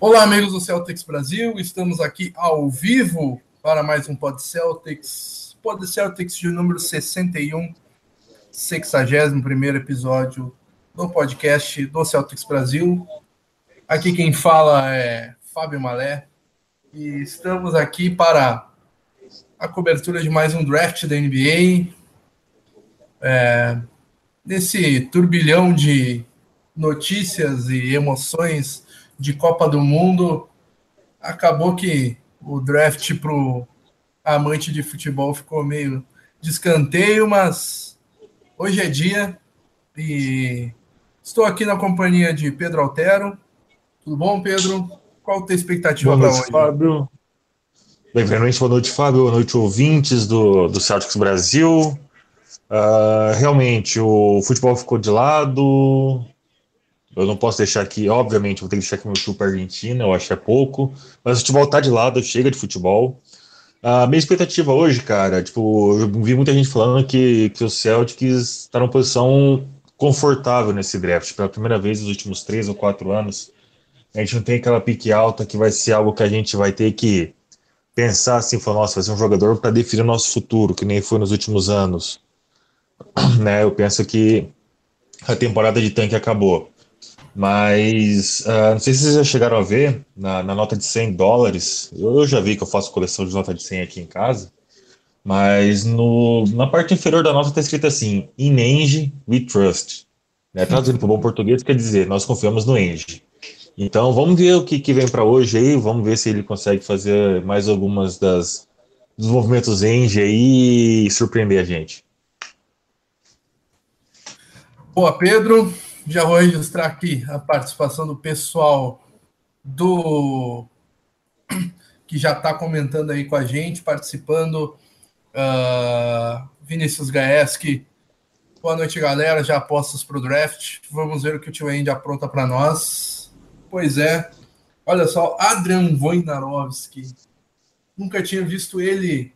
Olá, amigos do Celtics Brasil, estamos aqui ao vivo para mais um Pod Celtics, Pod Celtics de número 61, 61 episódio do podcast do Celtics Brasil. Aqui quem fala é Fábio Malé e estamos aqui para a cobertura de mais um draft da NBA. É, nesse turbilhão de notícias e emoções de Copa do Mundo, acabou que o draft para o amante de futebol ficou meio de escanteio, mas hoje é dia e estou aqui na companhia de Pedro Altero. Tudo bom, Pedro? Qual a tua expectativa para hoje? Fábio. Primeiramente, boa noite, Fábio. Boa noite, ouvintes do, do Celtics Brasil. Uh, realmente, o futebol ficou de lado, eu não posso deixar aqui, obviamente, vou ter que deixar aqui meu chupa Argentina, eu acho que é pouco. Mas o futebol tá de lado, chega de futebol. A minha expectativa hoje, cara, tipo, eu vi muita gente falando que, que o Celtics está numa posição confortável nesse draft. Pela primeira vez nos últimos três ou quatro anos, a gente não tem aquela pique alta que vai ser algo que a gente vai ter que pensar assim, falar, nossa, vai ser um jogador para definir o nosso futuro, que nem foi nos últimos anos. né, eu penso que a temporada de tanque acabou. Mas uh, não sei se vocês já chegaram a ver na, na nota de 100 dólares. Eu, eu, já vi que eu faço coleção de nota de 100 aqui em casa. Mas no, na parte inferior da nota está escrito assim: In Enge we trust. Né? Traduzindo para o bom português, quer dizer, nós confiamos no Enge. Então vamos ver o que, que vem para hoje aí. Vamos ver se ele consegue fazer mais algumas das dos movimentos Enge aí e surpreender a gente. Boa, Pedro já vou registrar aqui a participação do pessoal do que já está comentando aí com a gente, participando. Uh, Vinícius Gaeski, boa noite, galera. Já apostas para o draft. Vamos ver o que o tio Andy apronta para nós. Pois é, olha só, Adrian Wojnarowski. Nunca tinha visto ele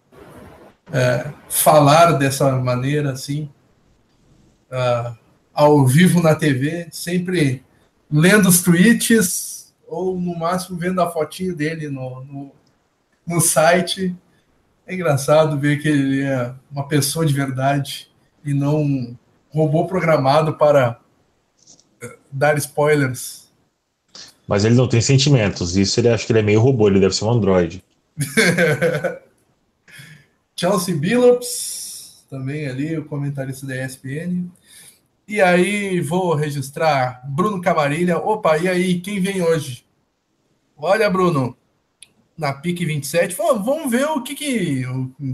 é, falar dessa maneira assim. Uh, ao vivo na TV, sempre lendo os tweets ou no máximo vendo a fotinho dele no, no, no site. É engraçado ver que ele é uma pessoa de verdade e não um robô programado para eh, dar spoilers. Mas ele não tem sentimentos. Isso ele acha que ele é meio robô, ele deve ser um androide. Chelsea Billups, também ali, o comentarista da ESPN. E aí vou registrar Bruno Camarilha. Opa, e aí, quem vem hoje? Olha, Bruno, na PIC 27. Vamos ver o que, que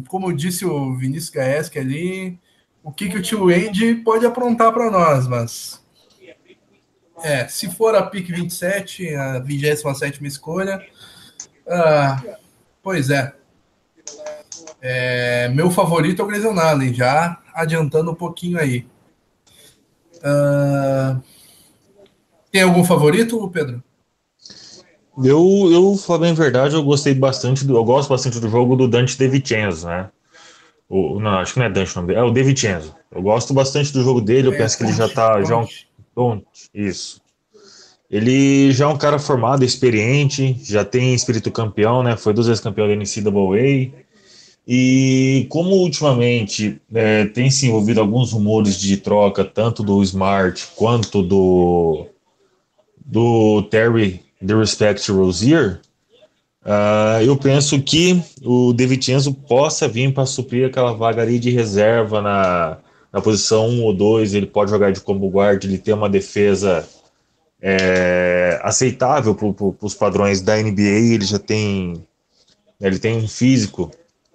como disse o Vinícius Gaesque ali, o que, que o tio Andy pode aprontar para nós, mas. É, se for a PIC 27, a 27 escolha. Ah, pois é. é. Meu favorito é o Grayson Allen, já adiantando um pouquinho aí. Uh... Tem algum favorito, Pedro? Eu, eu falando em verdade, eu gostei bastante do. Eu gosto bastante do jogo do Dante De Vincenzo, né? O, não, acho que não é Dante o nome dele, é o De Vincenzo. Eu gosto bastante do jogo dele, eu é, penso que ele já tá. Já um, isso. Ele já é um cara formado, experiente, já tem espírito campeão, né? Foi duas vezes campeão da NCAA. E como ultimamente é, tem se envolvido alguns rumores de troca, tanto do Smart quanto do, do Terry The Respect Rozier, uh, eu penso que o De Vincenzo possa vir para suprir aquela vaga ali de reserva na, na posição 1 ou 2, ele pode jogar de combo guard, ele tem uma defesa é, aceitável para pro, os padrões da NBA, ele já tem ele tem um físico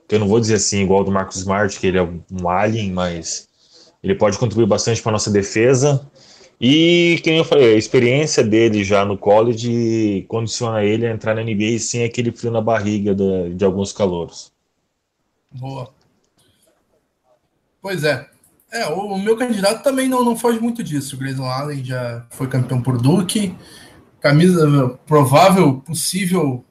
que eu não vou dizer assim igual do Marcos Smart, que ele é um alien, mas ele pode contribuir bastante para nossa defesa. E, como eu falei, a experiência dele já no college condiciona ele a entrar na NBA sem aquele frio na barriga de, de alguns calouros. Boa. Pois é. É, o, o, meu candidato também não, não foge muito disso. O Grayson Allen já foi campeão por Duke. Camisa provável, possível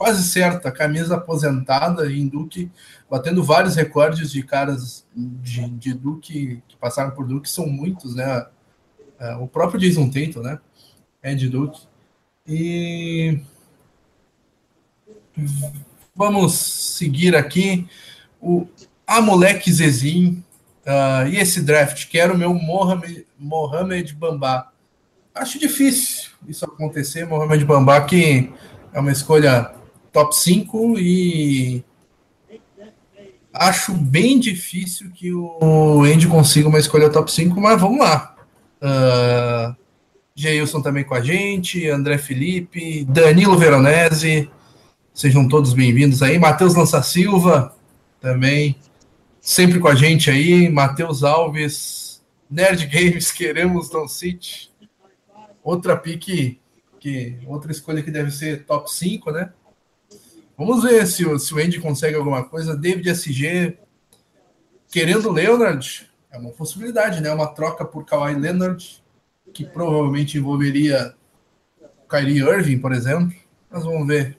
quase certa, camisa aposentada em Duque, batendo vários recordes de caras de, de Duque que passaram por Duque, são muitos, né? É, o próprio Jason Tatum, né? É de Duque. E vamos seguir aqui. O a moleque uh, e esse draft, que era o meu Mohamed, Mohamed Bambá. Acho difícil isso acontecer, Mohamed Bambá, que é uma escolha top 5 e acho bem difícil que o Andy consiga uma escolha top 5, mas vamos lá. Uh, Geilson também com a gente, André Felipe, Danilo Veronese, sejam todos bem-vindos aí. Matheus Lança Silva também, sempre com a gente aí. Matheus Alves, Nerd Games, queremos Don City. Outra pique, que, outra escolha que deve ser top 5, né? Vamos ver se o, se o Andy consegue alguma coisa. David SG, querendo Leonard, é uma possibilidade, né? Uma troca por Kawhi Leonard, que provavelmente envolveria Kyrie Irving, por exemplo. Mas vamos ver.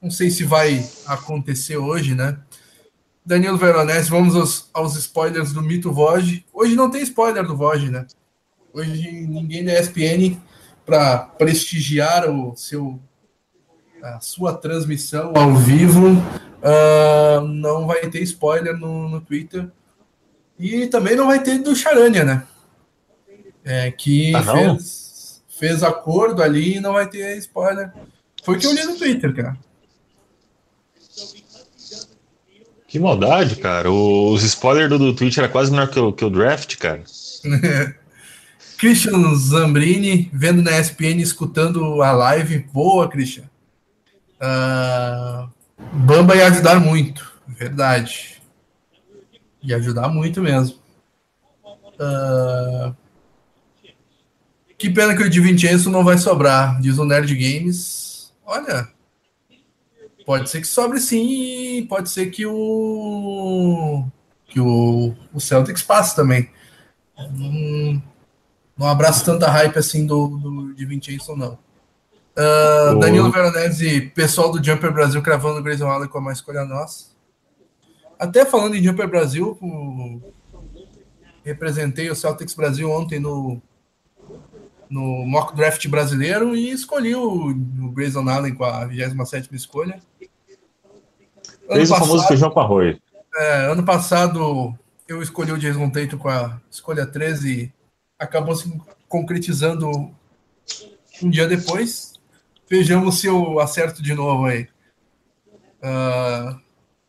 Não sei se vai acontecer hoje, né? Danilo Veronese, vamos aos, aos spoilers do Mito Vogue. Hoje não tem spoiler do Vogue, né? Hoje ninguém da ESPN para prestigiar o seu a sua transmissão ao vivo. Uh, não vai ter spoiler no, no Twitter. E também não vai ter do Charania, né? É, que ah, fez, fez acordo ali e não vai ter spoiler. Foi o que eu li no Twitter, cara. Que maldade, cara. Os spoilers do, do Twitch era quase melhor que o, que o draft, cara. Christian Zambrini, vendo na ESPN, escutando a live. Boa, Christian. Uh, Bamba ia ajudar muito, verdade. Ia ajudar muito mesmo. Uh, que pena que o de não vai sobrar, diz o Nerd Games. Olha, pode ser que sobre sim, pode ser que o que o, o Celtics passe também. Não, não abraço tanta hype assim do, do de não. Uh, Danilo Veronese, pessoal do Jumper Brasil cravando o Grayson Allen como a escolha nossa. Até falando em Jumper Brasil, o... representei o Celtics Brasil ontem no, no mock draft brasileiro e escolhi o, o Grayson Allen com a 27 escolha. Ano Fez o famoso feijão com arroz. É, ano passado eu escolhi o Jason Tatum com a escolha 13 e acabou se concretizando um dia depois. Vejamos se eu acerto de novo aí. Uh,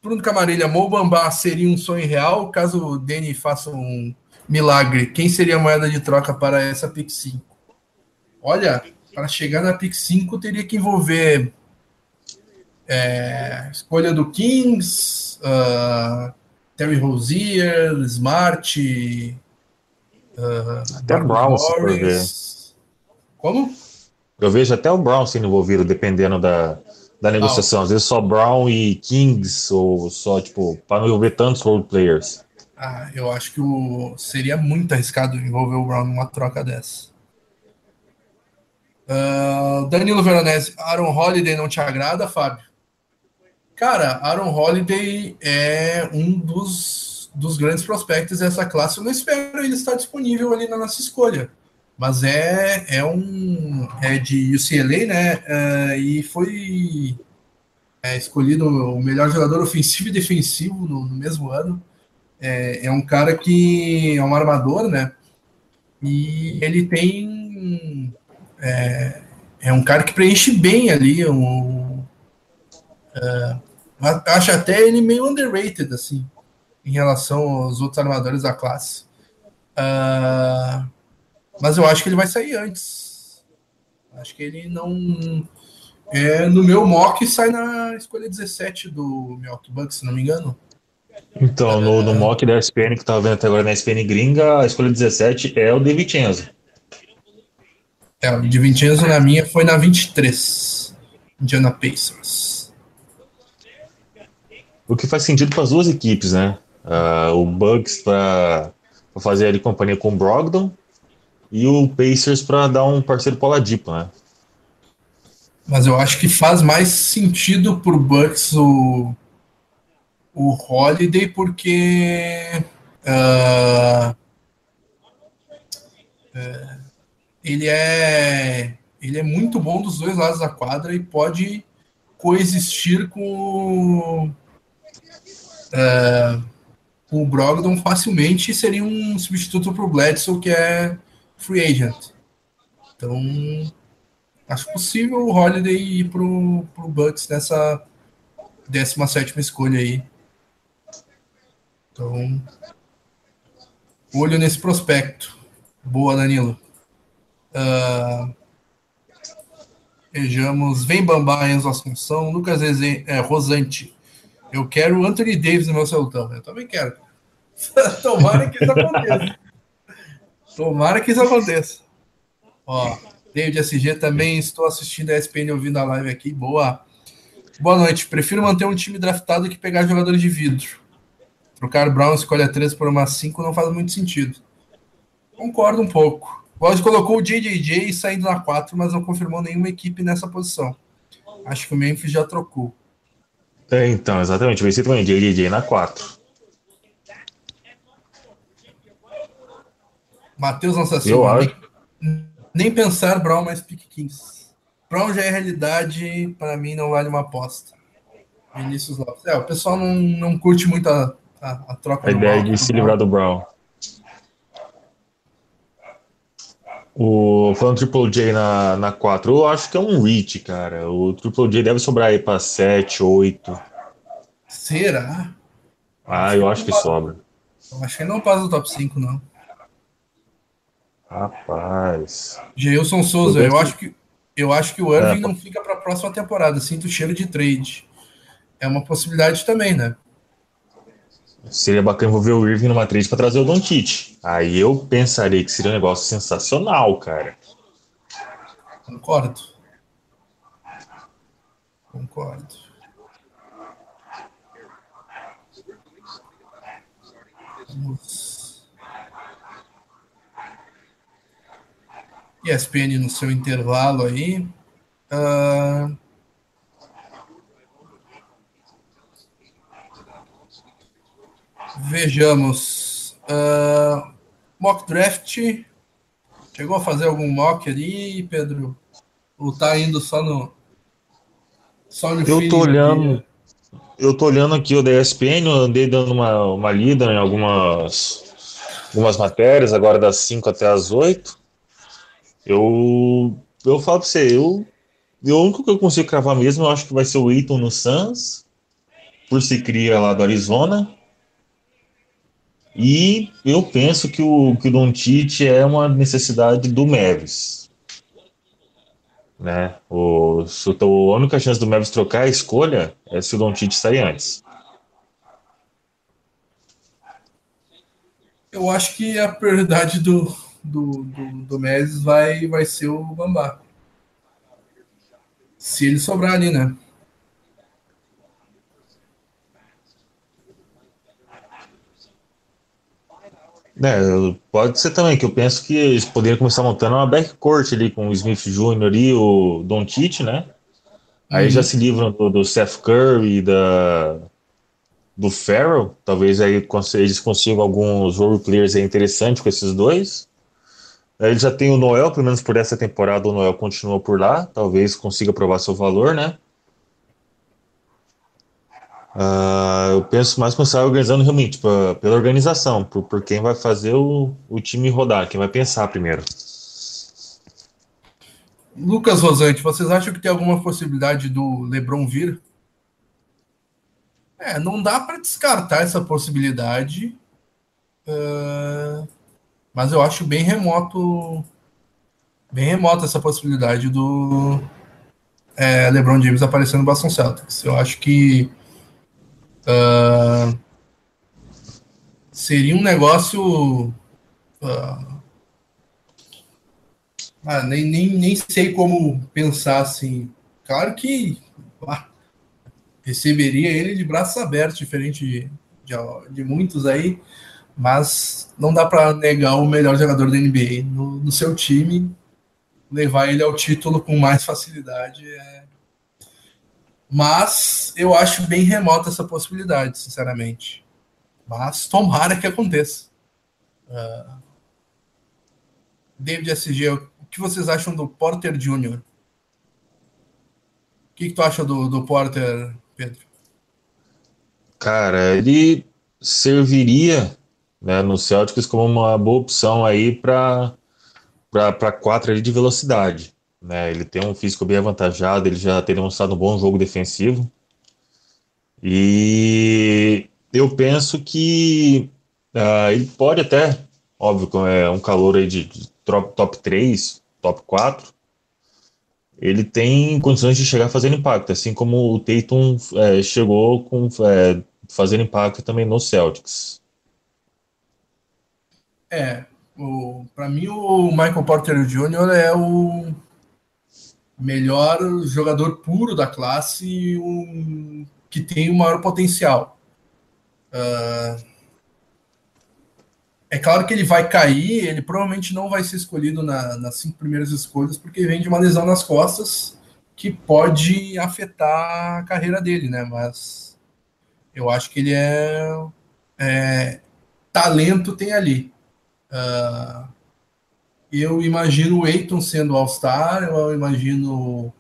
Bruno Camarilha, Mobambá seria um sonho real caso o Deni faça um milagre. Quem seria a moeda de troca para essa pick 5? Olha, para chegar na pick 5 teria que envolver é, escolha do Kings, uh, Terry Rozier, Smart, uh, até Brown, Como? Eu vejo até o Brown sendo envolvido, dependendo da, da negociação. Às vezes só Brown e Kings, ou só, tipo, para não envolver tantos role players. Ah, eu acho que o, seria muito arriscado envolver o Brown numa troca dessa. Uh, Danilo Veronese, Aaron Holiday não te agrada, Fábio? Cara, Aaron Holiday é um dos, dos grandes prospectos dessa classe. Eu não espero ele estar disponível ali na nossa escolha mas é, é um é de UCLA, né? Uh, e foi é, escolhido o melhor jogador ofensivo e defensivo no, no mesmo ano. É, é, um cara que é um armador, né? E ele tem é, é um cara que preenche bem ali. Um, uh, acho até ele meio underrated assim em relação aos outros armadores da classe. Uh, mas eu acho que ele vai sair antes. Acho que ele não. É, no meu mock sai na escolha 17 do Milwaukee Bucks, se não me engano. Então, no, no mock da SPN que tava vendo até agora na SPN gringa, a escolha 17 é o De Vincenzo. É, o De Vincenzo na minha foi na 23. Indiana Pacers. O que faz sentido para as duas equipes, né? Uh, o Bucks para fazer ali companhia com o Brogdon e o Pacers para dar um parceiro para o Ladipo, né? Mas eu acho que faz mais sentido para o Bucks o, o Holiday, porque uh, uh, ele é ele é muito bom dos dois lados da quadra e pode coexistir com, é, com o Brogdon facilmente seria um substituto para o Bledsoe, que é free agent. Então, acho possível o Holiday ir para o Bucks nessa 17 escolha aí. Então, olho nesse prospecto. Boa, Danilo. Uh, vejamos. Vem Bambá, Enzo Assunção, Lucas é, Rosante. Eu quero Anthony Davis no meu celtão. Eu também quero. Tomara que isso aconteça. Tomara que isso aconteça. Ó, David SG também estou assistindo a ESPN ouvindo a live aqui. Boa. Boa noite. Prefiro manter um time draftado que pegar jogadores de vidro. Trocar Brown escolha 3 por uma 5 não faz muito sentido. Concordo um pouco. Gold colocou o JJJ saindo na 4, mas não confirmou nenhuma equipe nessa posição. Acho que o Memphis já trocou. É, então, exatamente. Vai ser também JJJ na 4. Matheus Assassino. Eu acho. Nem pensar Brown mais pick 15. Brown já é realidade, para mim não vale uma aposta. Vinícius Lopes. É, o pessoal não, não curte muito a, a, a troca. A ideia de se livrar do Brown. O falando Triple J na, na 4, eu acho que é um reach, cara. O Triple J deve sobrar aí para 7, 8. Será? Ah, eu acho que sobra. Eu acho que não passa do top 5, não. Rapaz. Geilson Souza, eu, eu acho que eu acho que o Irving é. não fica para a próxima temporada. Sinto cheiro de trade. É uma possibilidade também, né? Seria bacana envolver o Irving numa trade para trazer o Don Tite. Aí eu pensaria que seria um negócio sensacional, cara. Concordo. Concordo. Vamos. ESPN no seu intervalo aí. Uh... Vejamos. Uh, mock draft. Chegou a fazer algum mock ali, Pedro? Ou tá indo só no. Só no Eu tô olhando. Aqui? Eu tô olhando aqui o da ESPN, eu andei dando uma, uma lida em algumas, algumas matérias, agora das 5 até as 8. Eu, eu falo pra você, eu, o único que eu consigo cravar mesmo, eu acho que vai ser o Eaton no Suns, por se cria lá do Arizona. E eu penso que o, que o Don Tite é uma necessidade do Mavis. Né? O, a única chance do Mavis trocar a escolha é se o Don Tite sair antes. Eu acho que a prioridade do, do, do, do Mavis vai, vai ser o Bambá. Se ele sobrar ali, né? É, pode ser também, que eu penso que eles poderiam começar montando uma backcourt ali com o Smith Jr. e o Don Tite, né? Aí uhum. já se livram do, do Seth Curry e da, do Farrell. Talvez aí eles consigam alguns role players interessantes com esses dois. Aí ele já tem o Noel, pelo menos por essa temporada o Noel continua por lá. Talvez consiga provar seu valor, né? Uh, eu penso mais começar organizando realmente pra, pela organização, por, por quem vai fazer o, o time rodar, quem vai pensar primeiro. Lucas Rosante, vocês acham que tem alguma possibilidade do LeBron vir? É, não dá para descartar essa possibilidade, uh, mas eu acho bem remoto, bem remoto essa possibilidade do é, LeBron James aparecendo no Boston Celtics. Eu acho que Uh, seria um negócio. Uh, ah, nem, nem, nem sei como pensar assim. Claro que ah, receberia ele de braços abertos, diferente de, de, de muitos aí, mas não dá para negar o melhor jogador da NBA no, no, seu time. Levar ele ao título com mais facilidade é, mas eu acho bem remota essa possibilidade, sinceramente. Mas tomara que aconteça. Uh, David SG, que vocês acham do Porter Jr.? O que, que tu acha do, do Porter, Pedro? Cara, ele serviria né, no Celtics como uma boa opção aí para para quatro de velocidade. Né? Ele tem um físico bem avantajado, ele já tem demonstrado um bom jogo defensivo. E eu penso que uh, ele pode até, óbvio, é um calor aí de, de top, top 3, top 4, ele tem condições de chegar fazendo impacto, assim como o Tatum é, chegou com é, fazendo impacto também no Celtics. É, para mim o Michael Porter Jr. é o melhor jogador puro da classe e um, que tem o maior potencial. Uh, é claro que ele vai cair, ele provavelmente não vai ser escolhido na, nas cinco primeiras escolhas, porque vem de uma lesão nas costas que pode afetar a carreira dele, né? Mas eu acho que ele é, é talento tem ali. Uh, eu imagino o Eiton sendo All-Star, eu imagino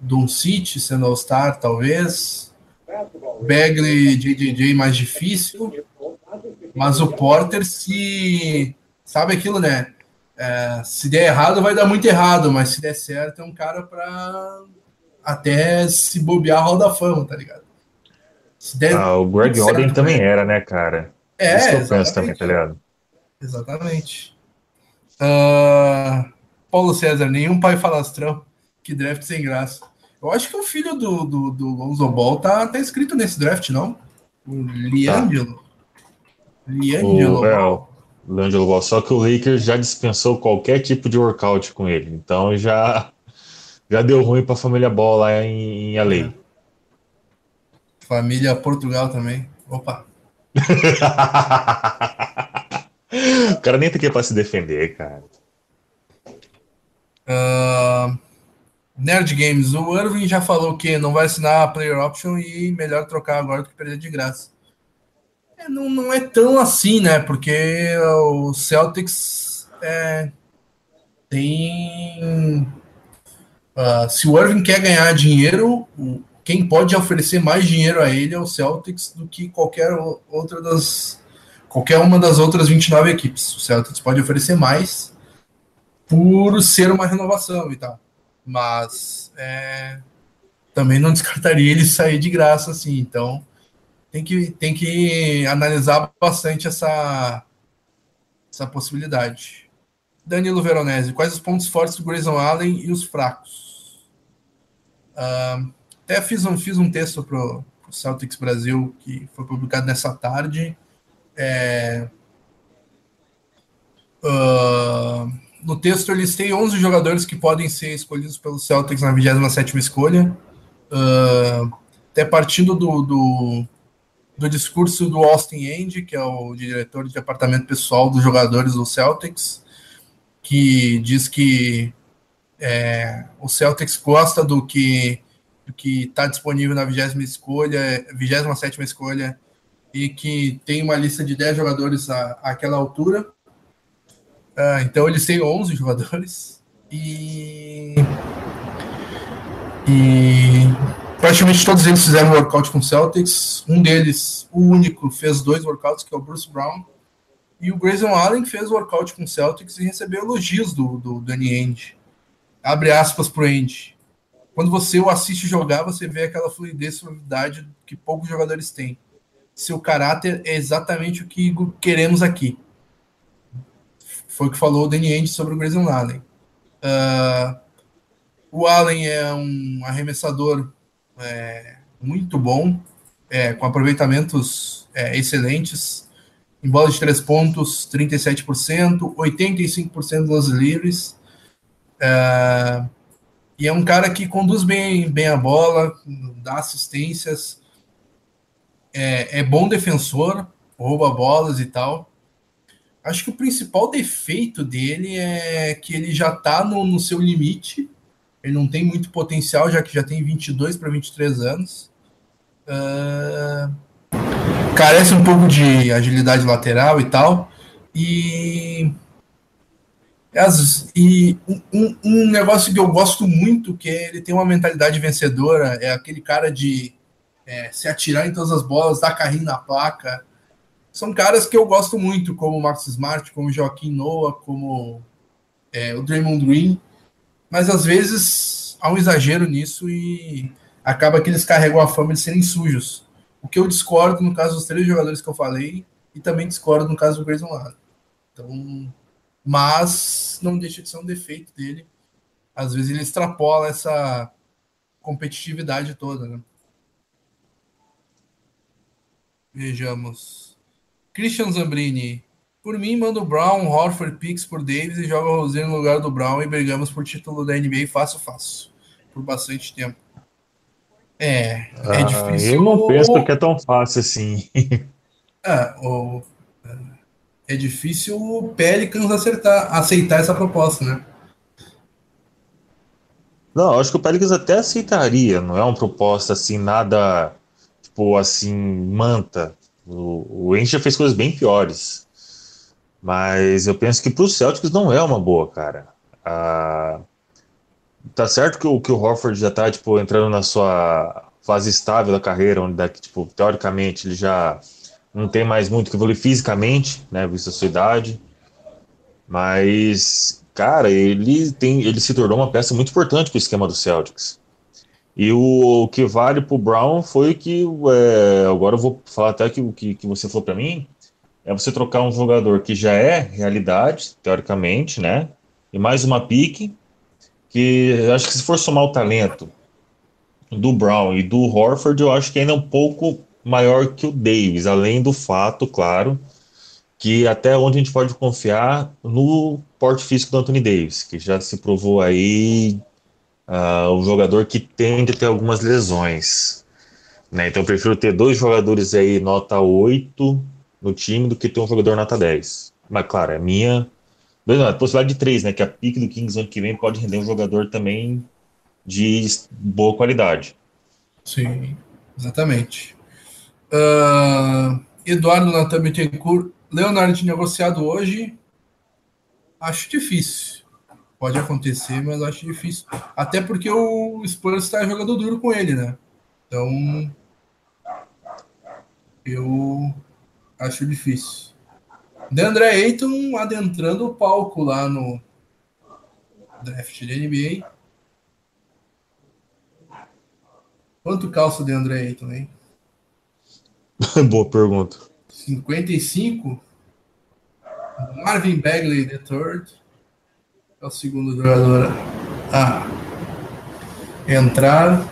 Don City sendo All-Star, talvez. Bagley, JJJ mais difícil. Mas o Porter, se. Sabe aquilo, né? É, se der errado, vai dar muito errado, mas se der certo, é um cara para até se bobear a roda fama, tá ligado? Der ah, o Greg Oden também né? era, né, cara? É, Isso que eu penso também, tá ligado? Exatamente. Uh, Paulo César, nenhum pai falastrão. Que draft sem graça. Eu acho que o filho do, do, do Lonzo Ball tá, tá escrito nesse draft, não? O Liangelo. Tá. Liangelo. O, é, o Liangelo Ball. Só que o Lakers já dispensou qualquer tipo de workout com ele. Então já, já deu ruim pra família Ball lá em, em LA. Família Portugal também. Opa. o cara nem tem que para se defender, cara. Uh, Nerd Games, o Irving já falou que não vai assinar a player option e melhor trocar agora do que perder de graça. É, não, não é tão assim, né? Porque o Celtics é, tem. Uh, se o Irving quer ganhar dinheiro, quem pode oferecer mais dinheiro a ele é o Celtics do que qualquer outra das qualquer uma das outras 29 equipes. O Celtics pode oferecer mais por ser uma renovação e tal. Mas é, também não descartaria ele sair de graça assim. Então tem que, tem que analisar bastante essa, essa possibilidade. Danilo Veronese, quais os pontos fortes do Grayson Allen e os fracos? Uh, até fiz um, fiz um texto para o Celtics Brasil que foi publicado nessa tarde é, uh, no texto eu listei 11 jogadores que podem ser escolhidos pelo Celtics na 27 escolha. Uh, até partindo do, do, do, discurso do Austin End, que é o diretor de departamento pessoal dos jogadores do Celtics, que diz que é, o Celtics gosta do que do que está disponível na 20 escolha, 27 escolha e que tem uma lista de 10 jogadores à, àquela altura. Uh, então eles têm 11 jogadores e, e praticamente todos eles fizeram workout com o Celtics. Um deles, o único, fez dois workouts, que é o Bruce Brown. E o Grayson Allen fez workout com o Celtics e recebeu elogios do, do Danny End. Abre aspas para o End. Quando você o assiste jogar, você vê aquela fluidez e suavidade que poucos jogadores têm seu caráter é exatamente o que queremos aqui. Foi o que falou o Danny sobre o Grayson Allen. Uh, o Allen é um arremessador é, muito bom, é, com aproveitamentos é, excelentes. Em bola de três pontos, 37%, 85% dos livres. Uh, e é um cara que conduz bem, bem a bola, dá assistências, é, é bom defensor, rouba bolas e tal. Acho que o principal defeito dele é que ele já está no, no, seu limite. Ele não tem muito potencial, já que já tem 22 para 23 anos. Uh, carece um pouco de agilidade lateral e tal. E As, e um, um, negócio que eu gosto muito, que é ele tem uma mentalidade vencedora, é aquele cara de é, se atirar em todas as bolas, dar carrinho na placa. São caras que eu gosto muito, como o Max Smart, como o Joaquim Noah, como é, o Draymond Green. Mas às vezes há um exagero nisso e acaba que eles carregam a fama de serem sujos. O que eu discordo no caso dos três jogadores que eu falei, e também discordo no caso do Grayson Allen. Então, mas não deixa de ser um defeito dele. Às vezes ele extrapola essa competitividade toda, né? Vejamos. Christian Zambrini. Por mim, manda o Brown, Horford, Pix por Davis e joga o Rosinho no lugar do Brown e brigamos por título da NBA fácil, fácil. Por bastante tempo. É, é ah, difícil. Eu não penso que é tão fácil assim. é, o, é difícil o Pelicans acertar, aceitar essa proposta, né? Não, acho que o Pelicans até aceitaria, não é uma proposta assim, nada, tipo, assim, manta. O, o já fez coisas bem piores. Mas eu penso que para os Celtics não é uma boa, cara. Ah, tá certo que o, que o Horford já tá, tipo, entrando na sua fase estável da carreira, onde, daqui, tipo, teoricamente ele já não tem mais muito que evoluir fisicamente, né, visto a sua idade. Mas, cara, ele tem, ele se tornou uma peça muito importante para o esquema do Celtics. E o, o que vale para o Brown foi que, é, agora eu vou falar até que o que, que você falou para mim, é você trocar um jogador que já é realidade, teoricamente, né, e mais uma pique, que acho que se for somar o talento do Brown e do Horford, eu acho que ainda é um pouco maior que o Davis, além do fato, claro, que até onde a gente pode confiar no porte físico do Anthony Davis, que já se provou aí uh, um jogador que tende a ter algumas lesões. Né? Então eu prefiro ter dois jogadores aí nota 8 no time do que ter um jogador nota 10. Mas claro, é minha. Não, a possibilidade de três, né? Que a pique do Kings ano que vem pode render um jogador também de boa qualidade. Sim, exatamente. Uh, Eduardo Natan Bittencourt, Leonardo negociado hoje, acho difícil. Pode acontecer, mas acho difícil. Até porque o Spurs está jogando duro com ele, né? Então, eu acho difícil. Deandre Ayton adentrando o palco lá no draft da NBA. Quanto calça o Deandre Ayton, hein? Boa pergunta. 55. Marvin Bagley, the third. É o segundo jogador a entrar.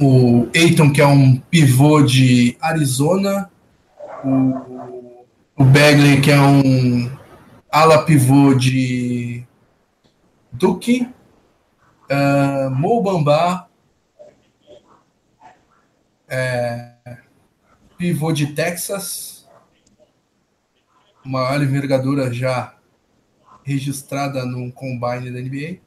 O Eiton, que é um pivô de Arizona. O, o Bagley, que é um ala pivô de Duke. Uh. É, pivô de Texas, maior envergadura já registrada no combine da NBA.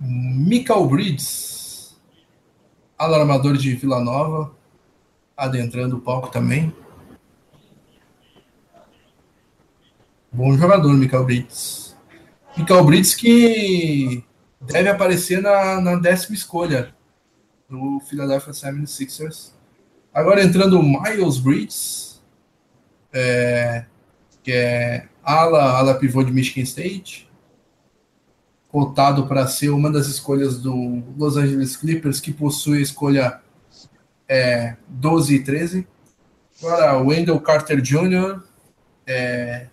Michael Bridges, alarmador de Vila Nova, adentrando o palco também. Bom jogador, Michael Bridges. Michael Bridges que deve aparecer na, na décima escolha do Philadelphia 76ers. Agora entrando o Miles Bridges, é, que é ala, ala pivô de Michigan State, cotado para ser uma das escolhas do Los Angeles Clippers, que possui a escolha é, 12 e 13. Agora, Wendell Carter Jr., é,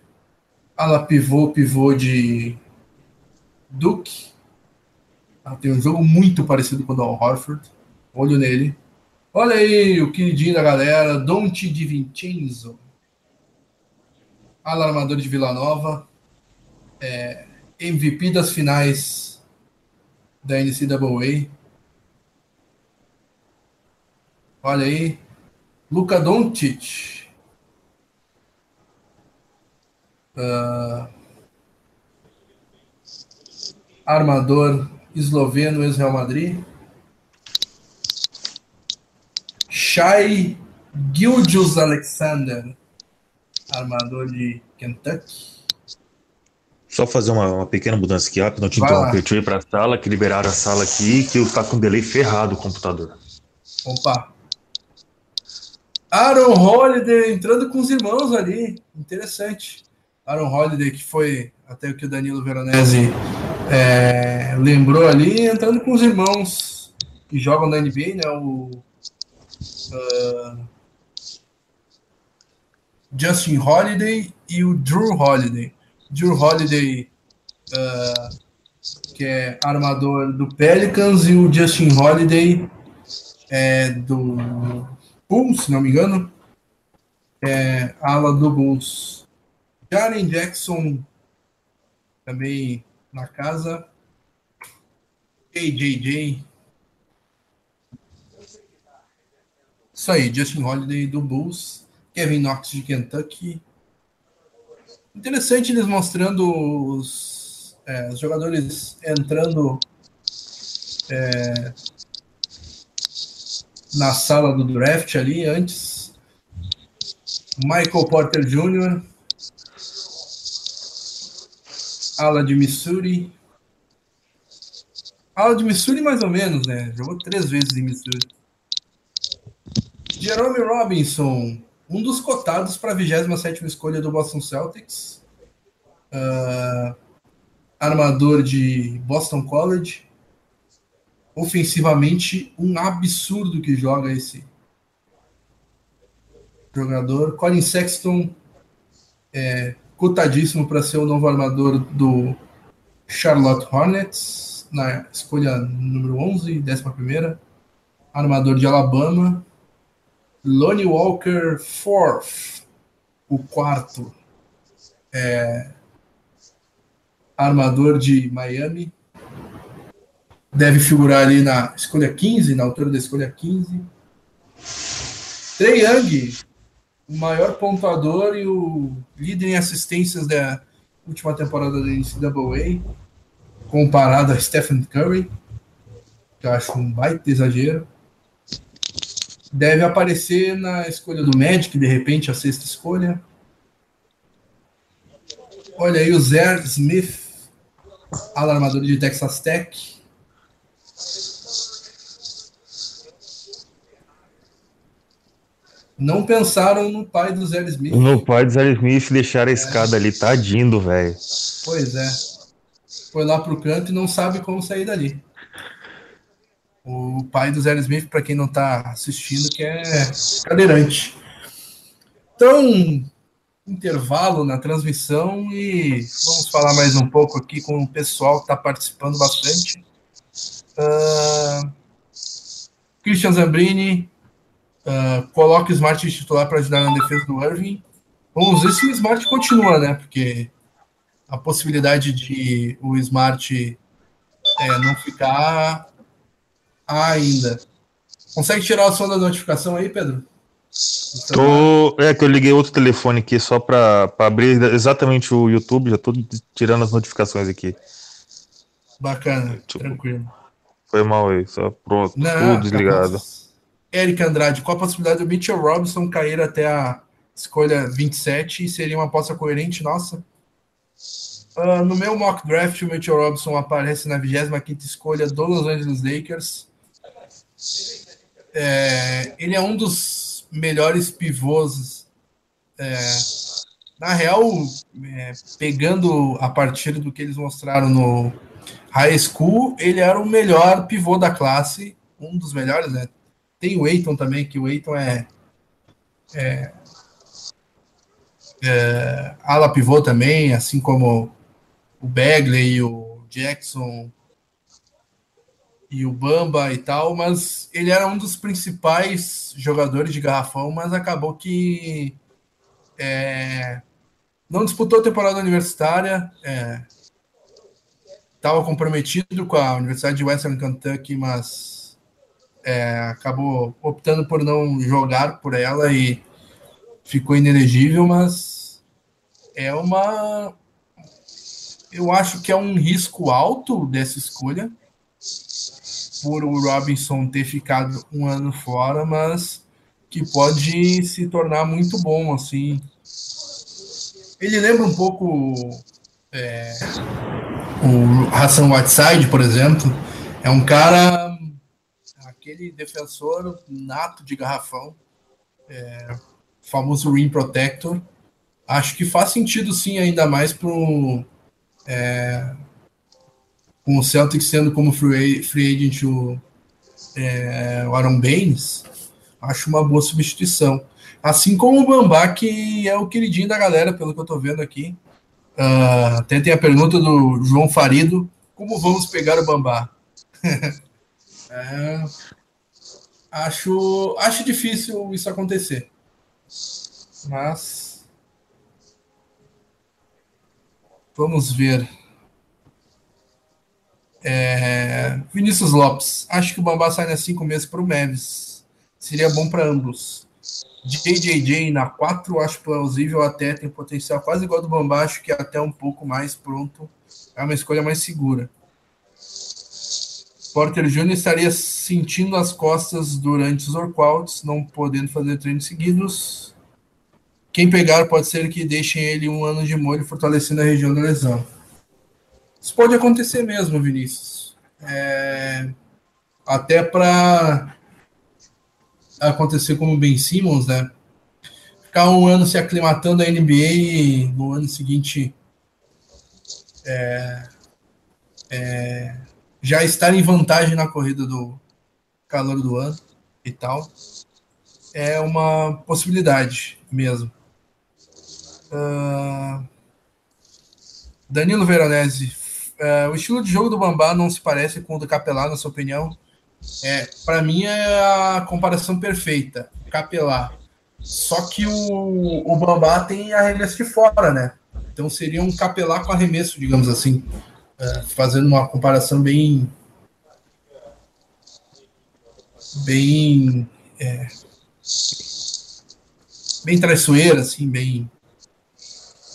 ala pivô, pivô de Duke, ah, tem um jogo muito parecido com o Al Horford. Olho nele. Olha aí o queridinho da galera, Dante Di Vincenzo. Alarmador de Vila Nova. É, MVP das finais da NCAA. Olha aí. Luka Doncic. Uh, armador esloveno, ex-Real Madrid. Shai Gildius Alexander, armador de Kentucky. Só fazer uma, uma pequena mudança aqui rápido, não te interromper. Deixa eu ir para a sala, que liberaram a sala aqui, que tá com delay ferrado o computador. Opa! Aaron Holiday entrando com os irmãos ali. Interessante. Aaron Holiday, que foi até o que o Danilo Veronese é, lembrou ali, entrando com os irmãos que jogam na NBA, né? O uh, Justin Holiday e o Drew Holiday. Drew Holiday, uh, que é armador do Pelicans, e o Justin Holiday é do Bulls, se não me engano. É, ala do Bulls. Jaren Jackson também na casa. KJJ. Isso aí, Justin Holiday do Bulls. Kevin Knox de Kentucky. Interessante eles mostrando os, é, os jogadores entrando é, na sala do draft ali antes. Michael Porter Jr., ala de Missouri. Ala de Missouri, mais ou menos, né? Jogou três vezes em Missouri. Jerome Robinson, um dos cotados para a 27 escolha do Boston Celtics. Uh, armador de Boston College. Ofensivamente, um absurdo que joga esse jogador. Colin Sexton, é, cotadíssimo para ser o novo armador do Charlotte Hornets, na escolha número 11, 11, armador de Alabama. Lonnie Walker Fourth, o quarto, é, armador de Miami. Deve figurar ali na escolha 15, na altura da escolha 15. Trey Young, o maior pontuador e o líder em assistências da última temporada da NCAA, comparado a Stephen Curry, que eu acho um baita exagero. Deve aparecer na escolha do Magic, de repente, a sexta escolha. Olha aí o Zer Smith, alarmador de Texas Tech. Não pensaram no pai do Zé Smith. No pai do Zé Smith deixaram a escada é. ali, tadinho, velho. Pois é. Foi lá pro canto e não sabe como sair dali. O pai do Zé Smith, para quem não está assistindo, que é cadeirante. Então, intervalo na transmissão e vamos falar mais um pouco aqui com o pessoal que está participando bastante. Uh, Christian Zambrini, uh, coloque o Smart titular para ajudar na defesa do Irving. Vamos ver se o Smart continua, né? Porque a possibilidade de o Smart é, não ficar ainda. Consegue tirar o som da notificação aí, Pedro? Tô... É que eu liguei outro telefone aqui só para abrir exatamente o YouTube, já tô tirando as notificações aqui. Bacana, tipo, tranquilo. Foi mal aí, só pronto, Não, tudo desligado. Eric Andrade, qual a possibilidade do Mitchell Robinson cair até a escolha 27 e seria uma aposta coerente nossa? Uh, no meu mock draft, o Mitchell Robinson aparece na 25 escolha do Los Angeles Lakers. É, ele é um dos melhores pivôs. É, na real, é, pegando a partir do que eles mostraram no high school, ele era o melhor pivô da classe, um dos melhores, né? Tem o Eiton também, que o Eiton é, é, é, ala pivô também, assim como o Bagley, o Jackson e o Bamba e tal, mas ele era um dos principais jogadores de garrafão, mas acabou que é, não disputou a temporada universitária, estava é, comprometido com a Universidade de Western Kentucky, mas é, acabou optando por não jogar por ela e ficou inelegível, mas é uma. Eu acho que é um risco alto dessa escolha, por o Robinson ter ficado um ano fora, mas que pode se tornar muito bom, assim. Ele lembra um pouco é, o Hassan Whiteside, por exemplo. É um cara, aquele defensor nato de garrafão, é, famoso rim protector. Acho que faz sentido sim, ainda mais para é, com o Celtic sendo como free, free agent o, é, o Aaron Baines, acho uma boa substituição. Assim como o Bambá, que é o queridinho da galera, pelo que eu estou vendo aqui. Uh, até tem a pergunta do João Farido: como vamos pegar o Bambá? é, acho, acho difícil isso acontecer. Mas. Vamos ver. É, Vinícius Lopes. Acho que o Bambá sai nas cinco meses para o Meves. Seria bom para ambos. JJJ na 4, acho plausível até, tem potencial quase igual do Bambá, acho que até um pouco mais pronto. É uma escolha mais segura. Porter Jr. estaria sentindo as costas durante os workouts, não podendo fazer treinos seguidos. Quem pegar pode ser que deixem ele um ano de molho, fortalecendo a região da lesão. Isso pode acontecer mesmo, Vinícius. É... Até para acontecer como o Ben Simmons, né? Ficar um ano se aclimatando à NBA e no ano seguinte é, é, já estar em vantagem na corrida do calor do ano e tal. É uma possibilidade mesmo. Uh, Danilo Veronese, uh, o estilo de jogo do Bambá não se parece com o do Capelá, na sua opinião? É, para mim é a comparação perfeita, Capelá. Só que o, o Bambá tem arremesso de fora, né? Então seria um Capelá com arremesso, digamos assim. É, fazendo uma comparação bem. Bem. É, bem traiçoeira, assim, bem.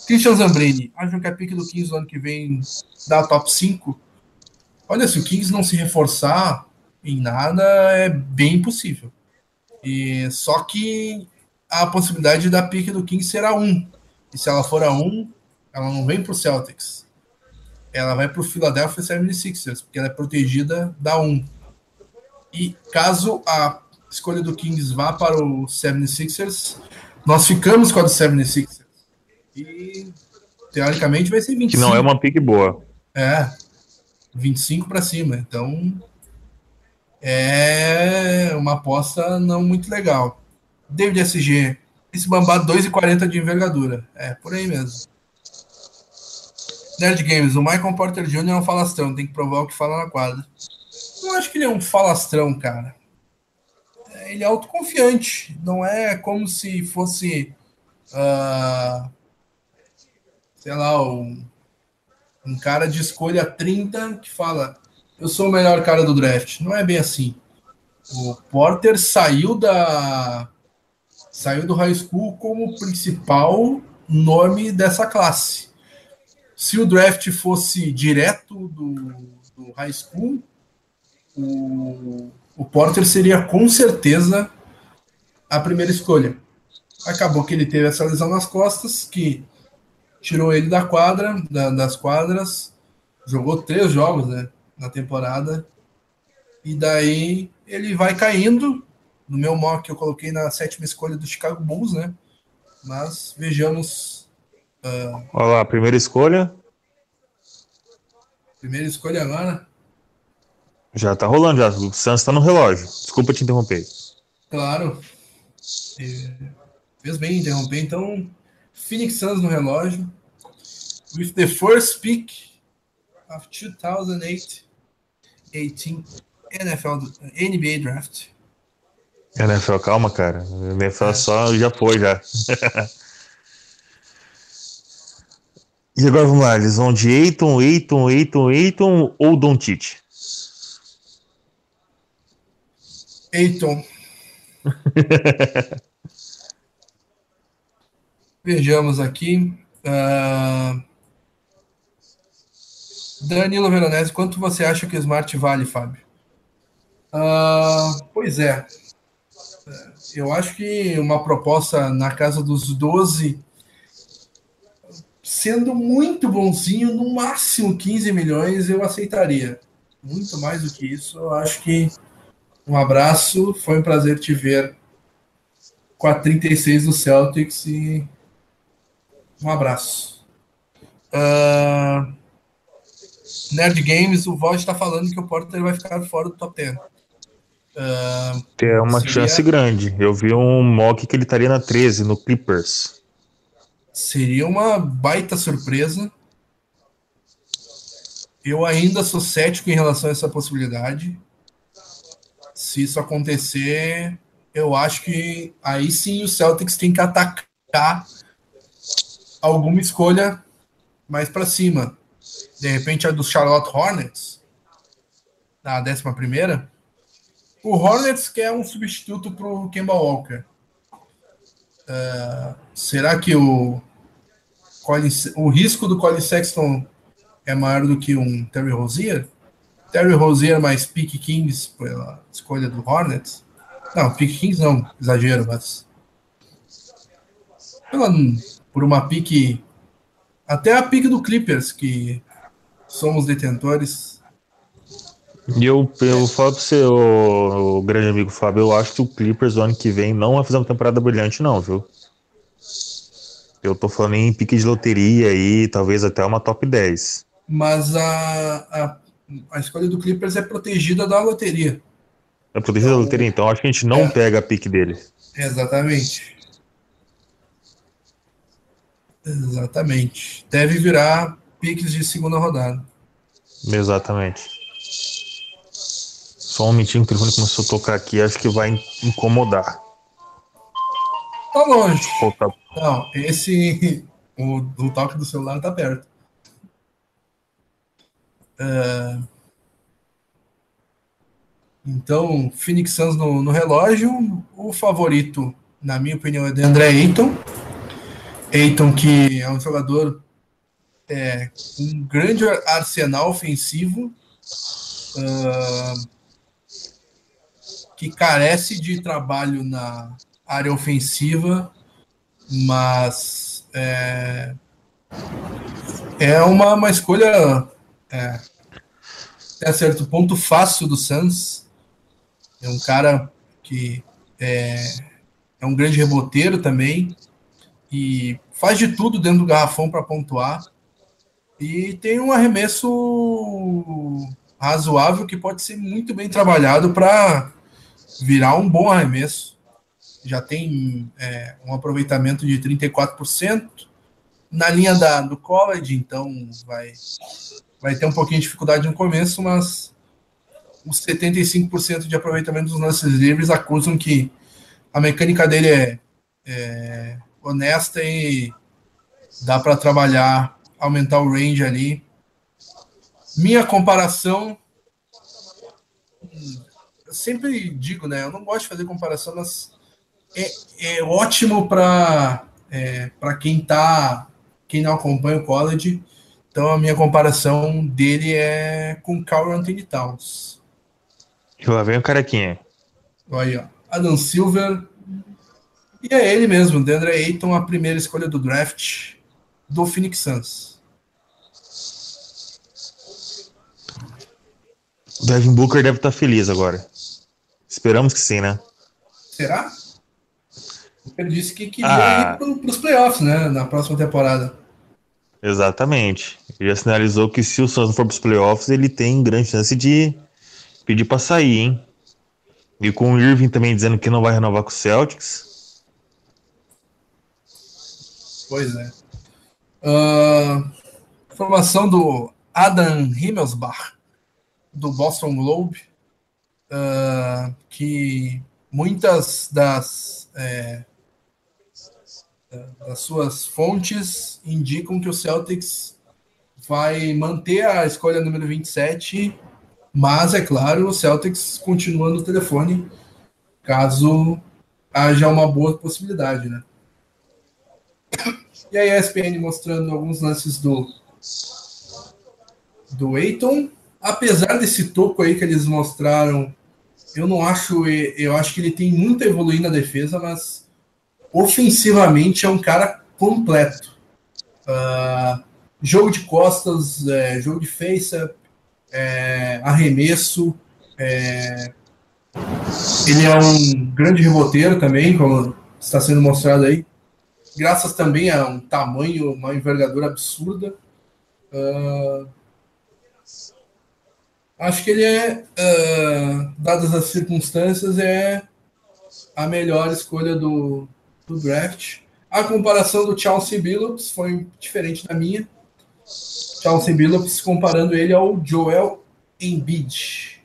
Christian Zambrini, acho que a pique do 15 no ano que vem dá top 5. Olha, se o Kings não se reforçar, em nada é bem possível. E só que a possibilidade da pique do Kings será um. E se ela for a um, ela não vem para o Celtics. Ela vai para o Philadelphia 76ers, porque ela é protegida da um. E caso a escolha do Kings vá para o 76ers, nós ficamos com a do 76ers. E teoricamente vai ser 25. Que não é uma pique boa. É. 25 para cima. Então, é uma aposta não muito legal. David SG, esse bambá 2,40 de envergadura. É, por aí mesmo. Nerd Games, o Michael Porter Jr. é um falastrão, tem que provar o que fala na quadra. Eu acho que ele é um falastrão, cara. Ele é autoconfiante, não é como se fosse, uh, sei lá, um, um cara de escolha 30 que fala: eu sou o melhor cara do draft. Não é bem assim. O Porter saiu da saiu do high school como principal nome dessa classe. Se o draft fosse direto do, do high school, o, o Porter seria com certeza a primeira escolha. Acabou que ele teve essa lesão nas costas que tirou ele da quadra, da, das quadras, jogou três jogos, né? na temporada. E daí ele vai caindo. No meu mock eu coloquei na sétima escolha do Chicago Bulls, né? Mas vejamos. Uh... Olha lá, primeira escolha. Primeira escolha agora. Já tá rolando, já. O Santos tá no relógio. Desculpa te interromper. Claro. Fez bem interromper. Então, Phoenix Suns no relógio. With the first pick of 2008. 18 NFL, NBA Draft. NFL, calma, cara. NFL só já foi, já. e agora vamos lá, eles vão de Eiton, Eiton, Eiton, Eiton ou Doncic? Eiton. Vejamos aqui. Uh, Danilo Veronese, quanto você acha que o Smart vale, Fábio? Uh, pois é. Eu acho que uma proposta na casa dos 12, sendo muito bonzinho, no máximo 15 milhões, eu aceitaria. Muito mais do que isso, eu acho que um abraço, foi um prazer te ver com a 36 do Celtics e um abraço. Uh, Nerd Games, o Voz está falando que o Porter vai ficar fora do top 10. Uh, é uma seria... chance grande. Eu vi um mock que ele estaria na 13, no Clippers. Seria uma baita surpresa. Eu ainda sou cético em relação a essa possibilidade. Se isso acontecer, eu acho que aí sim o Celtics tem que atacar alguma escolha mais para cima. De repente a do Charlotte Hornets, na 11 primeira. O Hornets quer um substituto para o Kemba Walker. Uh, será que o, Colin, o risco do Colin Sexton é maior do que um Terry Rozier? Terry Rozier mais Pick Kings pela escolha do Hornets? Não, Pick Kings não, exagero, mas pela, por uma pique até a pique do Clippers que somos detentores e eu, eu falo pra você, o, o, grande amigo Fábio, eu acho que o Clippers o ano que vem não vai fazer uma temporada brilhante, não, viu? Eu tô falando em pique de loteria aí, talvez até uma top 10. Mas a, a, a escolha do Clippers é protegida da loteria. É protegida então, da loteria, então acho que a gente não é, pega a pique dele. Exatamente. Exatamente. Deve virar piques de segunda rodada. Exatamente. Só um momentinho, o telefone começou a tocar aqui, acho que vai incomodar. Tá longe. Tá... Não, esse. O, o toque do celular tá perto. Uh, então, Phoenix Suns no, no, relógio. O favorito, na minha opinião, é de André Ayton. Ayton, que é um jogador é, um grande arsenal ofensivo. Uh, que carece de trabalho na área ofensiva, mas é, é uma, uma escolha é, até certo ponto fácil do Suns. É um cara que é, é um grande reboteiro também e faz de tudo dentro do garrafão para pontuar. E tem um arremesso razoável que pode ser muito bem trabalhado para virar um bom arremesso. Já tem é, um aproveitamento de 34% na linha da, do college, então vai, vai ter um pouquinho de dificuldade no começo, mas os 75% de aproveitamento dos lances livres acusam que a mecânica dele é, é honesta e dá para trabalhar, aumentar o range ali. Minha comparação eu sempre digo, né? Eu não gosto de fazer comparação, mas é, é ótimo para é, para quem tá, quem não acompanha o college. Então a minha comparação dele é com Carl Anthony Towns. Lá vem o carequinha. Aí, ó. Adam Silver. E é ele mesmo, Deandre Ayton, a primeira escolha do draft do Phoenix Suns. O Devin Booker deve estar tá feliz agora. Esperamos que sim, né? Será? Ele disse que queria ah. ir para os playoffs, né? Na próxima temporada. Exatamente. Ele já sinalizou que se o Suns for para os playoffs, ele tem grande chance de pedir para sair, hein? E com o Irving também dizendo que não vai renovar com o Celtics. Pois é. Uh, informação do Adam Himmelsbach, do Boston Globe uh, que muitas das, é, das suas fontes indicam que o Celtics vai manter a escolha número 27, mas é claro, o Celtics continua no telefone caso haja uma boa possibilidade, né? E a ESPN mostrando alguns lances do do Eiton, apesar desse toco aí que eles mostraram eu não acho. Eu acho que ele tem muito a evoluir na defesa, mas ofensivamente é um cara completo. Uh, jogo de costas, é, jogo de face, é, arremesso. É, ele é um grande reboteiro também, como está sendo mostrado aí. Graças também a um tamanho, uma envergadura absurda. Uh, acho que ele é, uh, dadas as circunstâncias, é a melhor escolha do, do draft. A comparação do Chelsea Billups foi diferente da minha. Chelsea Billups comparando ele ao Joel Embiid.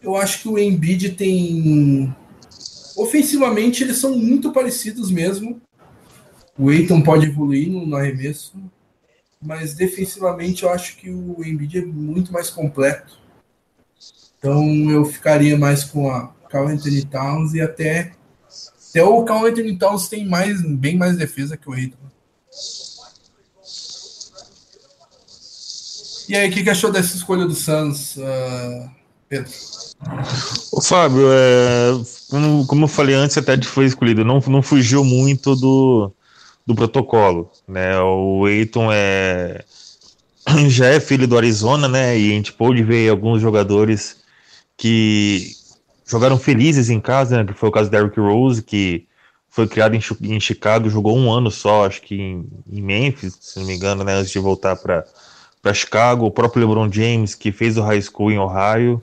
Eu acho que o Embiid tem ofensivamente eles são muito parecidos mesmo. O Eiton pode evoluir no, no arremesso, mas defensivamente eu acho que o Embiid é muito mais completo. Então eu ficaria mais com a Carl Anthony Towns e até até o Carl Anthony Towns tem mais bem mais defesa que o Eiton. E aí, o que, que achou dessa escolha do Suns, uh, Pedro? O Fábio, é, como, como eu falei antes, até foi escolhido, não, não fugiu muito do, do protocolo, né? O Eiton é já é filho do Arizona, né? E a gente pôde ver alguns jogadores que jogaram felizes em casa, né? Que foi o caso da Derrick Rose, que foi criado em, em Chicago, jogou um ano só, acho que em, em Memphis, se não me engano, né? Antes de voltar para para Chicago, o próprio LeBron James, que fez o high school em Ohio.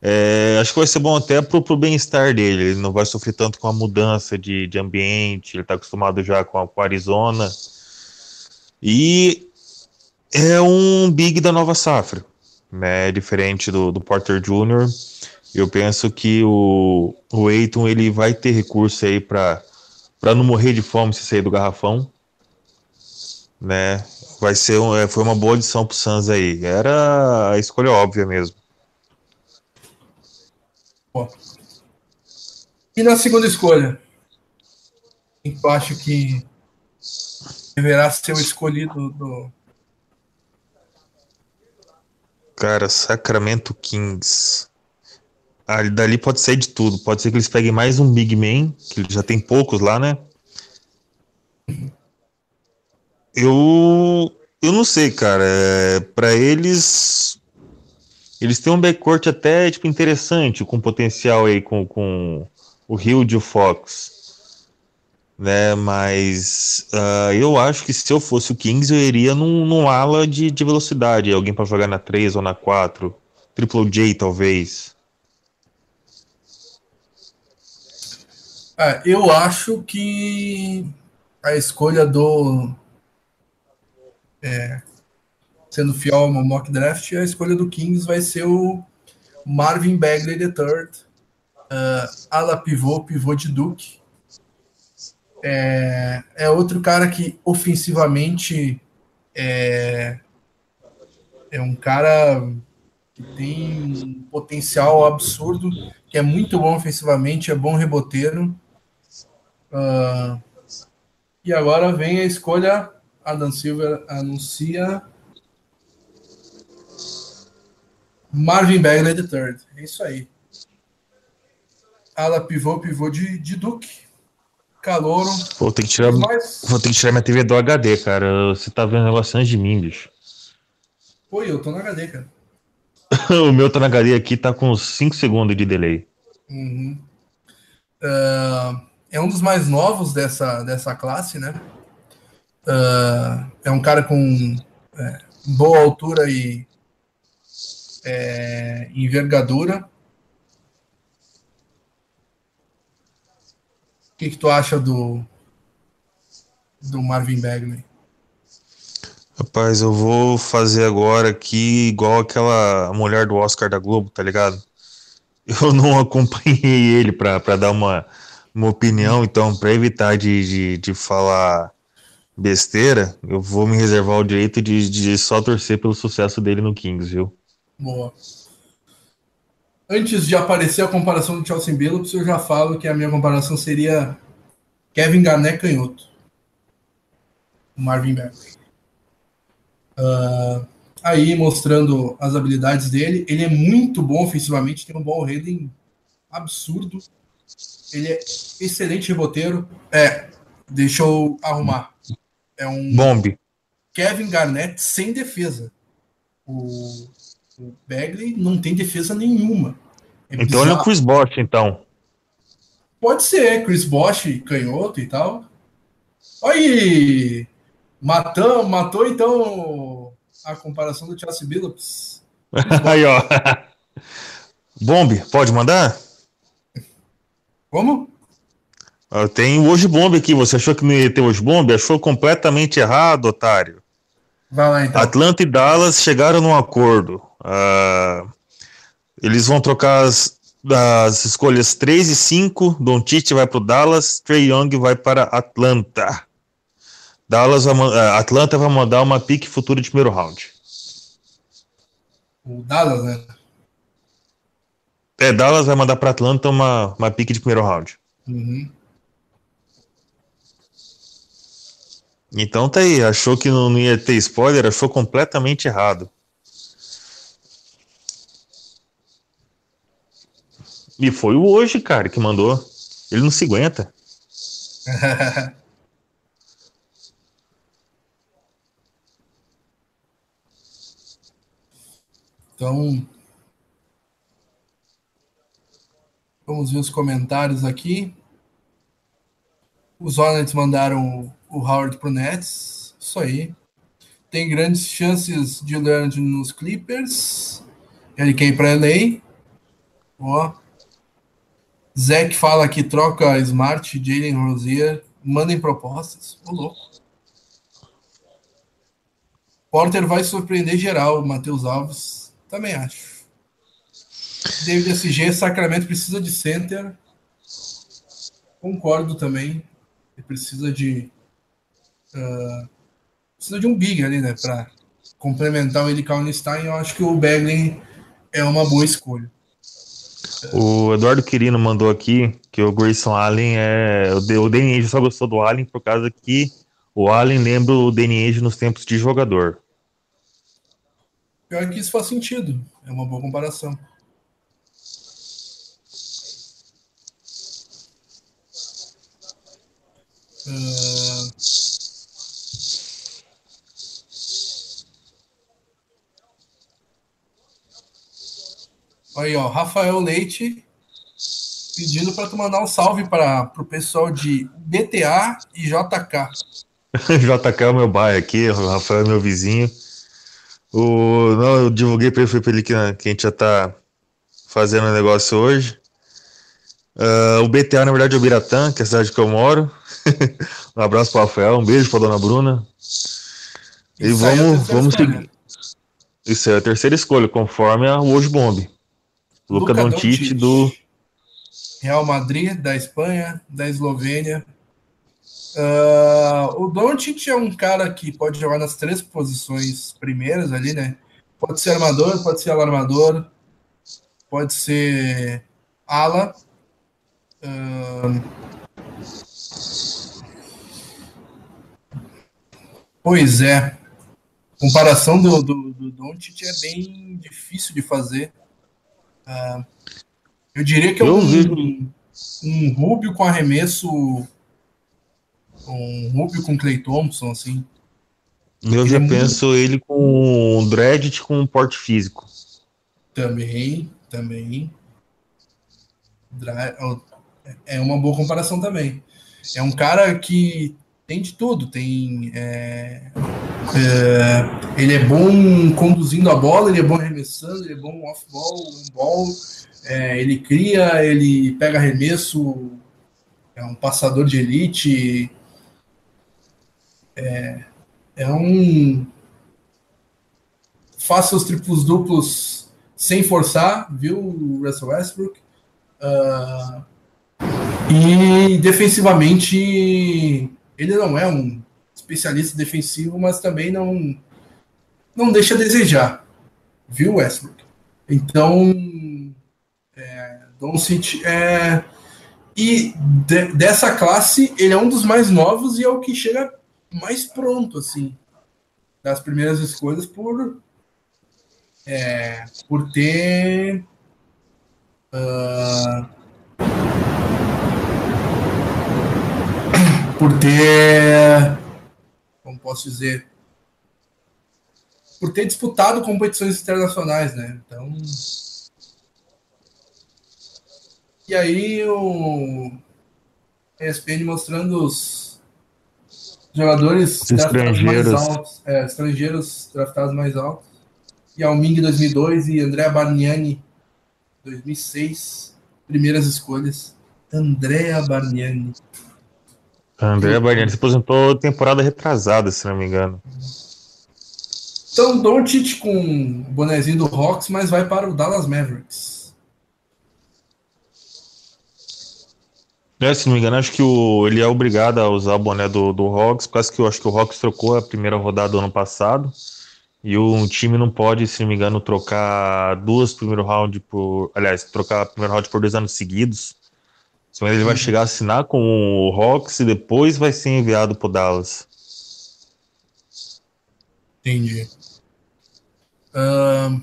É, acho que vai ser bom até pro, pro bem-estar dele. Ele não vai sofrer tanto com a mudança de, de ambiente, ele está acostumado já com a, com Arizona. E é um big da nova safra, né? Diferente do, do Porter Jr. Eu penso que o, o Aiton ele vai ter recurso aí para não morrer de fome se sair do garrafão, né? vai ser um, é, foi uma boa adição pro Suns aí. Era a escolha óbvia mesmo. E na segunda escolha? Eu acho que deverá ser o escolhido do. Cara, Sacramento Kings. Ah, dali pode ser de tudo. Pode ser que eles peguem mais um Big Man, que já tem poucos lá, né? Eu eu não sei, cara. É, para eles eles têm um backcourt até tipo interessante, com potencial aí com, com o Hill e o Fox. Né, mas uh, eu acho que se eu fosse o Kings, eu iria num, num ala de, de velocidade. Alguém para jogar na 3 ou na 4. Triple J, talvez. É, eu acho que a escolha do é, sendo fiel ao mock draft, a escolha do Kings vai ser o Marvin Bagley III, uh, ala pivô, pivô de Duke. É, é outro cara que ofensivamente é, é um cara que tem um potencial absurdo, que é muito bom ofensivamente, é bom reboteiro. Uh, e agora vem a escolha Adam Silver anuncia Marvin Bagley III. É isso aí. Ala pivô, pivô de, de Duke. Calouro. Vou ter que tirar, Mas... vou ter que tirar minha TV do HD, cara. Você tá vendo relações de mim, bicho. Pô, eu tô no HD, cara. o meu tá na HD aqui, tá com 5 segundos de delay. Uhum. Uh, é um dos mais novos dessa, dessa classe, né? Uh, é um cara com é, boa altura e é, envergadura. O que, que tu acha do, do Marvin Bagley? Rapaz, eu vou fazer agora aqui igual aquela mulher do Oscar da Globo, tá ligado? Eu não acompanhei ele para dar uma, uma opinião, então, para evitar de, de, de falar besteira, eu vou me reservar o direito de, de só torcer pelo sucesso dele no Kings, viu? Boa. Antes de aparecer a comparação do Chelsea Billups, eu já falo que a minha comparação seria Kevin Garnett canhoto. Marvin Bagley. Uh, aí, mostrando as habilidades dele. Ele é muito bom ofensivamente, tem um ball handling absurdo. Ele é excelente reboteiro. É, deixa eu arrumar. É um Bombe. Kevin Garnett sem defesa. O, o Bagley não tem defesa nenhuma. É então ele é o Chris Bosh, então. Pode ser, Chris Bosh, canhoto e tal. Aí, matou, matou então a comparação do Chelsea Billups. Aí, ó. Bombe, pode mandar? Como? Eu tenho hoje bombe aqui. Você achou que não ia ter hoje bombe? Achou completamente errado, otário. Vai lá, então. Atlanta e Dallas chegaram num acordo. Uh, eles vão trocar as, das escolhas 3 e 5. Don Tite vai para o Dallas, Trey Young vai para Atlanta. Dallas vai, uh, Atlanta vai mandar uma pique futura de primeiro round. O Dallas, né? É, Dallas vai mandar para Atlanta uma, uma pique de primeiro round. Uhum. Então tá aí, achou que não ia ter spoiler, achou completamente errado. E foi o hoje, cara, que mandou. Ele não se aguenta. então, vamos ver os comentários aqui. Os Hornets mandaram o Howard pro Nets. Isso aí. Tem grandes chances de Leonard nos Clippers. Ele quer ir para LA. Ó. Zach fala que troca Smart, Jalen Rosier. Mandem propostas. Ô, louco. Porter vai surpreender geral. Matheus Alves. Também acho. David SG, Sacramento precisa de center. Concordo também. Ele precisa de uh, precisa de um big ali, né? Para complementar o Eli Stein, eu acho que o Bagley é uma boa escolha. O Eduardo Quirino mandou aqui que o Grayson Allen é. O Danny Ainge só gostou do Allen por causa que o Allen lembra o Danny Ainge nos tempos de jogador. Pior que isso faz sentido. É uma boa comparação. Uh... Aí, ó, Rafael Leite pedindo para tu mandar um salve para o pessoal de BTA e JK. JK é o meu bairro aqui, o Rafael é meu vizinho. O, não, eu divulguei para ele, ele que, que a gente já tá fazendo o um negócio hoje. Uh, o BTA, na verdade, é o Biratã, que é a cidade que eu moro. um abraço para o Rafael, um beijo para dona Bruna. E Isso vamos, é vamos seguir. Isso é a terceira escolha, conforme a Hoje Bomb. Luca, Luca Doncic do Real Madrid, da Espanha, da Eslovênia. Uh, o Doncic é um cara que pode jogar nas três posições primeiras ali, né? Pode ser armador, pode ser alarmador, pode ser ala. Uh, pois é. Comparação do, do, do Doncic é bem difícil de fazer. Uh, eu diria que é um, um, um Rubio com arremesso. Um Rubio com Clay Thompson, assim. Eu já é penso ele com um Dread com um porte físico. Também, também. É uma boa comparação também. É um cara que tem de tudo. Tem. É, é, ele é bom conduzindo a bola, ele é bom arremessando, ele é bom off-ball, on-ball. É, ele cria, ele pega arremesso, é um passador de elite. É, é um. Faça os triplos duplos sem forçar, viu, Russell Westbrook? Uh, e defensivamente ele não é um especialista defensivo, mas também não não deixa a desejar, viu, Westbrook? Então, é, Doncic é e de, dessa classe ele é um dos mais novos e é o que chega mais pronto assim das primeiras escolhas por é, por ter uh, por ter, como posso dizer, por ter disputado competições internacionais, né? Então, e aí o ESPN mostrando os jogadores os estrangeiros. mais altos, é, estrangeiros draftados mais altos. Yao Ming 2002 e Andrea Bargnani 2006, primeiras escolhas. Andrea Bargnani. Andrea Bargnani se aposentou temporada retrasada, se não me engano. Então, Doncic com o bonezinho do Hawks, mas vai para o Dallas Mavericks. É, se não me engano, acho que o, ele é obrigado a usar o boné do, do Hawks, por causa que eu acho que o Hawks trocou a primeira rodada do ano passado. E um time não pode, se não me engano, trocar duas primeiro round por. Aliás, trocar primeiro round por dois anos seguidos. Senão ele vai chegar a assinar com o Hawks e depois vai ser enviado para Dallas. Entendi. Uh...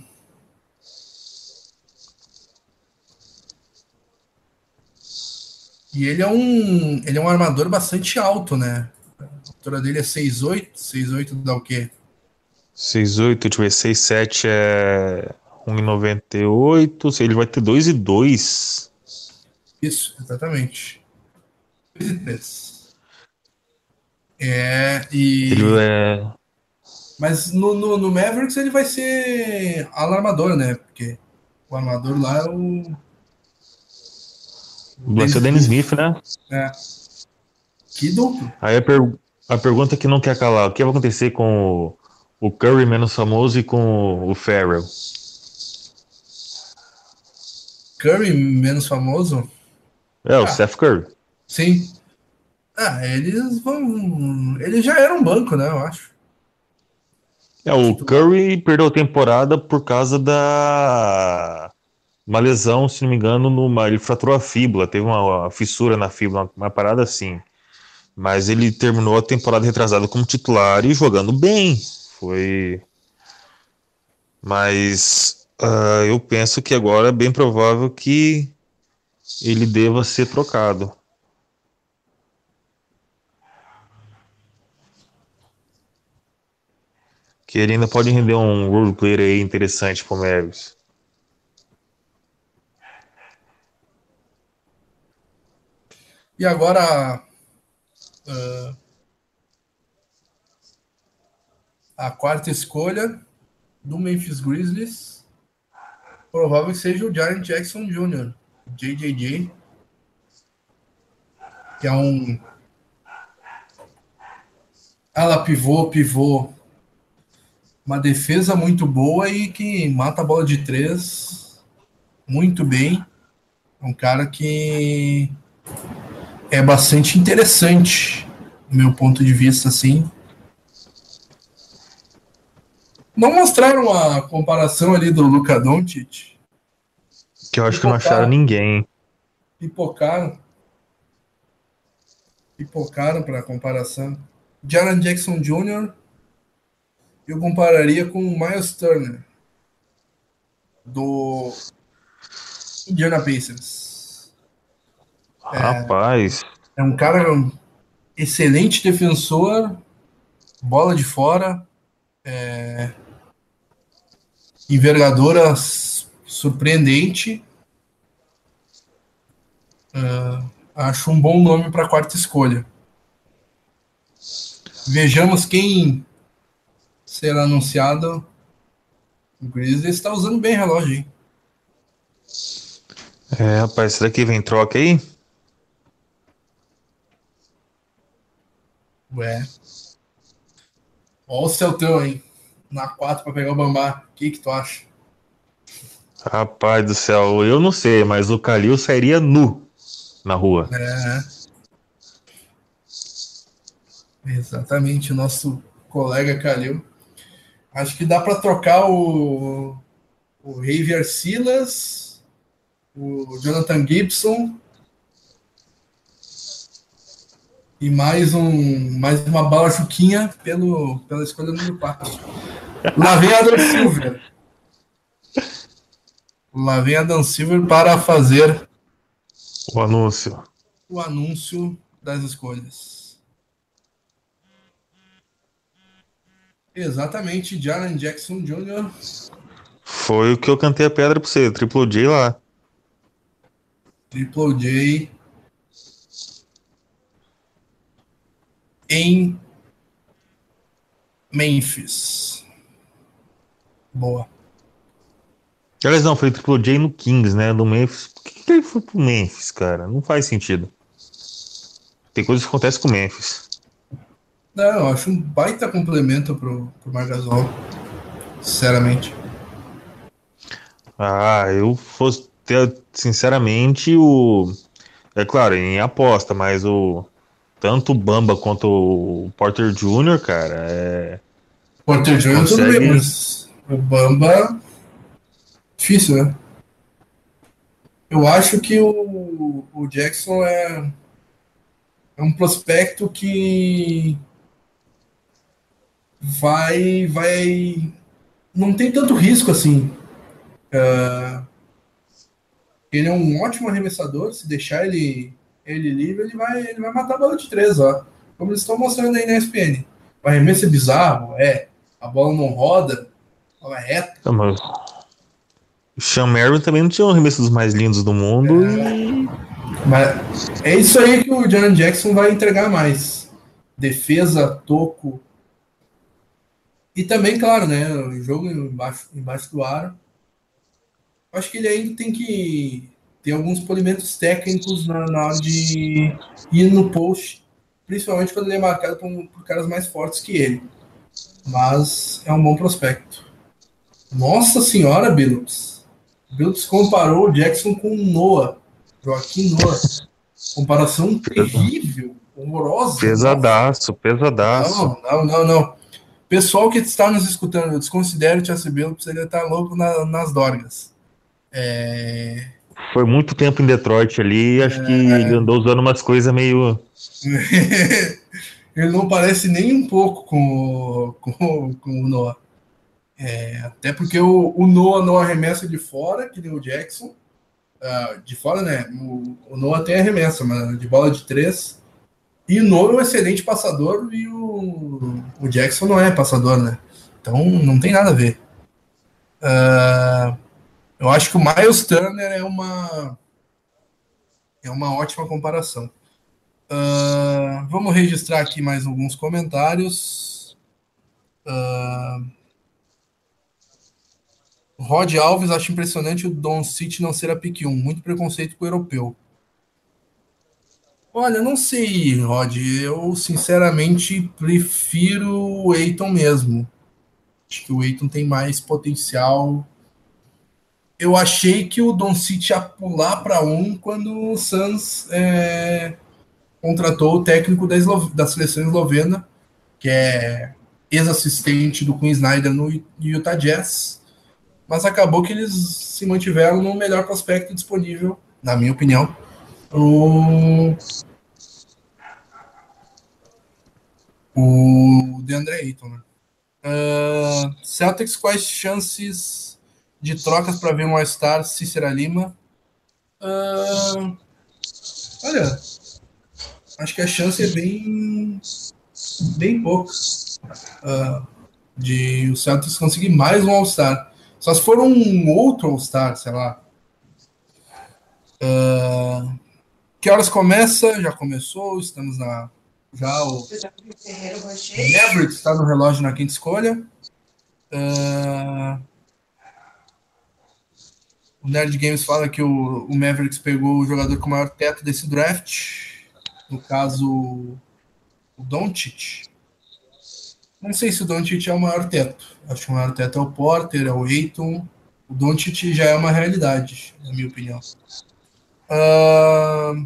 E ele é um. Ele é um armador bastante alto, né? A altura dele é 6'8. 6'8 dá o quê? 6'8, deixa eu ver, 6'7 é 1,98. Ele vai ter 2 e 2. Isso, exatamente. 2 e 3. É, e. Ele é. Mas no, no, no Mavericks ele vai ser alarmador, né? Porque o armador lá é o. Vai ser o Dennis Smith, né? É. Que duplo. Aí a, per... a pergunta que não quer calar: o que vai acontecer com o o Curry menos famoso e com o Farrell. Curry menos famoso? É, o ah, Seth Curry. Sim. Ah, eles vão. Eles já eram banco, né? Eu acho. É, o Curry perdeu a temporada por causa da uma lesão, se não me engano, numa, ele fraturou a fíbula, teve uma, uma fissura na fíbula, uma parada assim. Mas ele terminou a temporada retrasada como titular e jogando bem. Foi. Mas uh, eu penso que agora é bem provável que ele deva ser trocado. Que ele ainda pode render um roleplay aí interessante pro Mavis. E agora, uh, a quarta escolha do Memphis Grizzlies. Provável que seja o Jaren Jackson Jr., JJJ, que é um ala pivô, pivô, uma defesa muito boa e que mata a bola de três muito bem. É um cara que é bastante interessante, do meu ponto de vista, assim. Não mostraram a comparação ali do Luca Doncic? Que eu acho que não acharam ninguém. Pipocaram. Pipocaram para comparação. Jaron Jackson Jr. eu compararia com o Miles Turner do Indiana Pacers. Rapaz. É, é um cara excelente defensor, bola de fora, é, envergadura surpreendente. Uh, acho um bom nome para a quarta escolha. Vejamos quem será anunciado. O Grizzlies está usando bem relógio, hein? É, rapaz, será que vem troca aí? Ué. Olha o Celtão, hein? Na 4 para pegar o Bambá. O que, que tu acha? Rapaz do céu, eu não sei, mas o Calil sairia nu na rua. É. Exatamente, o nosso colega Calil. Acho que dá para trocar o, o Javier Silas, o Jonathan Gibson e mais um mais uma bala chuquinha pelo, pela escolha número 4. Lá vem Adam Silver. Lá vem a Dan Silver para fazer o anúncio. O anúncio das escolhas. Exatamente, Jaren Jackson Jr. Foi o que eu cantei a pedra para você, Triple J lá. Triple J em Memphis. Boa. Aliás, não, foi Triple J no Kings, né? Do Memphis. Por que, que ele foi pro Memphis, cara? Não faz sentido. Tem coisas que acontecem com o Memphis. Não, eu acho um baita complemento pro, pro Margasol. Sinceramente. Ah, eu fosse ter, sinceramente, o. É claro, em aposta, mas o. Tanto o Bamba quanto o Porter Jr., cara, é. Porter Jr. Consegue... tudo bem, mas o Bamba. Difícil, né? Eu acho que o, o Jackson é, é um prospecto que vai. vai não tem tanto risco assim. Uh, ele é um ótimo arremessador. Se deixar ele, ele livre, ele vai, ele vai matar a bola de três, ó. Como eles estão mostrando aí na ESPN. O arremesso é bizarro, é. A bola não roda, ela é reta. Tá, mas... O Sean Merrill também não tinha um arremesso dos mais lindos do mundo. É, e... Mas é isso aí que o John Jackson vai entregar mais. Defesa, toco. E também, claro, né? O jogo embaixo, embaixo do aro acho que ele ainda tem que ter alguns polimentos técnicos na, na hora de ir no post, principalmente quando ele é marcado por, por caras mais fortes que ele. Mas é um bom prospecto. Nossa senhora, Billups. Billups comparou o Jackson com o Noah. Joaquim Noah. Comparação terrível, horrorosa. Pesadaço, pesadaço. Não, não, não, não. Pessoal que está nos escutando, eu desconsidero o Tia Billups, ele está louco na, nas dorgas. É... Foi muito tempo em Detroit ali, acho é... que ele andou usando umas coisas meio. ele não parece nem um pouco com, com, com o Noah. É, até porque o, o, Noah não arremessa de fora, que nem o Jackson. Uh, de fora, né? O, o, Noah tem arremessa, mas de bola de três. E o Noah é um excelente passador e o, o Jackson não é passador, né? Então não tem nada a ver. Uh, eu acho que o Miles Turner é uma é uma ótima comparação. Uh, vamos registrar aqui mais alguns comentários. Uh, Rod Alves acha impressionante o Don City não ser a pick 1. Muito preconceito com o europeu. Olha, não sei, Rod. Eu sinceramente prefiro o Eiton mesmo. Acho que o Eiton tem mais potencial eu achei que o Don City ia pular para um quando o Suns é, contratou o técnico da, da seleção eslovena, que é ex-assistente do Queen Snyder no Utah Jazz, mas acabou que eles se mantiveram no melhor prospecto disponível, na minha opinião, o, o DeAndre Ayton. Né? Uh, Celtics, quais chances de trocas para ver um All-Star Cícera Lima. Uh, olha, acho que a chance é bem, bem pouca uh, de o Celtics conseguir mais um All-Star. Só se for um outro All-Star, sei lá. Uh, que horas começa? Já começou, estamos na. Já o. Maverick está no relógio na quinta escolha. Uh, o Nerd Games fala que o, o Mavericks pegou o jogador com o maior teto desse draft. No caso, o Doncic. Não sei se o Doncic é o maior teto. Acho que o maior teto é o Porter, é o Aiton. O Doncic já é uma realidade, na minha opinião. Uh...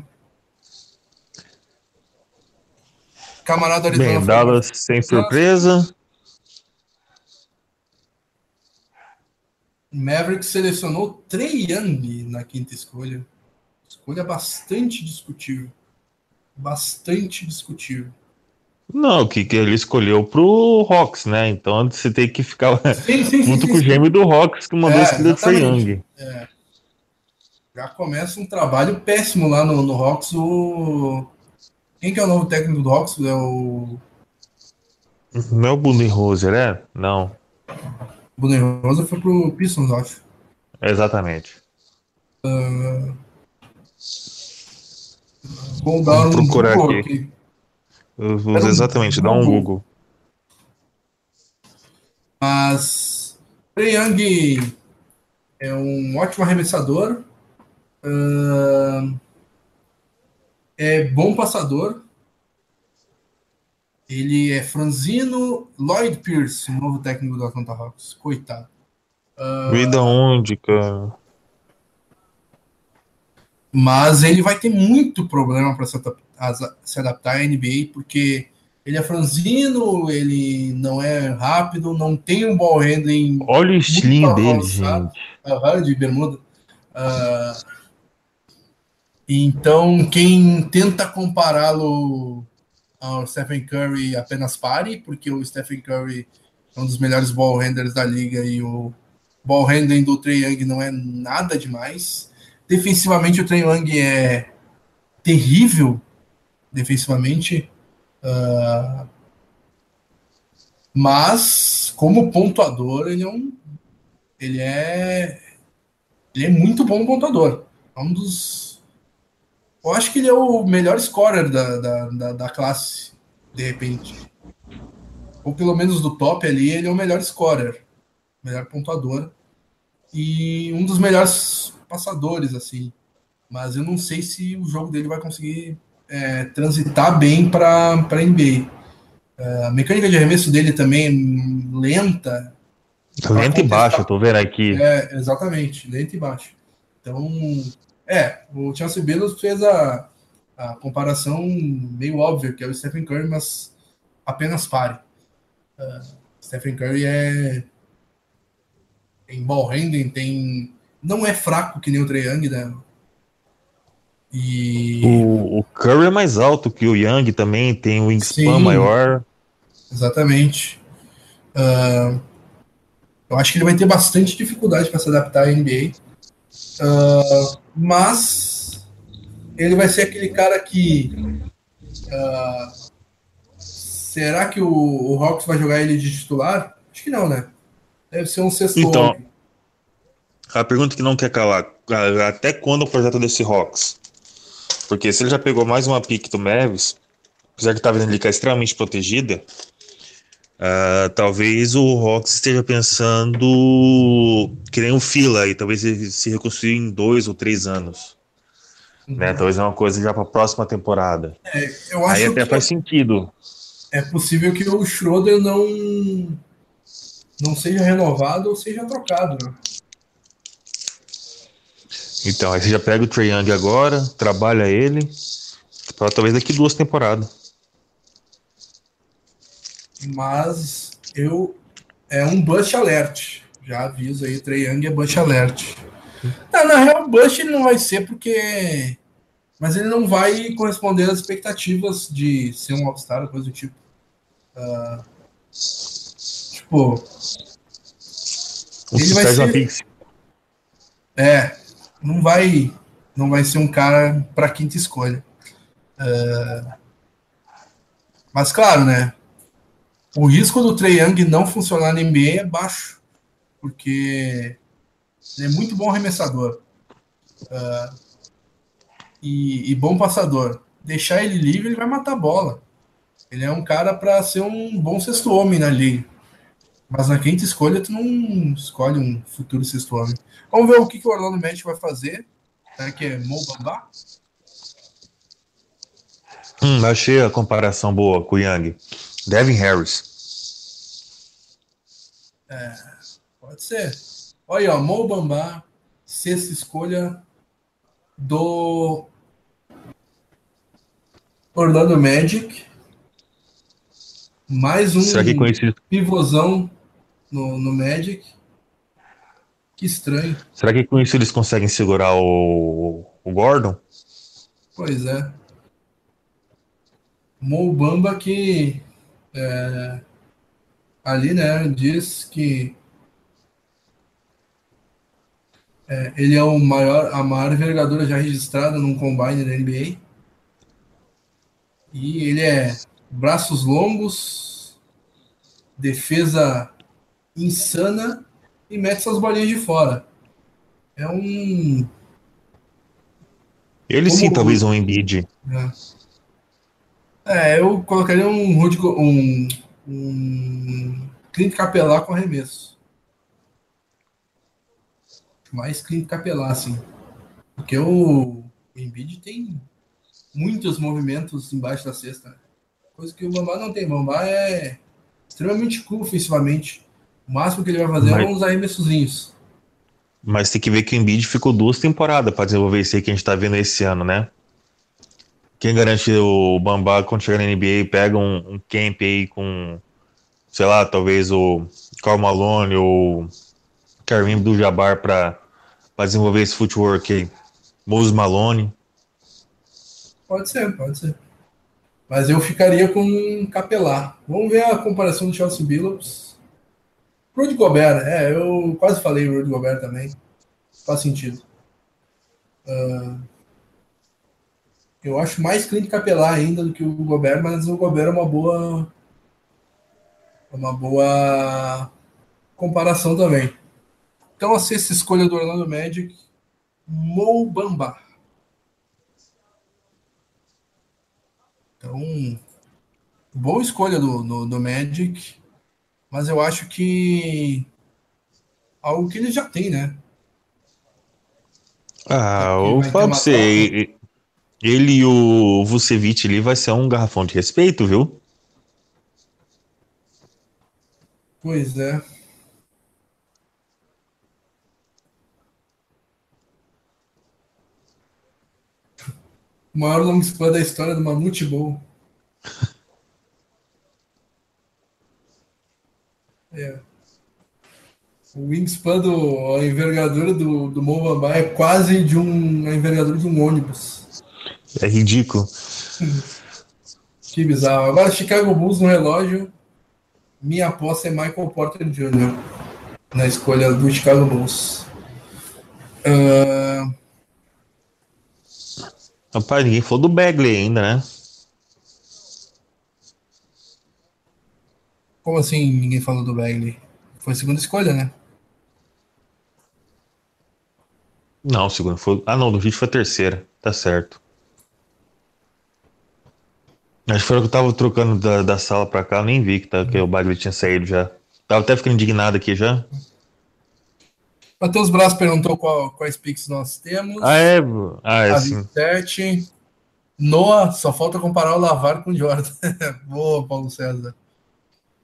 Camarada Bem, Dallas sem surpresa. Maverick selecionou Trey Young na quinta escolha. Escolha bastante discutível. Bastante discutível. Não, que, que ele escolheu pro Hawks, né? Então você tem que ficar sim, sim, junto sim, com o gêmeo do Hawks que mandou é, do Trey Young. É. Já começa um trabalho péssimo lá no, no Hawks. O... Quem que é o novo técnico do Hawks? É o. Não é o Budenholzer, é? Não. O Budenholzer foi pro Pistons, acho. Exatamente. Uh... Vou dar Vamos um procurar Google aqui. Exatamente, dá um Google. Mas Young é um ótimo arremessador, uh, é bom passador. Ele é franzino. Lloyd Pierce, novo técnico do Atlanta Hawks. Coitado. Uh, da onde, cara? Mas ele vai ter muito problema para se adaptar à NBA, porque ele é franzino, ele não é rápido, não tem um ball handling. Olha o slim dele, gente. Uhum, de bermuda. Uh, então, quem tenta compará-lo ao Stephen Curry apenas pare, porque o Stephen Curry é um dos melhores ball handlers da liga e o ball handling do Trae Young não é nada demais. Defensivamente, o Trae Young é terrível defensivamente. Uh, mas como pontuador, ele é um ele é ele é muito bom pontuador. É um dos eu acho que ele é o melhor scorer da, da, da, da classe, de repente. Ou pelo menos do top ali, ele é o melhor scorer, melhor pontuador. E um dos melhores passadores, assim. Mas eu não sei se o jogo dele vai conseguir é, transitar bem para a NBA. É, a mecânica de arremesso dele também lenta. Lenta e baixa, tô vendo aqui. É, exatamente, lenta e baixa. Então, é, o Chelsea Billups fez a, a comparação meio óbvia, que é o Stephen Curry, mas apenas pare. Uh, Stephen Curry é tem ball handling, tem não é fraco que nem o Trae Young, né? E... O, o, Curry é mais alto que o Young também, tem o wingspan Sim, maior. Exatamente. Uh, eu acho que ele vai ter bastante dificuldade para se adaptar à NBA. Uh, mas ele vai ser aquele cara que. Uh, será que o, o Hawks vai jogar ele de titular? Acho que não, né? Deve ser um sexto então, homem. A pergunta que não quer calar: até quando o projeto desse Hawks? Porque se ele já pegou mais uma pique do Mavis, apesar que tá vendo ele extremamente protegida, uh, talvez o Hawks esteja pensando que nem o Fila aí, talvez ele se reconstruir em dois ou três anos. Uhum. Né? Talvez é uma coisa já para a próxima temporada. É, eu acho aí até faz sentido. É possível que o Schroeder não não seja renovado ou seja trocado, né? Então, aí você já pega o Trae Young agora, trabalha ele, para talvez daqui duas temporadas. Mas eu é um bust alert. Já aviso aí, Trae Young é bust alert. Não, na real, bust ele não vai ser porque mas ele não vai corresponder às expectativas de ser um All-Star, coisa do tipo. Uh, tipo. ele vai ser. É, não vai não vai ser um cara para quinta escolha. Uh, mas claro, né? O risco do Trey Young não funcionar na NBA é baixo, porque é muito bom arremessador uh, e, e, bom passador. Deixar ele livre, ele vai matar a bola. Ele é um cara para ser um bom sexto homem na liga. Mas na quinta escolha, tu não escolhe um futuro sexto homem. Vamos ver o que, que o Orlando Magic vai fazer. Será que é Mobamba? Hum, achei a comparação boa com o Young. Devin Harris. É, pode ser. Olha, ó, Mobamba, sexta escolha do Orlando Magic. Mais um Será que pivôzão no, no Magic. Que estranho. Será que com isso eles conseguem segurar o, o Gordon? Pois é. Moubamba que é, ali, né, diz que é, ele é o maior, a maior envergadura já registrada num combine da NBA. E ele é braços longos, defesa insana e mete suas bolinhas de fora. É um. Ele sim, talvez um Embiid. É. é. eu colocaria um um, um Clint Capelá com arremesso. Mais Clint Capelá, assim. Porque o, o Embiid tem muitos movimentos embaixo da cesta. Coisa que o Bambá não tem. O Bambá é extremamente cool ofensivamente. O máximo que ele vai fazer é Mas... é uns arremessozinhos. Mas tem que ver que o Embiid ficou duas temporadas para desenvolver isso aí que a gente tá vendo esse ano, né? Quem garante o Bambá quando chegar na NBA pega um, um camp aí com, sei lá, talvez o Carl Malone ou Karim do Jabbar para desenvolver esse footwork aí. Moses Malone. Pode ser, pode ser. Mas eu ficaria com um Capelar. Vamos ver a comparação do Chelsea Billups. Rudy Gobert, é, eu quase falei Rudy Gobert também. Faz sentido. Uh, eu acho mais Clint Capelar ainda do que o Gobert, mas o Gobert é uma boa. Uma boa comparação também. Então, a sexta escolha do Orlando Magic, Mo Bamba. Então, boa escolha do, do, do, Magic, mas eu acho que algo que ele já tem, né? Ah, eu falo pra você, ele e o Vucevic ali vai ser um garrafão de respeito, viu? Pois é. O maior long span da história do Mamute Bowl. é. O wingspan, do, a envergadura do, do Mobamba é quase de um, a envergadura de um ônibus. É ridículo. que bizarro. Agora, Chicago Bulls no relógio. Minha aposta é Michael Porter Jr. na escolha do Chicago Bulls. Uh, Rapaz, ninguém falou do Bagley ainda, né? Como assim ninguém falou do Bagley? Foi a segunda escolha, né? Não, segundo foi. Ah, não, do Hit foi a terceira. Tá certo. Acho que foi o que eu tava trocando da, da sala pra cá, eu nem vi que, tá, que o Bagley tinha saído já. Tava até ficando indignado aqui já. Matheus Braz perguntou qual, quais picks nós temos. Ah, é? Ah, é sim. 27. Noah, só falta comparar o Lavar com o Jordan. Boa, Paulo César.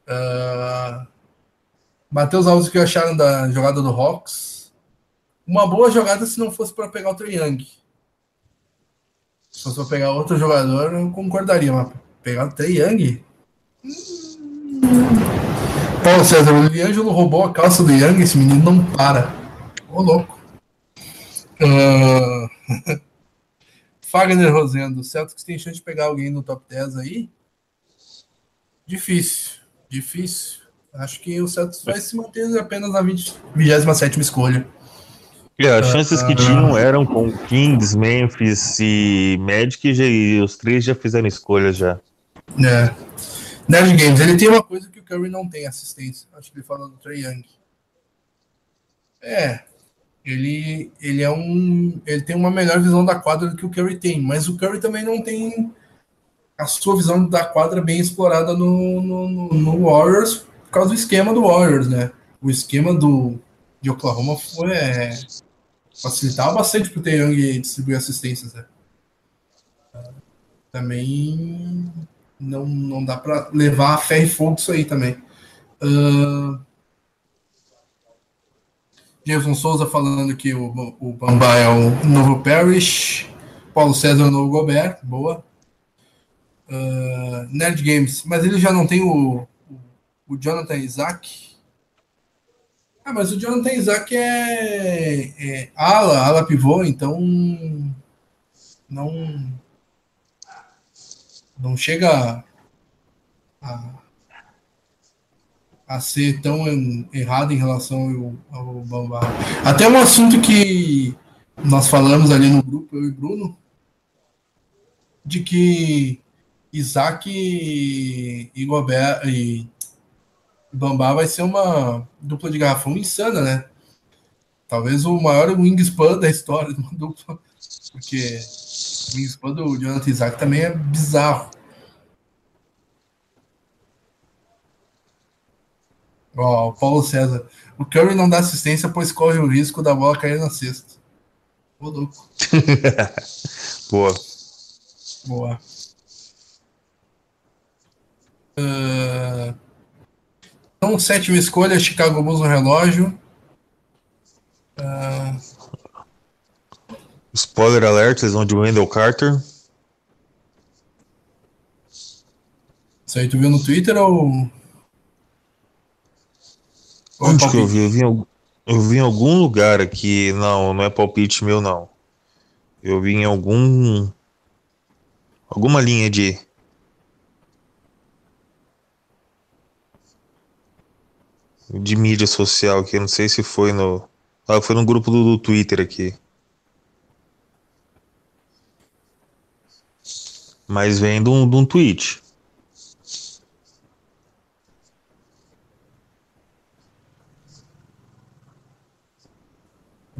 Uh, Matheus Alves, o que acharam da jogada do Hawks? Uma boa jogada se não fosse para pegar o Trae Young. Se fosse para pegar outro jogador, eu concordaria, mas pegar o Trae Young? Hum. Paulo César, o Liangelo roubou a calça do Young, esse menino não para. Ô, louco. Uh... Fagner Rosendo, Celtics tem chance de pegar alguém no top 10 aí? Difícil, difícil. Acho que o Celtics vai se manter apenas na 20, 27 escolha. É, as chances que tinham eram com Kings, Memphis e Magic, e os três já fizeram escolhas já. É. Nerd Games, ele tem uma coisa que o Curry não tem, assistência. Acho que ele falou do Trey Young. É, ele, ele é um. Ele tem uma melhor visão da quadra do que o Curry tem, mas o Curry também não tem a sua visão da quadra bem explorada no, no, no Warriors por causa do esquema do Warriors, né? O esquema do, de Oklahoma foi, é, facilitava bastante para o Young distribuir assistências, né? Também não, não dá para levar a ferro e fogo isso aí também. Uh, Jason Souza falando que o, o Bamba é o novo Parrish. Paulo César é o novo Gobert. Boa. Uh, Nerd Games. Mas ele já não tem o, o Jonathan Isaac? Ah, mas o Jonathan Isaac é, é ala, ala pivô, então não não chega a, a ser tão errado em relação ao, ao. Até um assunto que nós falamos ali no grupo, eu e Bruno, de que Isaac e, Gobert, e Bambá vai ser uma dupla de garrafão insana, né? Talvez o maior wingspan da história de uma dupla, porque o wingspan do Jonathan Isaac também é bizarro. Ó, o Paulo César. O Curry não dá assistência, pois corre o risco da bola cair na cesta. Ô, louco. Boa. Boa. Uh... Então, sétima escolha, Chicago Bulls no relógio. Uh... Spoiler alert, eles vão de Wendell Carter. Isso aí tu viu no Twitter ou. ou é Onde que eu vi? Eu vi, em, eu vi em algum lugar aqui. Não, não é palpite meu, não. Eu vi em algum. Alguma linha de de mídia social aqui, não sei se foi no. Ah, foi no grupo do, do Twitter aqui. Mas vem de um, de um tweet.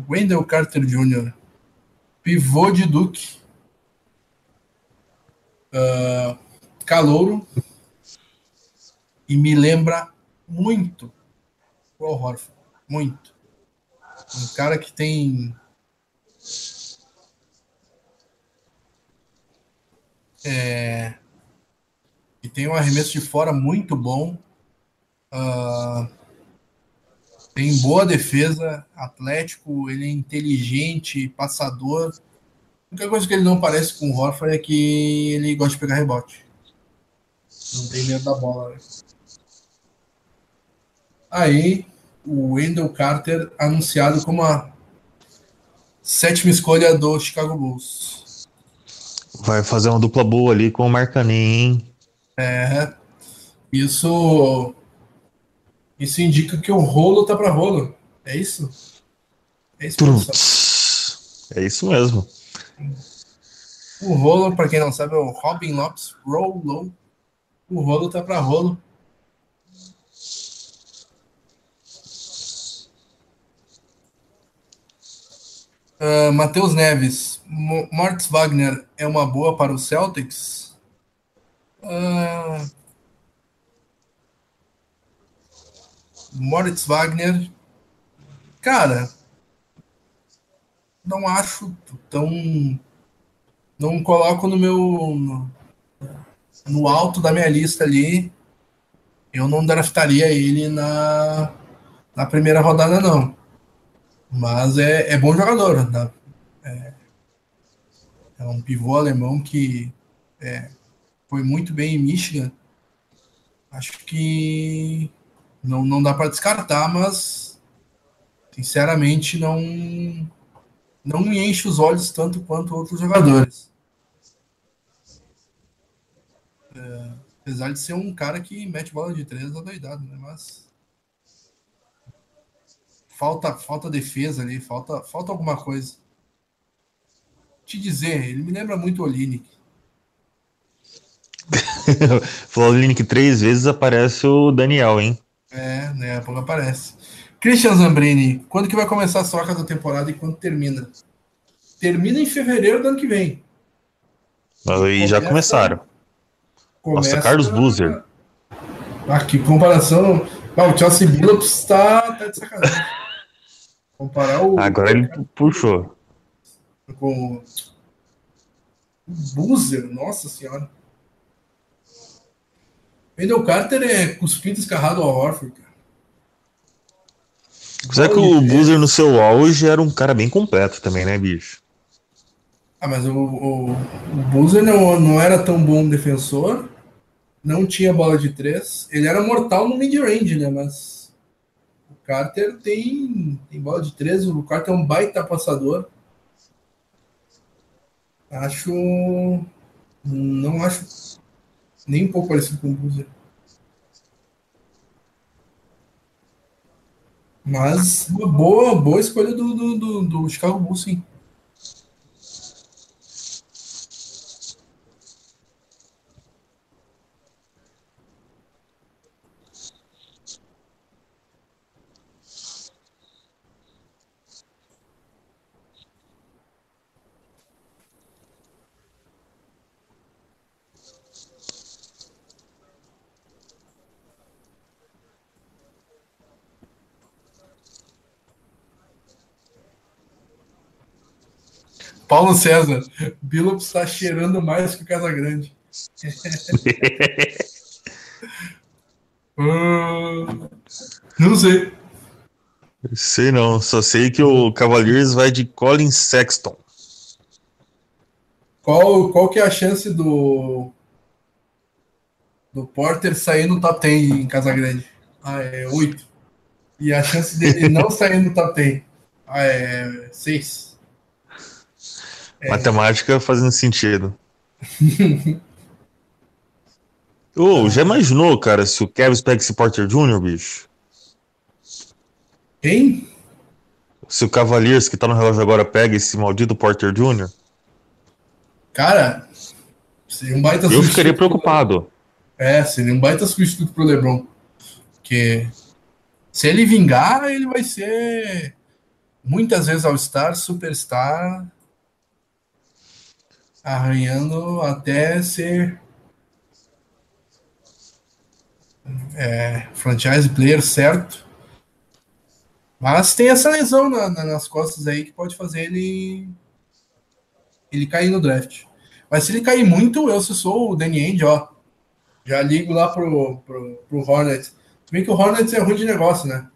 Wendell Carter Jr., pivô de Duke, uh, calouro, e me lembra muito o Horford. Muito. Um cara que tem. É, que tem um arremesso de fora muito bom. Uh, tem boa defesa, atlético, ele é inteligente, passador. A única coisa que ele não parece com o Horford é que ele gosta de pegar rebote. Não tem medo da bola. Né? Aí, o Wendell Carter anunciado como a sétima escolha do Chicago Bulls. Vai fazer uma dupla boa ali com o Marcanen, hein? É. Isso isso indica que o rolo tá para rolo. É isso? É isso, é isso mesmo. O rolo, para quem não sabe, é o Robin Lopes Rollo. O rolo tá para rolo. Uh, Matheus Neves, Moritz Wagner é uma boa para o Celtics? Uh, Moritz Wagner, cara, não acho tão. Não coloco no meu. No, no alto da minha lista ali. Eu não draftaria ele na, na primeira rodada, não. Mas é, é bom jogador. Tá? É, é, um pivô alemão que é, foi muito bem em Michigan. Acho que não, não dá para descartar, mas sinceramente não não me enche os olhos tanto quanto outros jogadores. É, apesar de ser um cara que mete bola de três adoidado, né? Mas falta, falta defesa ali, falta, falta alguma coisa. Te dizer, ele me lembra muito o Olinick. Falou Olinick três vezes, aparece o Daniel, hein? É, né? A pouco aparece. Christian Zambrini, quando que vai começar a troca da temporada e quando termina? Termina em fevereiro do ano que vem. Aí já começaram. Começa, Nossa, Carlos Buzer. Ah, que comparação. Ah, o Chelsea Billups tá, tá de sacanagem. Comparar o. Agora ele puxou. Com o Boozer, nossa senhora. Wendell Carter é cuspido escarrado ao Horford, cara. Será que o Boozer no seu auge era um cara bem completo também, né, bicho? Ah, mas o, o, o Boozer não, não era tão bom defensor, não tinha bola de três. Ele era mortal no mid-range, né? Mas Carter tem, tem bola de três, o Carter é um baita passador. Acho. Não acho nem um pouco parecido com o Boozer. Mas uma boa, boa escolha do, do, do, do Chicago Bulls, sim. Paulo César, Billups está cheirando mais que o Casagrande. uh, não sei. Sei não, só sei que o Cavaliers vai de Colin Sexton. Qual, qual que é a chance do do Porter sair no top 10 em Casagrande? Ah, é 8. E a chance dele não sair no top 10? Ah, é 6. É. Matemática fazendo sentido. Ô, oh, já imaginou, cara, se o Kevin pega esse Porter Jr., bicho? Quem? Se o Cavaliers, que tá no relógio agora, pega esse maldito Porter Jr. Cara, seria um baita Eu ficaria preocupado. É, seria um baita substituto pro LeBron. Porque se ele vingar, ele vai ser muitas vezes All-Star, Superstar arranhando até ser é, franchise player certo. Mas tem essa lesão na, na, nas costas aí que pode fazer ele ele cair no draft. Mas se ele cair muito, eu se sou o Danny Ainge, ó, já ligo lá pro, pro, pro Hornets. Bem que o Hornets é ruim de negócio, né?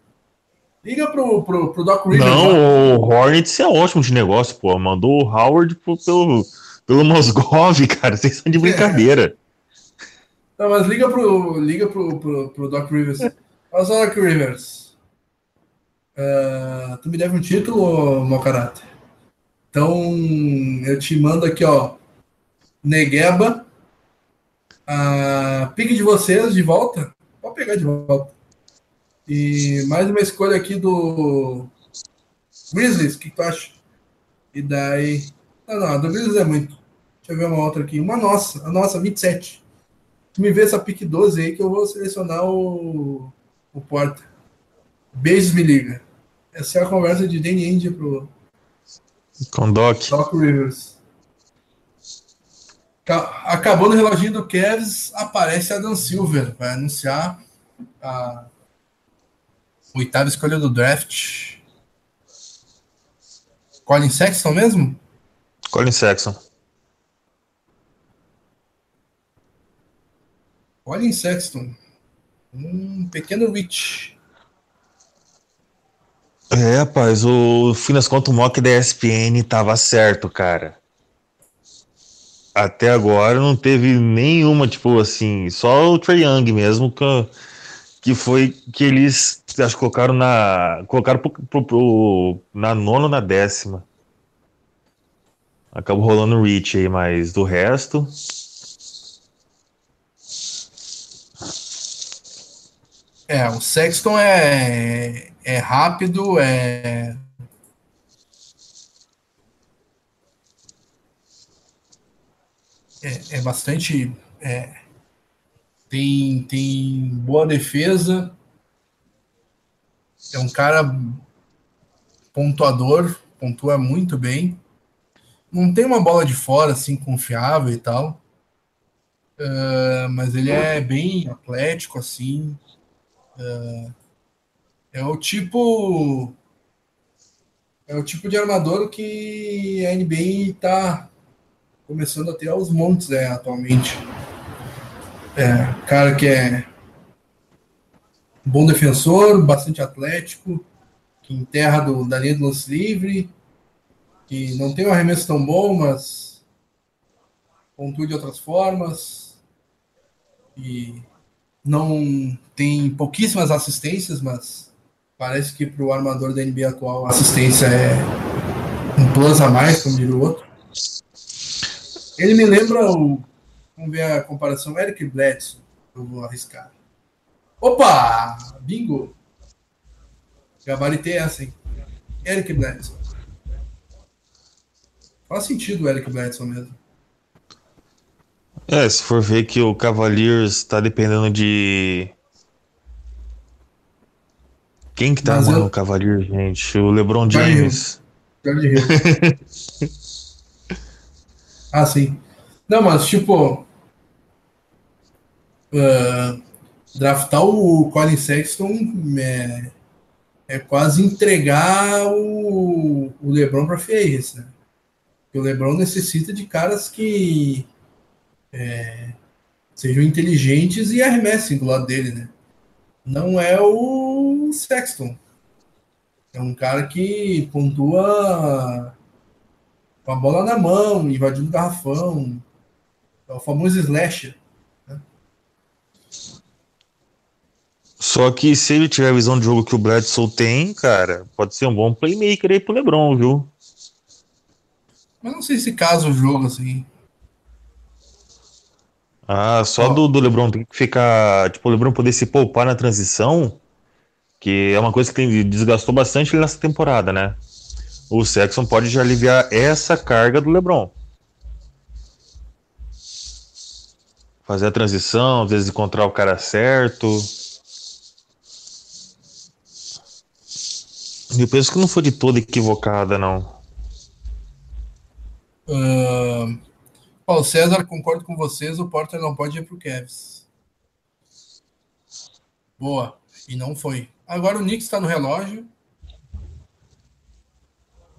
Liga pro, pro, pro Doc Rivers. Não, o Hornets é ótimo de negócio, pô. Mandou o Howard pro, pelo, pelo Mosgov, cara, vocês são de brincadeira. Não, mas liga pro, liga pro, pro, pro Doc Rivers. Olha só, Doc Rivers. Uh, tu me deve um título, mau caráter. Então, eu te mando aqui, ó. Negueba. Uh, pique de vocês de volta. Pode pegar de volta. E mais uma escolha aqui do Grizzlies. O que tu acha? E daí. Não, não, a do Grizzlies é muito. Deixa eu ver uma outra aqui. Uma nossa, a nossa, 27. Tu me vê essa pick 12 aí que eu vou selecionar o, o Porta. Beijos, me liga. Essa é a conversa de Danny India pro. Com Doc. Doc Rivers. Acabou no reloginho do Cavs, aparece Adam Silver. Vai anunciar a oitava escolha do draft. Colin Sexton mesmo? Colin Sexton. Colin Sexton. Um pequeno reach. É, rapaz, o fim das contas, o mock da ESPN tava certo, cara. Até agora não teve nenhuma, tipo assim, só o Trey Young mesmo, que, que foi que eles acho que colocaram na. Colocaram pro, pro, pro, na nona na décima. Acabou rolando o reach aí, mas do resto. É, o Sexton é, é rápido, é. É, é bastante. É, tem, tem boa defesa. É um cara pontuador, pontua muito bem. Não tem uma bola de fora assim confiável e tal. Uh, mas ele é bem atlético assim. É, é o tipo. É o tipo de armador que a NBA está começando a ter aos montes né, atualmente. É, cara que é bom defensor, bastante atlético, que enterra do, da linha do lance livre, que não tem um arremesso tão bom, mas pontua de outras formas. E não tem pouquíssimas assistências, mas parece que para o armador da NBA atual a assistência é um plus a mais, como diria o outro. Ele me lembra o. Vamos ver a comparação. Eric Bledsoe. Eu vou arriscar. Opa! Bingo! Gabaritei essa, hein? Eric Bledsoe. Faz sentido o Eric Bledsoe mesmo. É, se for ver que o Cavaliers está dependendo de. Quem que tá Mas armando eu... o Cavaliers, gente? O LeBron James. ah, sim. Não, mas tipo. Uh, draftar o Colin Sexton é, é quase entregar o, o LeBron para Ferris, né? O LeBron necessita de caras que é, sejam inteligentes e arremessem do lado dele, né? Não é o Sexton. É um cara que pontua com a bola na mão, invadindo o garrafão. É o famoso slasher. Né? Só que se ele tiver a visão de jogo que o Bledsoe tem, cara, pode ser um bom playmaker aí pro LeBron, viu? Mas não sei se casa o jogo assim. Ah, só do, do LeBron tem que ficar. Tipo, o LeBron poder se poupar na transição, que é uma coisa que tem, desgastou bastante ele nessa temporada, né? O Sexton pode já aliviar essa carga do LeBron. Fazer a transição, às vezes encontrar o cara certo. Eu penso que não foi de toda equivocada, não. Uh, Paulo César, concordo com vocês, o Porter não pode ir para o Cavs. Boa. E não foi. Agora o Knicks está no relógio.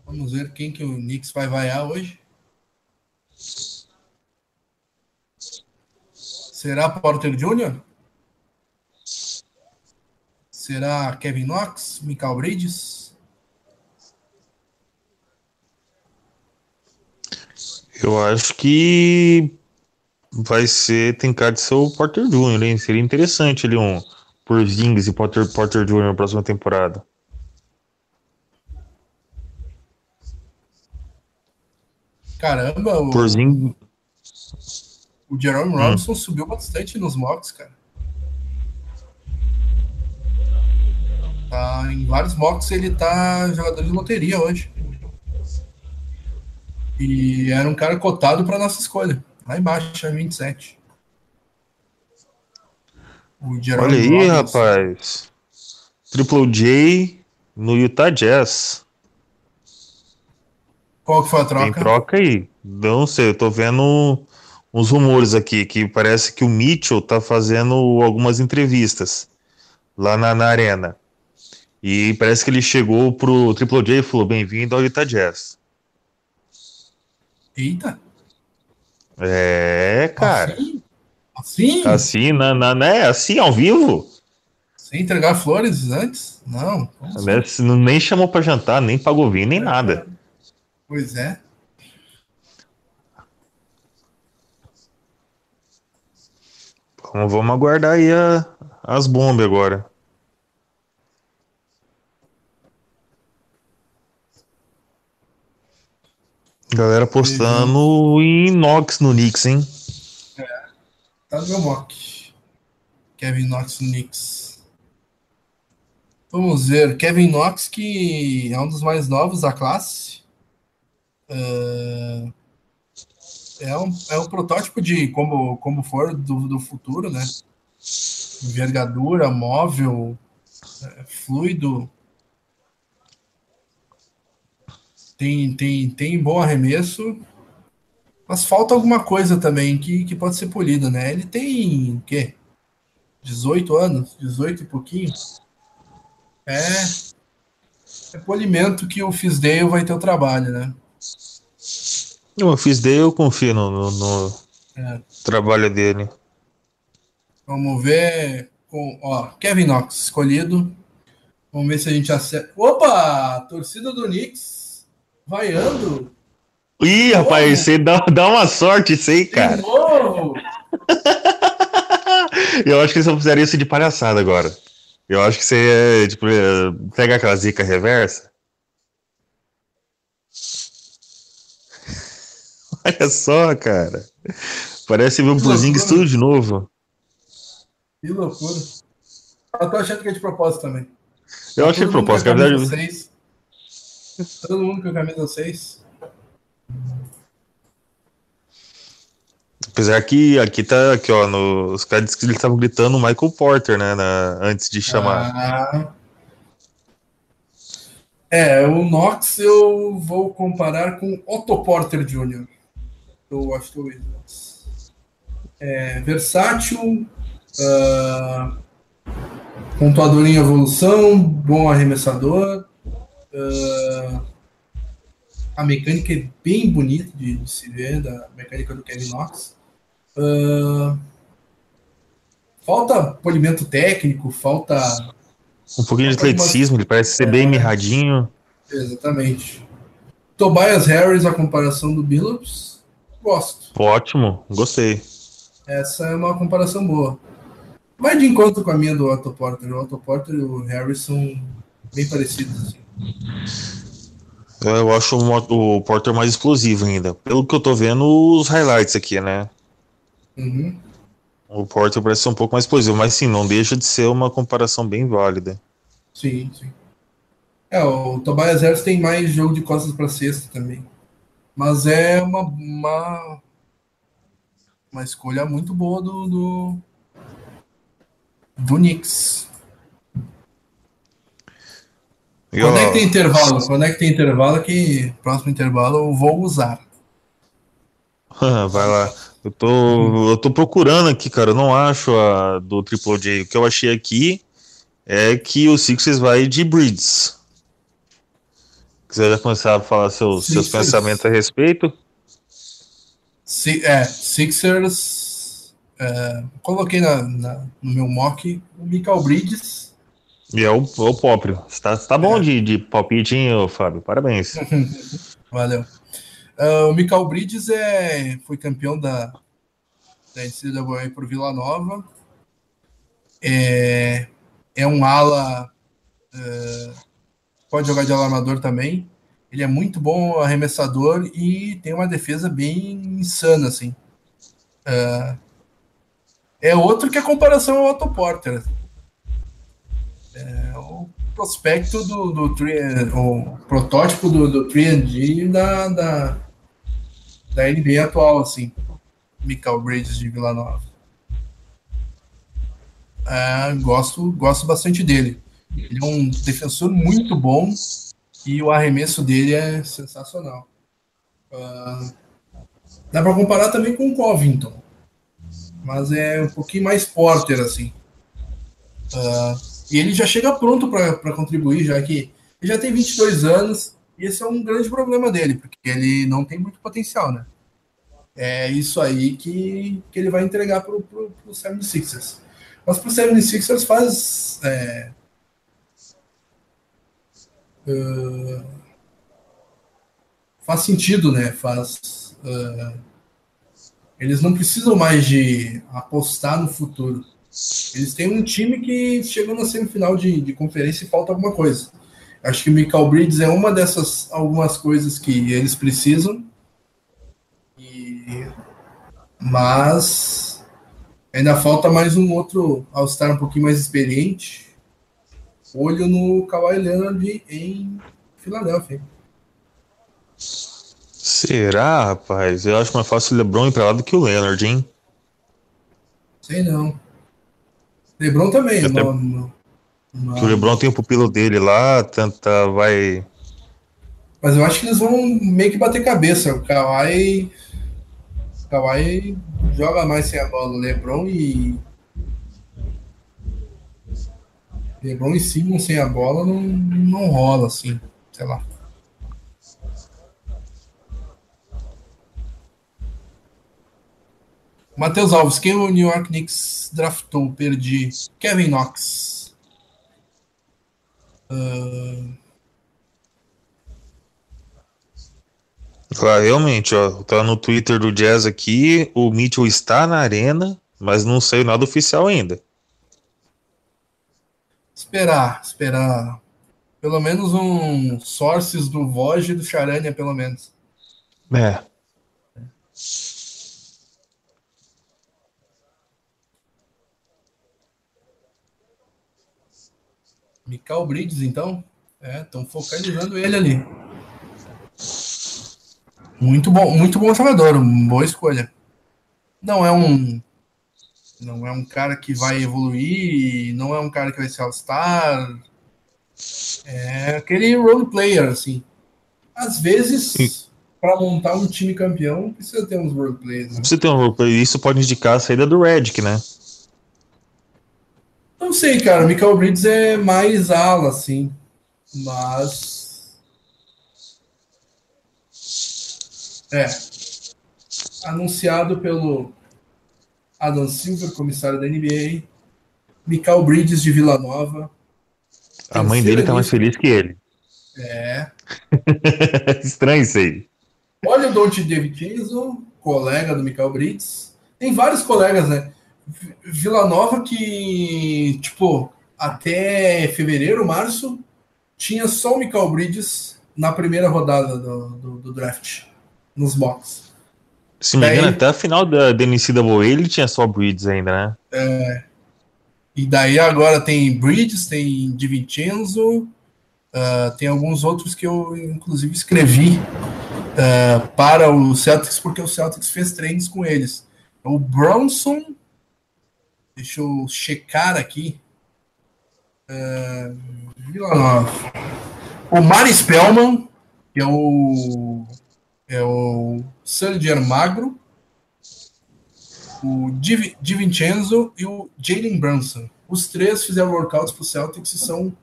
Vamos ver quem que o Knicks vai vaiar hoje. Será Porter Jr.? Será Kevin Knox? Michael Bridges? Eu acho que vai ser, tem cara de ser o Porter Jr., hein? Seria interessante ali um Porzingis e Porter, Porter Jr. na próxima temporada. Caramba, o, o Jerome Robinson hum. subiu bastante nos mocks, cara. Tá, em vários mocks ele tá jogador de loteria hoje. E era um cara cotado para nossa escolha. Lá embaixo, é 27. O Olha aí, Robbins. rapaz. Triple J no Utah Jazz. Qual que foi a troca? Tem troca aí. Não sei, eu tô vendo uns rumores aqui que parece que o Mitchell tá fazendo algumas entrevistas lá na, na arena. E parece que ele chegou pro Triple J e falou: bem-vindo ao Utah Jazz. Eita. É, cara. Assim? Assim, assim na, na, né? Assim, ao vivo? Sem entregar flores antes? Não. Assim? Nem chamou para jantar, nem pagou vinho, nem é, nada. Pois é. Vamos, vamos aguardar aí a, as bombas agora. Galera postando em Knox no Knicks, hein? É, tá no meu mock. Kevin Knox no Knicks. Vamos ver. Kevin Knox, que é um dos mais novos da classe. Uh, é, um, é um protótipo de como, como for do, do futuro, né? Envergadura, móvel, é, fluido, tem, tem, tem bom arremesso, mas falta alguma coisa também que, que pode ser polida, né? Ele tem o quê? 18 anos, 18 e pouquinho. É, é polimento que o Fisdale vai ter o trabalho, né? O Fisdale eu confio no, no, no é. trabalho dele. Vamos ver. Com, ó, Kevin Knox escolhido. Vamos ver se a gente acerta. Opa! Torcida do Knicks vaiando. Ih, rapaz, você dá, dá uma sorte isso aí, cara. Eu acho que eles vão fizeram isso de palhaçada agora. Eu acho que você é, tipo, pega aquela zica reversa. Olha só, cara. Parece ver um Porzingis tudo de novo. Que loucura. Eu tô achando que é de propósito também. Eu tá achei de propósito, na verdade. Todo mundo com a camisa 6. Apesar que aqui tá aqui, ó, no, os caras que eles estavam gritando Michael Porter, né, na, antes de chamar. Ah, é, o Knox eu vou comparar com Otto Porter Jr. do Washington Wizards. É, versátil, uh, pontuador em evolução, bom arremessador, Uh, A mecânica é bem bonita de, de se ver, da mecânica do Kevin Knox. Uh, falta polimento técnico, falta. Um pouquinho de atleticismo, ele parece ser é, bem mirradinho. Exatamente. Tobias Harris, a comparação do Billups, gosto. Ótimo, gostei. Essa é uma comparação boa. Vai de encontro com a minha do Otto Porter. O Otto Porter e o Harrison bem parecidos. Assim. Eu acho o Porter mais explosivo ainda. Pelo que eu tô vendo, os highlights aqui, né? Uhum. O Porter parece ser um pouco mais explosivo, mas sim, não deixa de ser uma comparação bem válida. Sim, sim. É, o Tobias Harris tem mais jogo de costas para cesta também. Mas é uma, uma, uma escolha muito boa do, do, do Knicks. E, Quando é que tem intervalo? Quando é que tem intervalo que próximo intervalo eu vou usar. Vai lá. Eu tô, eu tô procurando aqui, cara. Eu não acho a do Triple J. O que eu achei aqui é que o Sixers vai de Breeds. Quiser já começar a falar seus, seus pensamentos a respeito? Si, é, Sixers. É, coloquei na, na, no meu mock o Michael Bridges. E é o, o próprio. Está tá bom é. de, de palpite, hein, Fábio? Parabéns. Valeu. Uh, o Michael Bridges é, foi campeão da, da NCAA por Vila Nova. É, é um ala. Uh, pode jogar de alarmador também. Ele é muito bom arremessador e tem uma defesa bem insana, assim. Uh, é outro que a comparação ao Otto Porter. É o prospecto do, do o protótipo do, do 3D da, da, da NBA atual, assim. Michael Bridges de Vila Nova. Uh, gosto, gosto bastante dele. Ele é um defensor muito bom e o arremesso dele é sensacional. Uh, dá para comparar também com o Covington, mas é um pouquinho mais porter assim. Uh, e ele já chega pronto para contribuir, já que ele já tem 22 anos e esse é um grande problema dele, porque ele não tem muito potencial, né? É isso aí que, que ele vai entregar para o 76ers. Mas para o 76ers faz é, uh, faz sentido, né? Faz. Uh, eles não precisam mais de apostar no futuro. Eles têm um time que chegou na semifinal de, de conferência e falta alguma coisa. Acho que o Michael Bridges é uma dessas algumas coisas que eles precisam. E... Mas ainda falta mais um outro All-Star um pouquinho mais experiente olho no Kawhi Leonard em Filadélfia. Será, rapaz? Eu acho mais fácil o LeBron ir pra lá do que o Leonard, hein? Sei não. LeBron também. Até... No, no, no... Que o LeBron tem o pupilo dele lá, tenta, vai. Mas eu acho que eles vão meio que bater cabeça. O Kawhi. O Kawhi joga mais sem a bola. O LeBron e LeBron e Simmons sem a bola não, não rola assim, sei lá. Matheus Alves, quem o New York Knicks draftou? Perdi. Kevin Knox. Uh... Ah, realmente, ó, tá no Twitter do Jazz aqui, o Mitchell está na arena, mas não saiu nada oficial ainda esperar, esperar. Pelo menos um sources do Vogue e do Charania, pelo menos. É. Michael Bridges, então. É, estão focalizando ele ali. Muito bom, muito bom jogador, boa escolha. Não é um não é um cara que vai evoluir, não é um cara que vai ser All-Star. É aquele role player, assim. Às vezes, para montar um time campeão, precisa ter uns role players. Né? Precisa ter um role player. Isso pode indicar a saída do Redick, né? Não sei, cara. Michael Bridges é mais ala, assim. Mas. É. Anunciado pelo Adam Silver, comissário da NBA, Michael Bridges de Vila Nova. A mãe dele tá mais feliz que ele. É. Estranho isso aí. Olha o Don't Davidson, colega do Michael Bridges. Tem vários colegas, né? Vila Nova que, tipo, até fevereiro, março, tinha só o Michael Bridges na primeira rodada do, do, do draft, nos box. Se me engano, até a final da, da NCAA ele tinha só Bridges ainda, né? É. E daí agora tem Bridges, tem Di Vincenzo, uh, tem alguns outros que eu, inclusive, escrevi uh, para o Celtics, porque o Celtics fez treinos com eles. O Bronson, deixa eu checar aqui. Uh, o Mari Spellman, que é o, é o Sergier Magro, o Di, Vincenzo e o Jalen Brunson. Os três fizeram workouts para o Celtics e são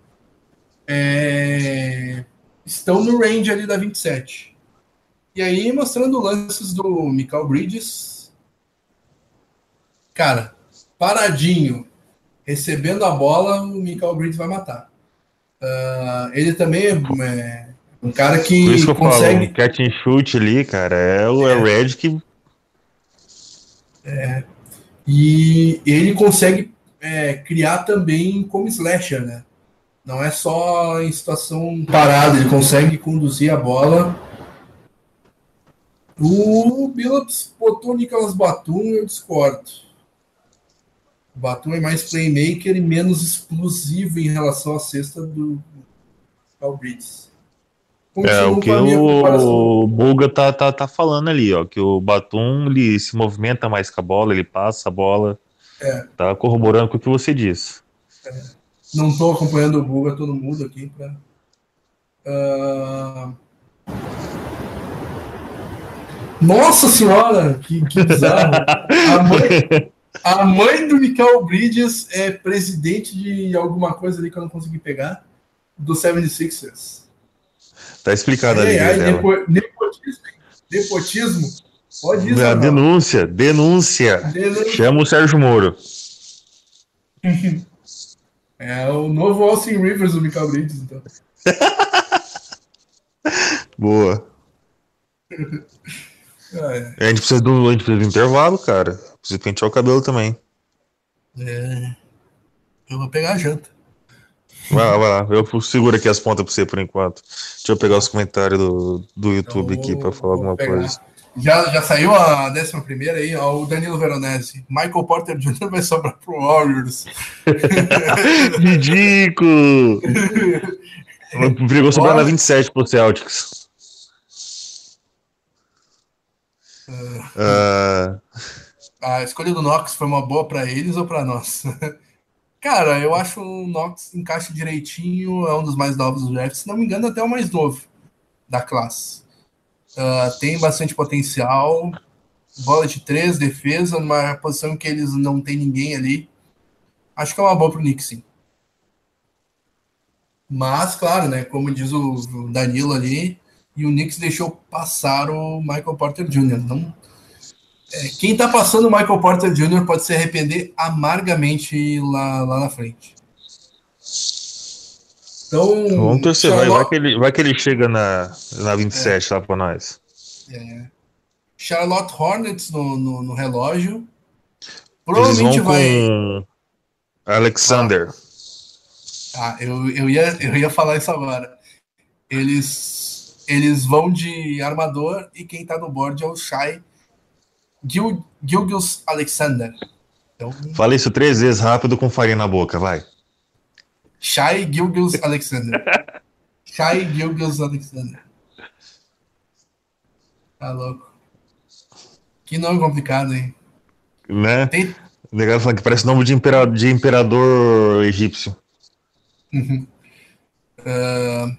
é, estão no range ali da 27. E aí, mostrando lances do Michael Bridges. Cara, paradinho, recebendo a bola, o Michael Bridges vai matar. Uh, ele também é, é, um cara que, Por isso que eu consegue. Falo, catch and shoot ali, cara, é o é. Red que. É. E ele consegue é, criar também como slasher, né? Não é só em situação parada, ele consegue conduzir a bola o Billups botou o Nicolas Batum, eu discordo. O Batum é mais playmaker e menos explosivo em relação à cesta do Cal Bridges. É, o que o Bulga tá, tá, tá falando ali, ó, que o Batum ele se movimenta mais com a bola, ele passa a bola. É. Tá corroborando com o que você disse. É. Não estou acompanhando o Bulga, todo mundo aqui. Pra... Uh... Nossa senhora, que, que bizarro. A mãe, a mãe do Michael Bridges é presidente de alguma coisa ali que eu não consegui pegar, do 76ers. Tá explicado ali. É, nepo, nepotismo, nepotismo. Pode é, denúncia, denúncia, denúncia. Chama o Sérgio Moro. É o novo Austin Rivers do Michael Bridges, então. Boa. É. A, gente precisa do, a gente precisa do intervalo, cara. Precisa pentear o cabelo também. É. Eu vou pegar a janta. Vai lá, vai lá. Eu seguro aqui as pontas pra você por enquanto. Deixa eu pegar os comentários do, do YouTube então, aqui pra falar alguma pegar. coisa. Já, já saiu a décima primeira aí, ó, o Danilo Veronese. Michael Porter Jr. vai sobrar pro Warriors. Ridículo! Brigou sobrar na 27 pro Celtics. Uh... A escolha do Knox foi uma boa para eles ou para nós? Cara, eu acho o Knox encaixa direitinho, é um dos mais novos do draft, se não me engano, até o mais novo da classe. Uh, tem bastante potencial, bola de três, defesa, numa posição que eles não tem ninguém ali. Acho que é uma boa pro Knicks, sim. Mas, claro, né, como diz o Danilo ali, e o Knicks deixou passar o Michael Porter Jr. Não, é, quem está passando o Michael Porter Jr. pode se arrepender amargamente lá, lá na frente. Então, Vamos torcer, Charlotte... vai, vai, que ele, vai que ele chega na, na 27 é, lá para nós. É. Charlotte Hornets no, no, no relógio. Provavelmente vai. Com Alexander. Ah, ah, eu, eu, ia, eu ia falar isso agora. Eles eles vão de armador e quem tá no board é o Shai Gil, Alexander. Então, Fala isso três vezes rápido com farinha na boca, vai. Shai Gilgis Alexander. Shai Gilgis Alexander. Tá louco. Que nome complicado, hein? Né? Tem... Legal falando que parece nome de imperador, de imperador egípcio. Uhum. Uh,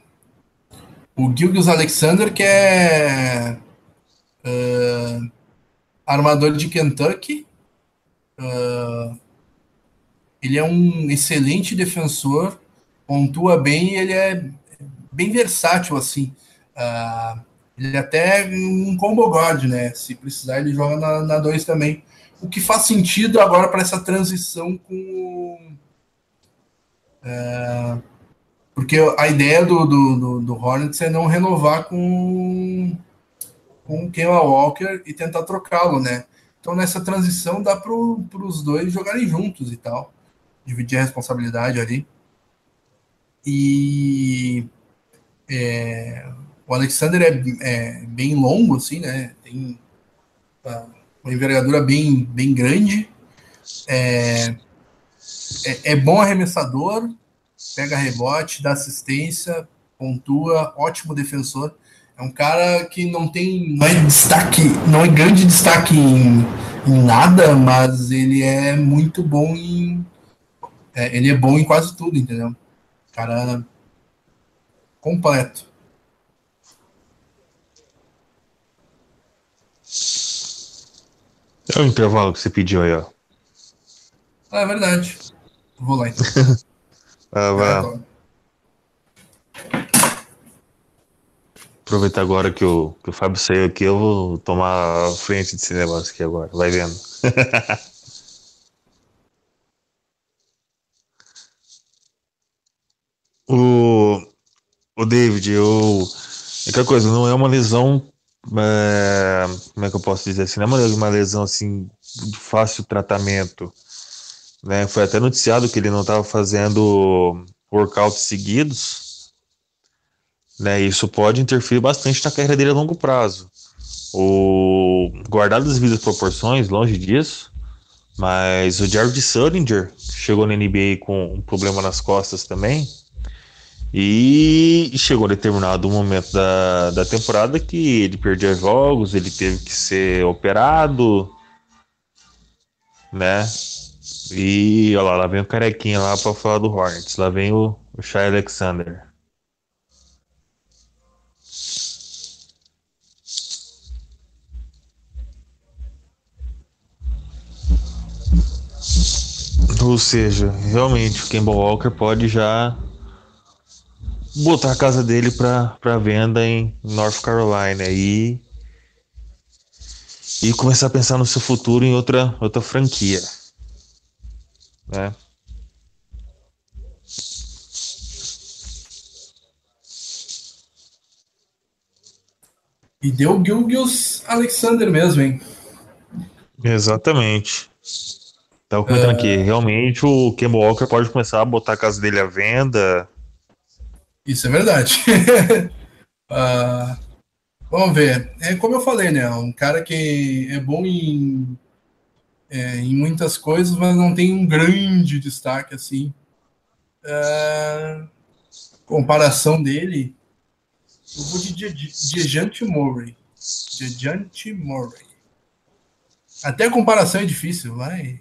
o Gilgis Alexander, que é uh, armador de Kentucky. Uh, ele é um excelente defensor, pontua bem e ele é bem versátil, assim. Uh, Ele é até um combo god, né? Se precisar, ele joga na 2 também. O que faz sentido agora para essa transição com. É, porque a ideia do, do, do, do, Hornets é não renovar com, com o Walker e tentar trocá-lo, né? Então nessa transição dá para os dois jogarem juntos e tal. Dividir a responsabilidade ali. E é, o Alexander é, é, bem longo, assim, né? Tem uma envergadura bem, bem grande. É, é, é, bom arremessador, pega rebote, dá assistência, pontua, ótimo defensor. É um cara que não tem. Não é destaque, não é grande destaque em, em nada, mas ele é muito bom em. É, ele é bom em quase tudo, entendeu? Cara completo. É o intervalo que você pediu aí, ó. Ah, é verdade. Vou lá então. ah, vai. Aproveitar agora que o, que o Fábio saiu aqui, eu vou tomar a frente desse negócio aqui agora. Vai vendo. o, o David, eu. É aquela coisa, não é uma lesão é, como é que eu posso dizer assim, não é uma lesão assim de fácil tratamento, né? Foi até noticiado que ele não estava fazendo workouts seguidos, né? Isso pode interferir bastante na carreira dele a longo prazo. O guardado as devidas proporções, longe disso, mas o Jared Sullinger chegou na NBA com um problema nas costas também e chegou determinado momento da, da temporada que ele perdia jogos, ele teve que ser operado, né? E olha lá, lá vem o carequinha lá para falar do Hornets, lá vem o, o Shai Alexander. Ou seja, realmente o Kemba Walker pode já botar a casa dele para venda em North Carolina e e começar a pensar no seu futuro em outra outra franquia, né? E deu Gilgius Alexander mesmo, hein? Exatamente. Tava comentando aqui, realmente o Kemba Walker pode começar a botar a casa dele à venda, isso é verdade. uh, vamos ver. É como eu falei, né? Um cara que é bom em, é, em muitas coisas, mas não tem um grande destaque assim. Uh, comparação dele, eu vou de Dejante Murray. Dejante Murray. Até a comparação é difícil, vai.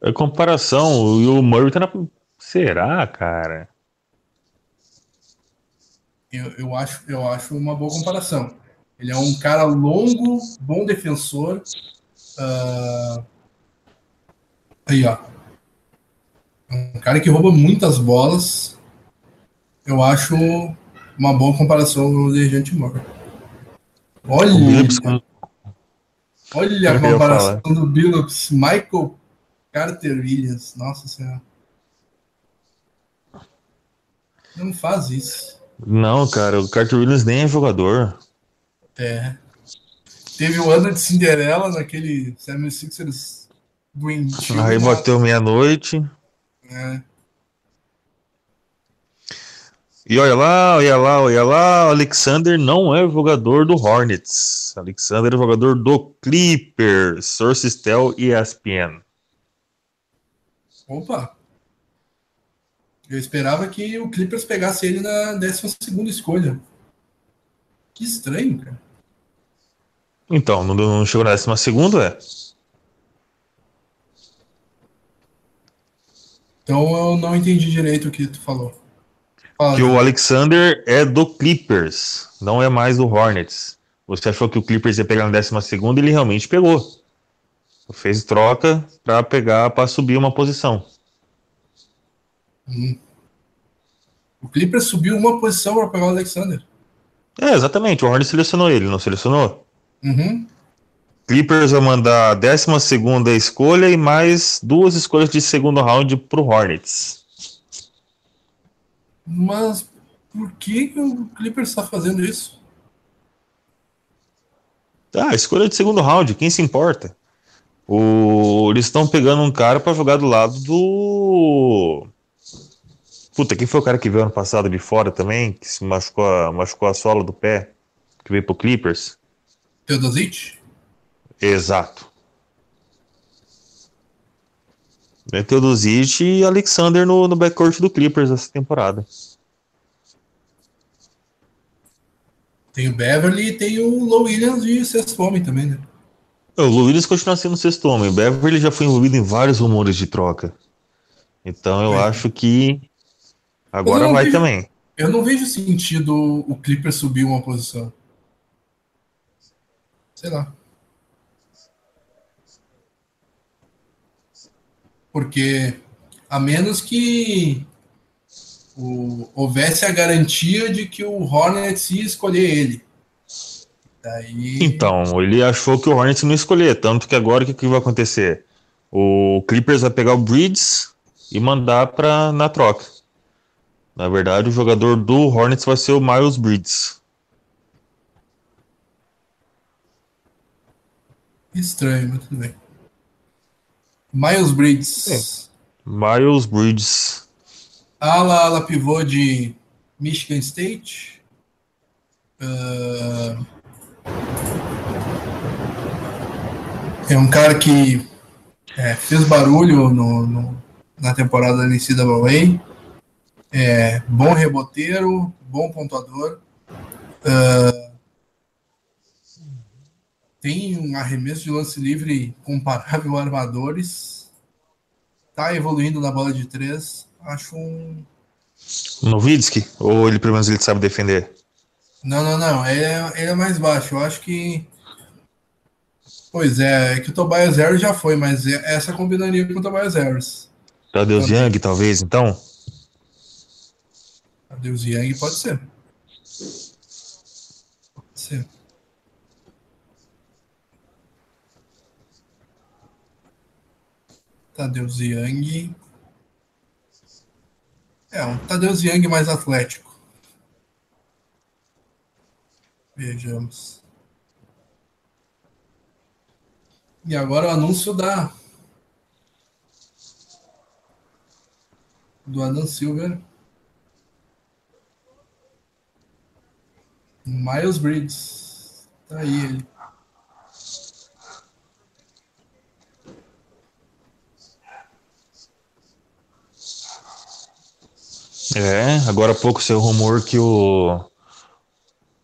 É comparação, o Murray tá na. Será, cara? eu, eu, acho, eu acho uma boa comparação. Ele é um cara longo, bom defensor. Uh... Aí, ó. Um cara que rouba muitas bolas. Eu acho uma boa comparação com o Dejante Moore. Olha, olha a comparação do Billups, Michael Carter Williams. Nossa Senhora. Não faz isso. Não, cara, o Carter Williams nem é jogador. É. Teve o ano de Cinderela naquele 76ers Green Aí bateu meia-noite. É. E olha lá, olha lá, olha lá, Alexander não é jogador do Hornets. Alexander é jogador do Clippers, Sources Tell e ESPN. Opa! Eu esperava que o Clippers pegasse ele na 12 escolha. Que estranho, cara. Então, não, chegou na 12, é? Então eu não entendi direito o que tu falou. Fala, que o Alexander é do Clippers, não é mais do Hornets. Você achou que o Clippers ia pegar na 12 e ele realmente pegou. Fez troca para pegar para subir uma posição. Hum. O Clippers subiu uma posição para pegar o Alexander. É, exatamente. O Hornets selecionou ele, não selecionou? Uhum. Clippers vai mandar a 12 escolha e mais duas escolhas de segundo round pro Hornets. Mas por que, que o Clippers está fazendo isso? Ah, escolha de segundo round, quem se importa? O... Eles estão pegando um cara para jogar do lado do. Puta, quem foi o cara que veio ano passado de fora também, que se machucou a, machucou a sola do pé, que veio pro Clippers? Teodosic? Exato. É Teodosic e Alexander no, no backcourt do Clippers essa temporada. Tem o Beverly e tem o Low Williams de sexto homem também, né? O Williams continua sendo sexto homem. Beverly já foi envolvido em vários rumores de troca. Então eu é. acho que agora vai vejo, também. Eu não vejo sentido o Clipper subir uma posição. Sei lá. Porque a menos que o, houvesse a garantia de que o Hornets ia escolher ele. Daí... Então, ele achou que o Hornets não escolher, tanto que agora o que, que vai acontecer? O Clippers vai pegar o Bridges e mandar para na troca. Na verdade, o jogador do Hornets vai ser o Miles Bridges. Estranho, mas tudo bem. Miles Bridges. É. Miles Bridges. Ala, ala pivô de Michigan State. Uh, é um cara que é, fez barulho no, no, na temporada da NCAA. É, bom reboteiro, bom pontuador. Uh, tem um arremesso de lance livre comparável a armadores. Tá evoluindo na bola de três. Acho um. Novitsky? Ou ele pelo menos ele sabe defender? Não, não, não. Ele é, ele é mais baixo. Eu acho que. Pois é, é que o Tobias Harris já foi, mas é, essa combinaria com o Tobias Harris. Tadeusz Young, talvez, então? Tadeusz Young pode ser. Pode ser. Tadeusz Young. É, um Tadeusz Young mais atlético. Vejamos. E agora o anúncio da do Adam Silver. Miles Bridges. Tá aí ele. É, agora há pouco o rumor que o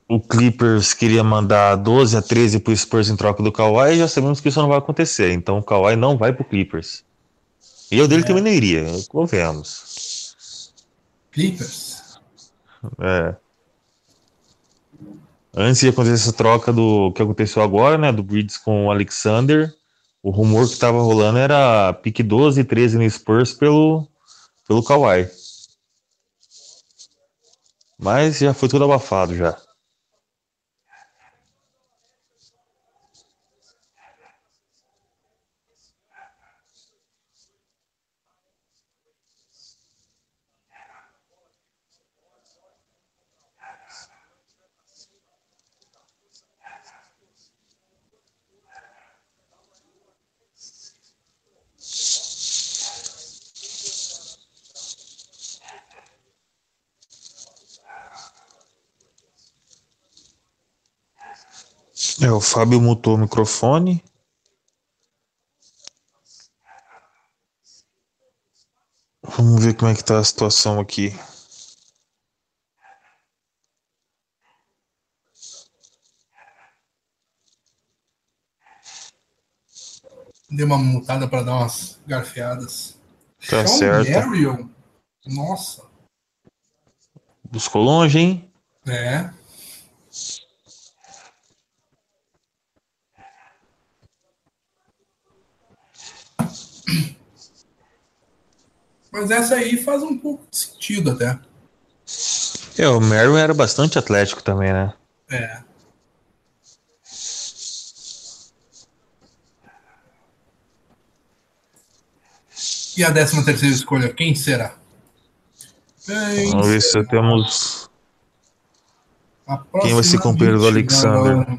o Clippers queria mandar 12 a 13 para o Spurs em troca do Kawhi, já sabemos que isso não vai acontecer. Então o Kawhi não vai para o Clippers. E eu dele é. também não iria, convenhamos. Clippers? É. Antes de acontecer essa troca do que aconteceu agora, né, do Bridges com o Alexander, o rumor que estava rolando era pique 12 e 13 no Spurs pelo, pelo Kawhi. Mas já foi tudo abafado já. É, o Fábio mutou o microfone. Vamos ver como é que tá a situação aqui. Deu uma mutada para dar umas garfiadas. Tá Sean certo. Marion. Nossa. Buscou longe, hein? É. Mas essa aí faz um pouco de sentido até. É, o Merrill era bastante atlético também, né? É. E a décima terceira escolha, quem será? Quem Vamos ver se temos. Quem vai ser companheiro do Alexander?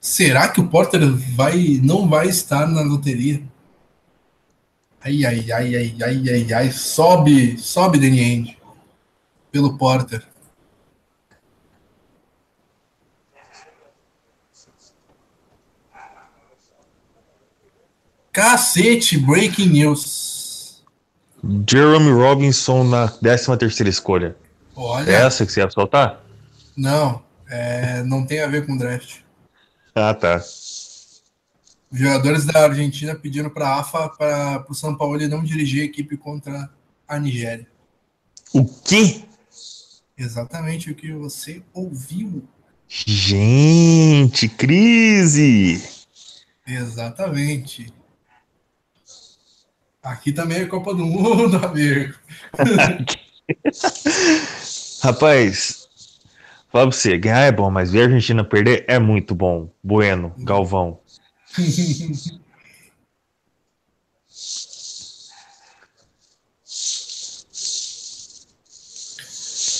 Será que o Porter vai, não vai estar na loteria? Ai, ai, ai, ai, ai, ai, ai. Sobe, sobe, Danny End. Pelo Porter. Cacete, breaking news. Jeremy Robinson na 13 terceira escolha. Olha. É essa que você ia soltar? Não, é, não tem a ver com draft. Ah, tá. Jogadores da Argentina pediram para a AFA para o São Paulo não dirigir a equipe contra a Nigéria. O quê? Exatamente o que você ouviu. Gente, crise! Exatamente. Aqui também é Copa do Mundo, amigo. Rapaz, fala pra você, ganhar é bom, mas ver a Argentina perder é muito bom. Bueno, Galvão.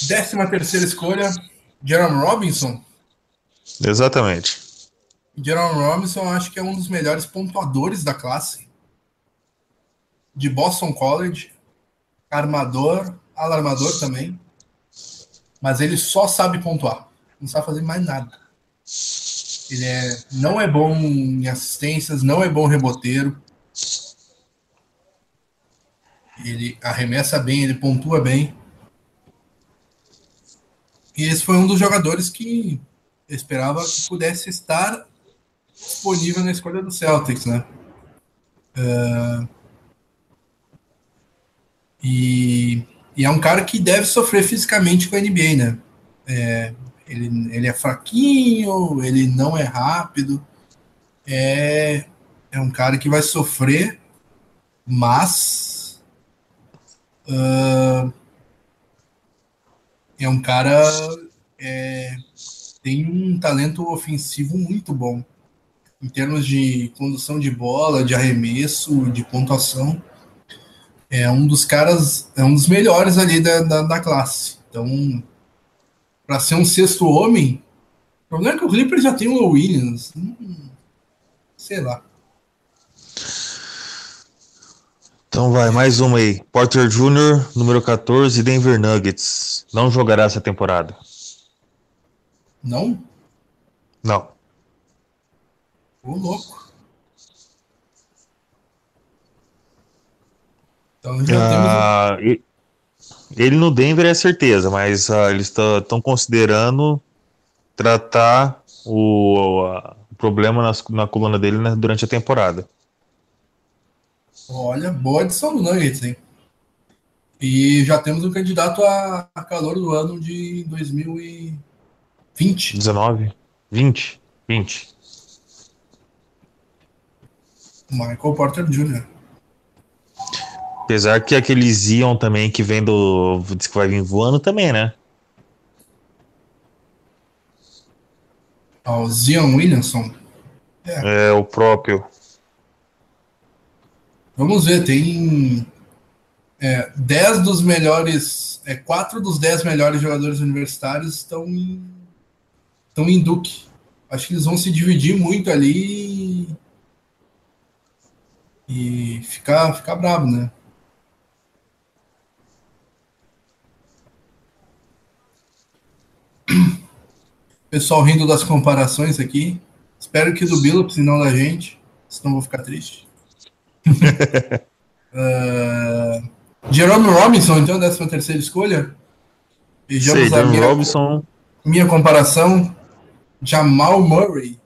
Décima terceira escolha, Jerome Robinson. Exatamente. Jerome Robinson acho que é um dos melhores pontuadores da classe de Boston College, armador, alarmador também, mas ele só sabe pontuar, não sabe fazer mais nada. Ele é, não é bom em assistências, não é bom reboteiro. Ele arremessa bem, ele pontua bem. E esse foi um dos jogadores que eu esperava que pudesse estar disponível na escolha do Celtics, né? Uh, e, e, é um cara que deve sofrer fisicamente com a NBA, né? É, ele, ele é fraquinho, ele não é rápido. É, é um cara que vai sofrer, mas uh, é um cara é, tem um talento ofensivo muito bom em termos de condução de bola, de arremesso, de pontuação é um dos caras, é um dos melhores ali da, da, da classe. Então, para ser um sexto homem, o problema é que o Clippers já tem o Williams. Hum, sei lá. Então vai, mais uma aí. Porter Jr., número 14, Denver Nuggets. Não jogará essa temporada. Não? Não. Ô, louco. Então já uh, temos. Ele no Denver é certeza, mas uh, eles estão considerando tratar o, uh, o problema nas, na coluna dele né, durante a temporada. Olha, boa edição do Nuggets, hein? E já temos um candidato a, a calor do ano de 2020. 19? 20? 20. Michael Porter Jr. Apesar que aqueles Ion também que vem do. Diz que vai vir voando também, né? Ah, o Zion Williamson. É. é, o próprio. Vamos ver, tem é, 10 dos melhores. É, 4 dos 10 melhores jogadores universitários estão em, estão em Duke. Acho que eles vão se dividir muito ali e ficar, ficar bravo, né? Pessoal rindo das comparações aqui. Espero que do Billups e não da gente, senão vou ficar triste. uh, Jerome Robinson, então, décima terceira escolha. Vejamos Sei, a minha, Robinson. minha comparação. Jamal Murray.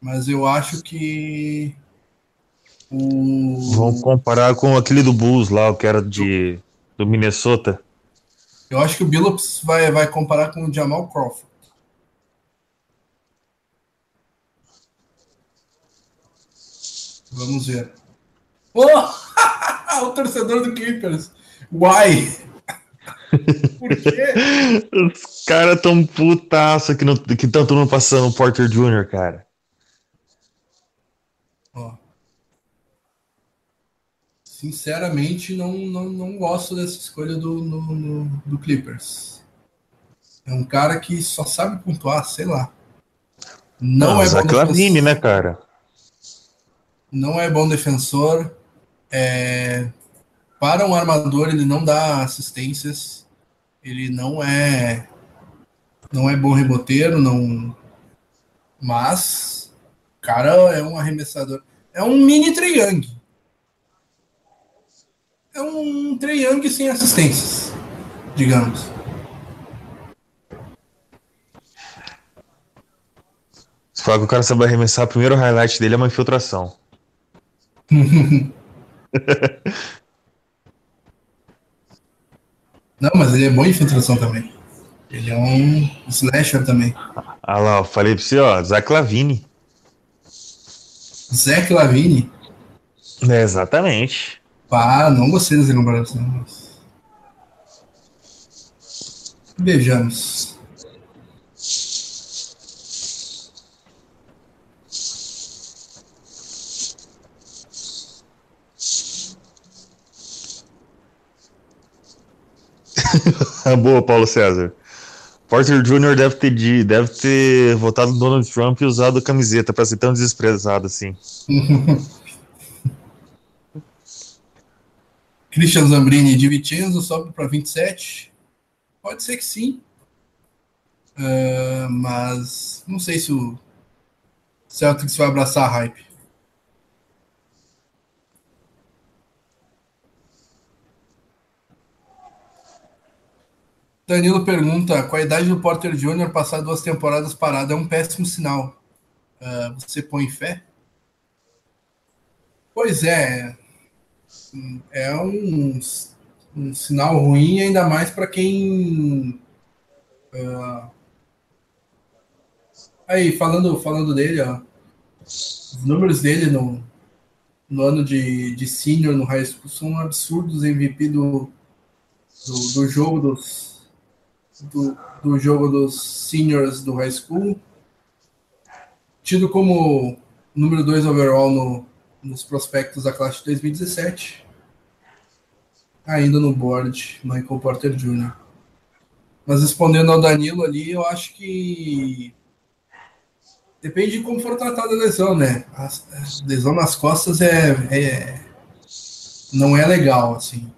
Mas eu acho que o... Vamos comparar com aquele do Bulls lá, que era de do Minnesota. Eu acho que o Billups vai, vai comparar com o Jamal Crawford. Vamos ver. Oh! o torcedor do Clippers. Why? Por quê? Os caras tão putaço que, não, que tanto não passando o Porter Jr., cara. Ó. Sinceramente, não, não, não gosto dessa escolha do, no, no, do Clippers. É um cara que só sabe pontuar, sei lá. Não, não é bom Clavini, né, cara? Não é bom defensor. É... Para um armador, ele não dá assistências. Ele não é não é bom reboteiro, não. Mas o cara é um arremessador. É um mini triangle. É um triangle sem assistências, digamos. Se falar que o cara sabe arremessar, o primeiro highlight dele é uma infiltração. Não, mas ele é bom em infiltração também. Ele é um slasher também. Ah lá, eu falei pra você, ó, Zach Lavine. Zach Lavine? É, exatamente. Pá, não gostei das elaborações. Vejamos. Boa, Paulo César. Porter Jr. deve ter, deve ter votado no Donald Trump e usado a camiseta para ser tão desprezado assim. Christian Zambrini de Vicenzo sobe para 27. Pode ser que sim. Uh, mas não sei se o Celtics vai abraçar a hype. Danilo pergunta: com a idade do Porter Jr., passar duas temporadas parado é um péssimo sinal. Uh, você põe fé? Pois é. É um, um sinal ruim, ainda mais para quem. Uh, aí, falando, falando dele, ó, os números dele no, no ano de, de senior no high school são absurdos. MVP do, do, do jogo dos do, do jogo dos seniors do high school, tido como número 2 overall no, nos prospectos da classe de 2017, ainda no board, Michael Porter Jr. Mas respondendo ao Danilo ali, eu acho que depende de como for tratada a lesão, né? A, lesão nas costas é, é, não é legal, assim.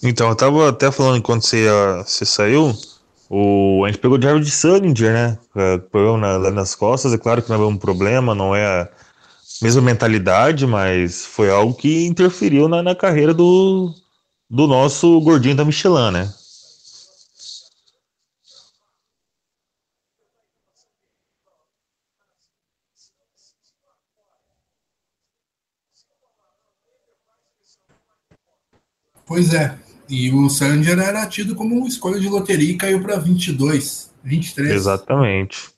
Então, eu tava até falando enquanto você, você saiu, o, a gente pegou o Jared Sullinger, né? É, na, nas costas, é claro que não é um problema, não é mesma mentalidade, mas foi algo que interferiu na, na carreira do, do nosso gordinho da Michelin, né? Pois é, e o Sanger era tido como escolha de loteria e caiu para 22, 23. Exatamente.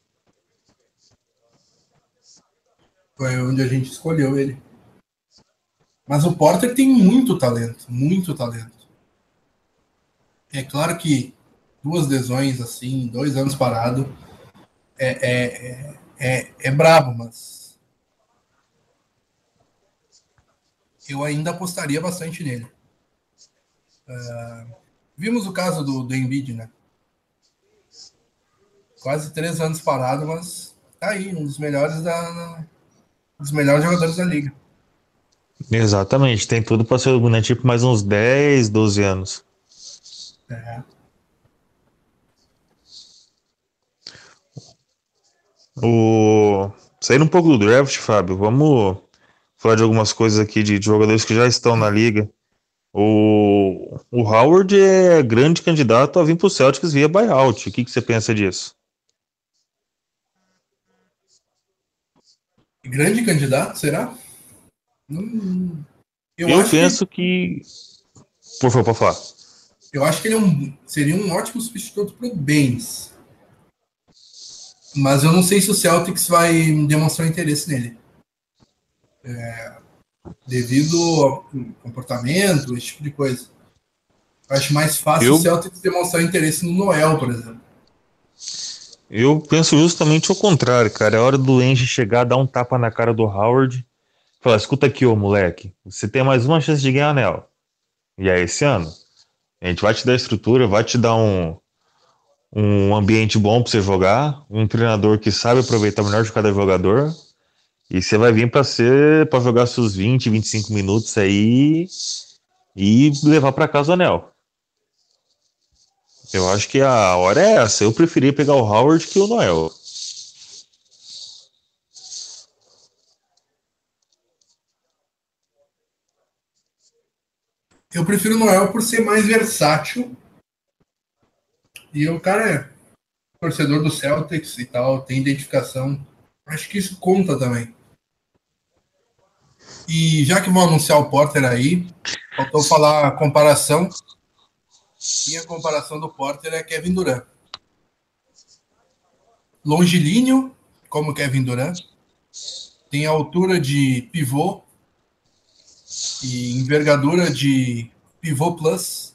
Foi onde a gente escolheu ele. Mas o Porter tem muito talento, muito talento. É claro que duas lesões assim, dois anos parado, é, é, é, é, é brabo, mas eu ainda apostaria bastante nele. Uh, vimos o caso do, do Embiid, né? Quase três anos parado, mas tá aí, um dos melhores da, um dos melhores jogadores da liga. Exatamente, tem tudo para ser né, tipo mais uns 10, 12 anos. É. O... Saindo um pouco do draft, Fábio, vamos falar de algumas coisas aqui de jogadores que já estão na liga. O, o Howard é grande candidato a vir para o Celtics via buyout. O que, que você pensa disso? Grande candidato, será? Hum, eu, eu penso que... que... Por favor, pode falar. Eu acho que ele é um, seria um ótimo substituto para o Baines. Mas eu não sei se o Celtics vai demonstrar interesse nele. É, devido ao comportamento, esse tipo de coisa. Eu acho mais fácil eu... o Celtics demonstrar interesse no Noel, por exemplo. Eu penso justamente o contrário, cara. É hora do Engie chegar, dar um tapa na cara do Howard. Falar, escuta aqui, ô moleque. Você tem mais uma chance de ganhar anel. E é esse ano. A gente vai te dar estrutura, vai te dar um, um ambiente bom para você jogar, um treinador que sabe aproveitar o melhor de cada jogador. E você vai vir para ser para jogar seus 20, 25 minutos aí e levar para casa o anel. Eu acho que a hora é essa. Eu preferi pegar o Howard que o Noel. Eu prefiro o Noel por ser mais versátil. E o cara é torcedor do Celtics e tal, tem identificação. Acho que isso conta também. E já que vão anunciar o Porter aí, faltou falar a comparação. E a comparação do Porter é Kevin Durant. Longilíneo, como Kevin Durant. Tem altura de pivô e envergadura de pivô plus.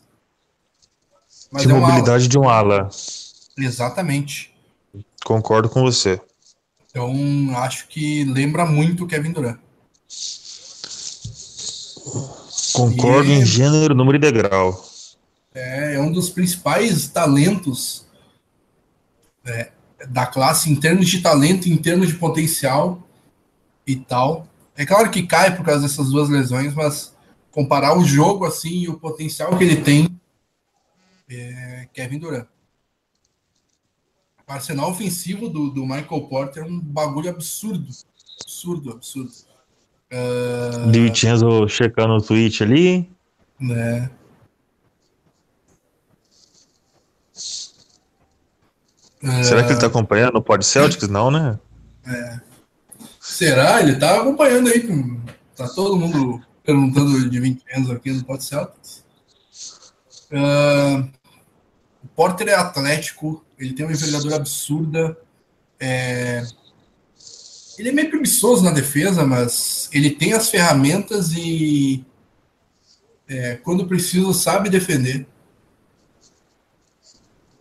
Mas de é mobilidade de um ala. Exatamente. Concordo com você. Então, acho que lembra muito o Kevin Durant. Concordo e... em gênero, número e degrau. É, é um dos principais talentos é, da classe em termos de talento, em termos de potencial e tal. É claro que cai por causa dessas duas lesões, mas comparar o jogo assim e o potencial que ele tem, é Kevin Durant. O arsenal ofensivo do, do Michael Porter é um bagulho absurdo. Absurdo, absurdo. Uh... Vincenzo checando o tweet ali. Né? Será que ele tá acompanhando o Pod Celtics? Não, né? É. Será? Ele tá acompanhando aí. Tá todo mundo perguntando de 20 anos aqui no Pod Celtics. Uh, o Porter é atlético, ele tem uma envergadura absurda. É... Ele é meio preguiçoso na defesa, mas ele tem as ferramentas e é, quando precisa sabe defender.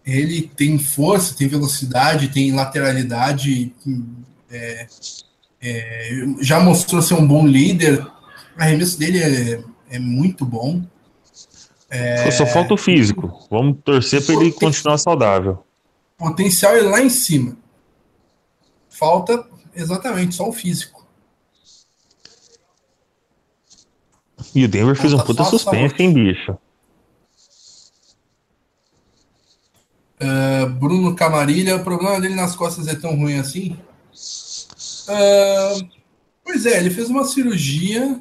Ele tem força, tem velocidade, tem lateralidade, é, é, já mostrou ser um bom líder. O arremesso dele é, é muito bom. É, Só falta o físico. Vamos torcer para ele continuar saudável. Potencial é lá em cima. Falta exatamente só o físico. E o Denver fez um puta suspense, hein, bicho? Uh, Bruno Camarilha, o problema dele nas costas é tão ruim assim? Uh, pois é, ele fez uma cirurgia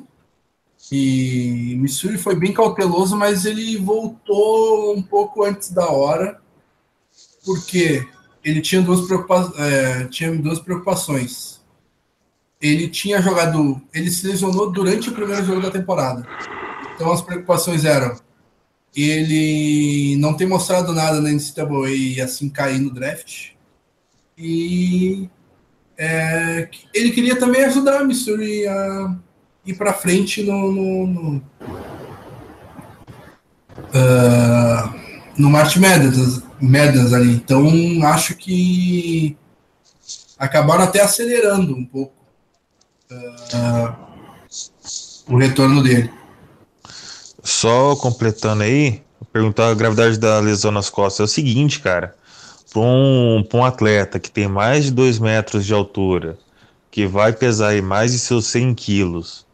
e Missouri foi bem cauteloso, mas ele voltou um pouco antes da hora, porque ele tinha duas, preocupa é, tinha duas preocupações. Ele tinha jogado, ele se lesionou durante o primeiro jogo da temporada. Então as preocupações eram ele não tem mostrado nada na NCAA e assim cair no draft. E é, ele queria também ajudar a Missouri a ir para frente no, no, no, uh, no March Madness, Madness ali. Então acho que acabaram até acelerando um pouco uh, o retorno dele. Só completando aí, perguntar a gravidade da lesão nas costas é o seguinte, cara. Para um, um atleta que tem mais de 2 metros de altura, que vai pesar aí mais de seus 100 quilos,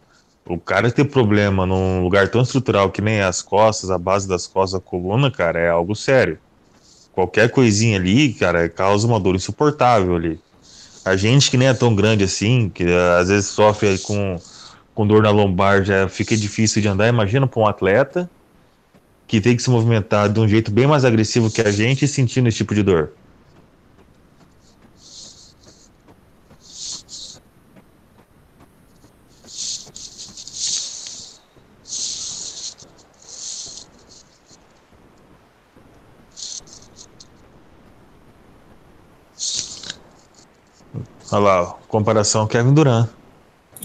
o cara ter problema num lugar tão estrutural que nem as costas, a base das costas, a coluna, cara, é algo sério. Qualquer coisinha ali, cara, causa uma dor insuportável ali. A gente que nem é tão grande assim, que às vezes sofre com com dor na lombar já fica difícil de andar. Imagina para um atleta que tem que se movimentar de um jeito bem mais agressivo que a gente e sentindo esse tipo de dor. Olha lá, comparação Kevin Durant.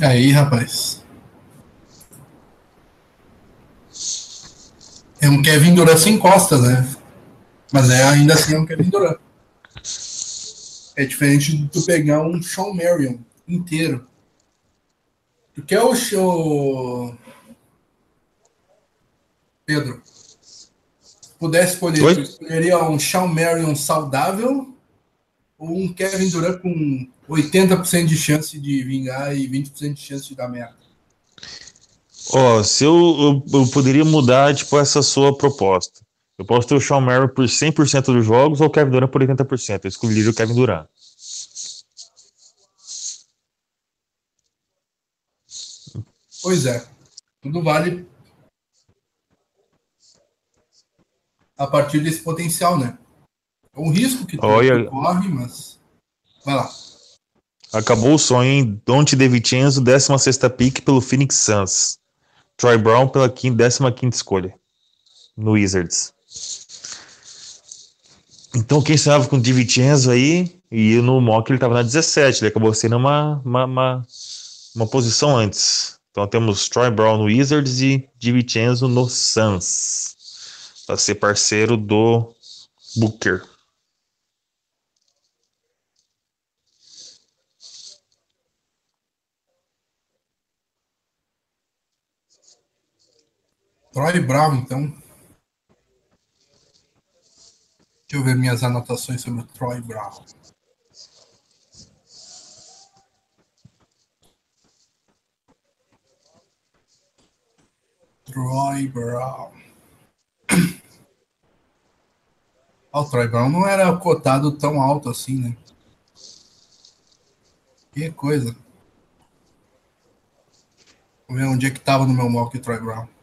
Aí, rapaz. É um Kevin Durant sem costas, né? Mas é ainda assim é um Kevin Durant. É diferente de tu pegar um Sean Marion inteiro. Tu quer o show. Pedro, pudesse escolher, tu escolheria um Sean Marion saudável ou um Kevin Durant com 80% de chance de vingar e 20% de chance de dar merda? Ó, oh, se eu, eu, eu, poderia mudar, tipo, essa sua proposta. Eu posso ter o Sean Marion por 100% dos jogos ou o Kevin Durant por 80%. Eu escolheria o Kevin Durant. Pois é. Tudo vale a partir desse potencial, né? É um risco que Olha... corre, mas. Vai lá. Acabou o sonho, hein? Dante DeVincenzo, 16 pick pelo Phoenix Suns. Troy Brown pela 15 escolha no Wizards. Então, quem estava com o DiVincenzo aí, e no mock ele estava na 17, ele acabou sendo uma, uma, uma, uma posição antes. Então temos Troy Brown no Wizards e DiVincenzo no Suns. Para ser parceiro do Booker. Troy Brown, então. Deixa eu ver minhas anotações sobre o Troy Brown. Troy Brown. o Troy Brown não era cotado tão alto assim, né? Que coisa. Vamos ver onde é que tava no meu mock o Troy Brown.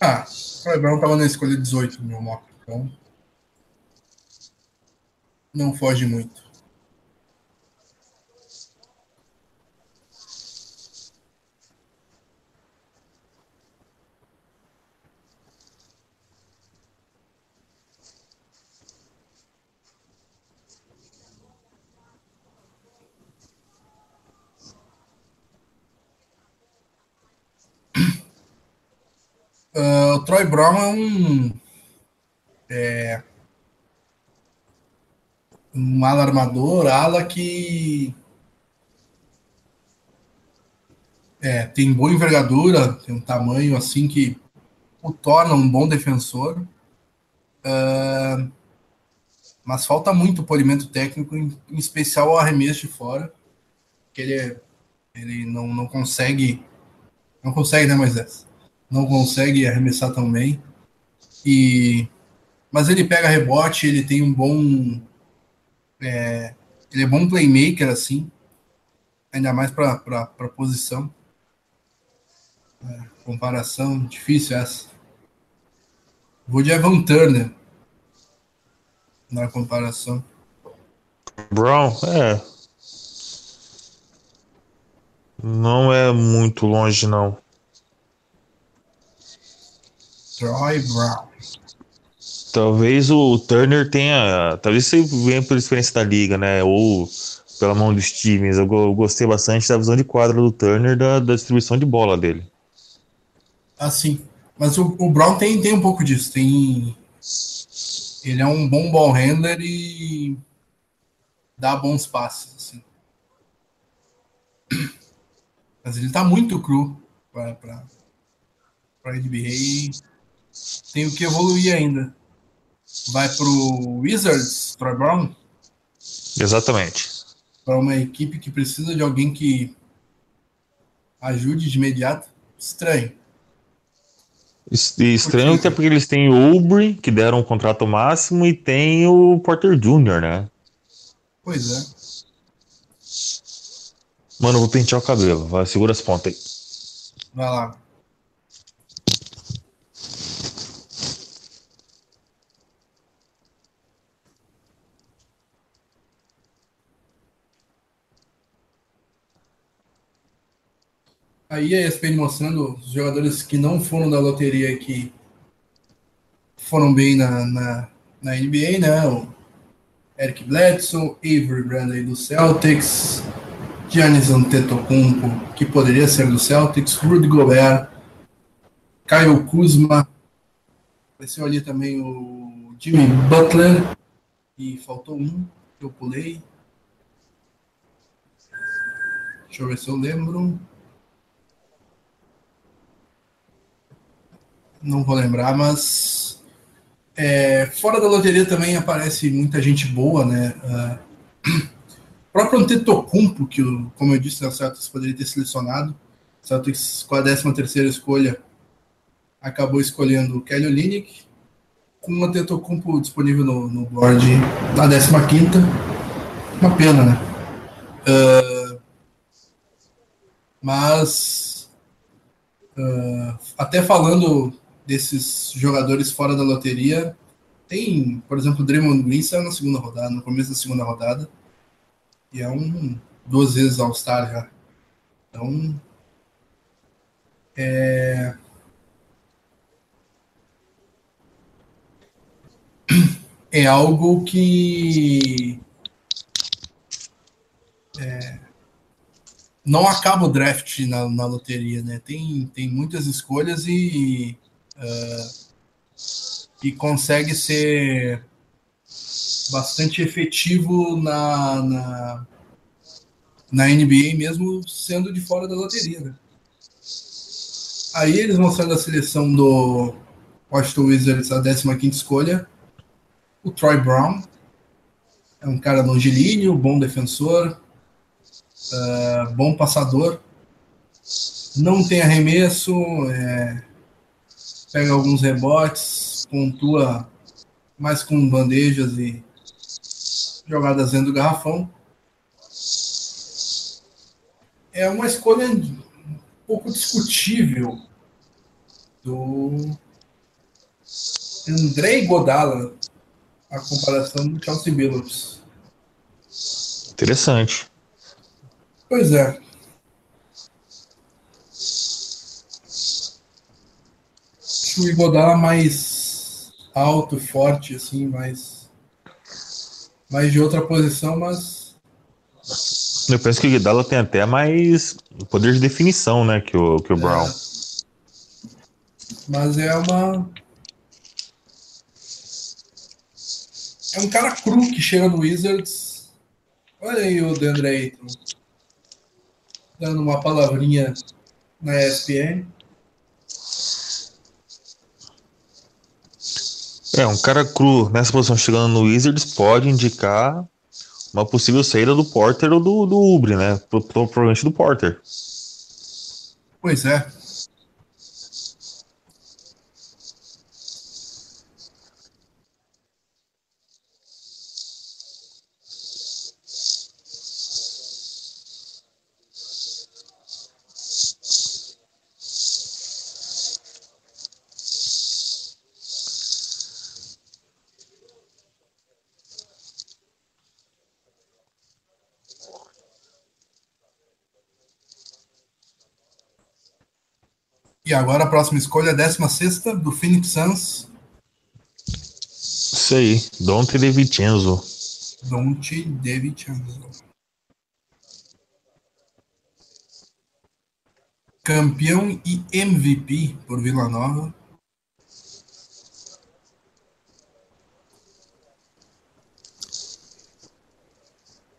Ah, o Troy Brown tava na escolha 18 no meu mock, então não foge muito. Uh, o Troy Brown é um. É, um ala armador, ala que. É, tem boa envergadura, tem um tamanho assim que o torna um bom defensor. Uh, mas falta muito polimento técnico, em, em especial o arremesso de fora, que ele, é, ele não, não consegue. Não consegue, né, Moisés? Não consegue arremessar tão bem. E mas ele pega rebote, ele tem um bom é, ele é bom playmaker assim, ainda mais para posição. É, comparação difícil essa. Vou de Evan Turner na comparação. Brown, é. Não é muito longe, não. Troy Brown. Talvez o Turner tenha. Talvez você venha pela experiência da liga, né? Ou pela mão dos times. Eu, gostei bastante da visão de quadra do Turner, da, da distribuição de bola dele. Assim. Mas o, o, Brown tem, tem um pouco disso. Tem. Ele é um bom ball handler e dá bons passes. Assim. Mas ele tá muito cru para para NBA tem o que evoluir ainda. Vai pro Wizards, Troy Brown? Exatamente. Para uma equipe que precisa de alguém que ajude de imediato. Estranho. Estranho até porque eles têm o Oubre, que deram um contrato máximo, e tem o Porter Jr., né? Pois é. Mano, eu vou pentear o cabelo. Vai, segura as pontas aí. Vai lá. Aí a ESPN mostrando os jogadores que não foram da loteria que foram bem na, na, na NBA, né? O Eric Bledsoe, Avery Bradley do Celtics, Giannis Antetokounmpo, que poderia ser do Celtics, Rudy Gobert, Kyle Kuzma, apareceu ali também o Jimmy Butler, e faltou um que eu pulei. Deixa eu ver se eu lembro. Não vou lembrar, mas é, fora da loteria também aparece muita gente boa, né? Uh, próprio Antetokounmpo, que, como eu disse, o Celtics poderia ter selecionado. O Celtics, com a 13 terceira escolha, acabou escolhendo o Kelly Olynyk, com o Antetokounmpo disponível no, no board na 15 Uma pena, né? Uh, mas, uh, até falando desses jogadores fora da loteria, tem, por exemplo, o Draymond Green saiu na segunda rodada, no começo da segunda rodada, e é um duas vezes All-Star já. Então, é, é algo que é, não acaba o draft na, na, loteria, né? Tem, tem muitas escolhas e, uh, e consegue ser bastante efetivo na, na, na NBA, mesmo sendo de fora da loteria, né? Aí eles mostrando a seleção do Washington Wizards, a 15 escolha, o Troy Brown. É um cara longilíneo, bom defensor, uh, bom passador. Não tem arremesso, é, pega alguns rebotes, pontua mais com bandejas e jogadas dentro do garrafão. É uma escolha um pouco discutível do Andrei Godala, a comparação do Chelsea Billups. Interessante. Pois é. O Igodala mais alto, forte, assim, mais, mais de outra posição, mas. Eu penso que o Iguodala tem até mais poder de definição, né, que o, que o Brown. É. Mas é uma É um cara cru que chega no Wizards. Olha aí o Deandre Ayton. Dando uma palavrinha na ESPN. É, um cara cru nessa posição chegando no Wizards pode indicar uma possível saída do Porter ou do, do Ubre, né? Provavelmente do Porter. Pois é. Agora a próxima escolha, a 16 do Phoenix Suns. Isso aí, Dante De Vincenzo. Dante De Vincenzo. Campeão e MVP por Vila Nova.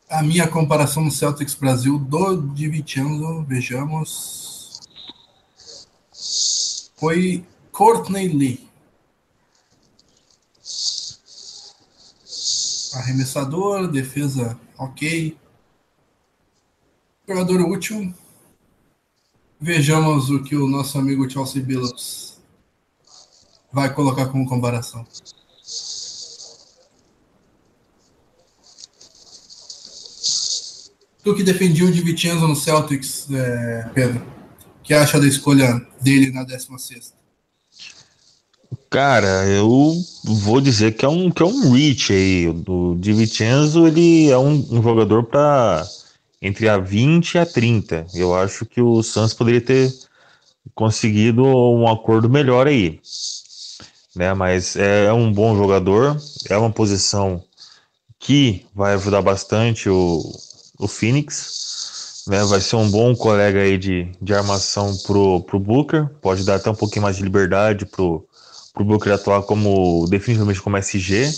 A minha comparação no Celtics Brasil do Di Vincenzo, vejamos foi Courtney Lee. Arremessador, defesa ok. Jogador útil. Vejamos o que o nosso amigo Chelsea Billups vai colocar como comparação. Tu que defendia o Di Vincenzo no Celtics, é, Pedro que acha da escolha dele na 16? Cara, eu vou dizer que é um, que é um reach aí. O Di Vincenzo, ele é um, um jogador para entre a 20 e a 30. Eu acho que o Santos poderia ter conseguido um acordo melhor aí. Né? Mas é, é um bom jogador, é uma posição que vai ajudar bastante o, o Phoenix Né, vai ser um bom colega aí de, de armação pro, pro Booker. Pode dar até um pouquinho mais de liberdade pro, pro Booker atuar como definitivamente como SG,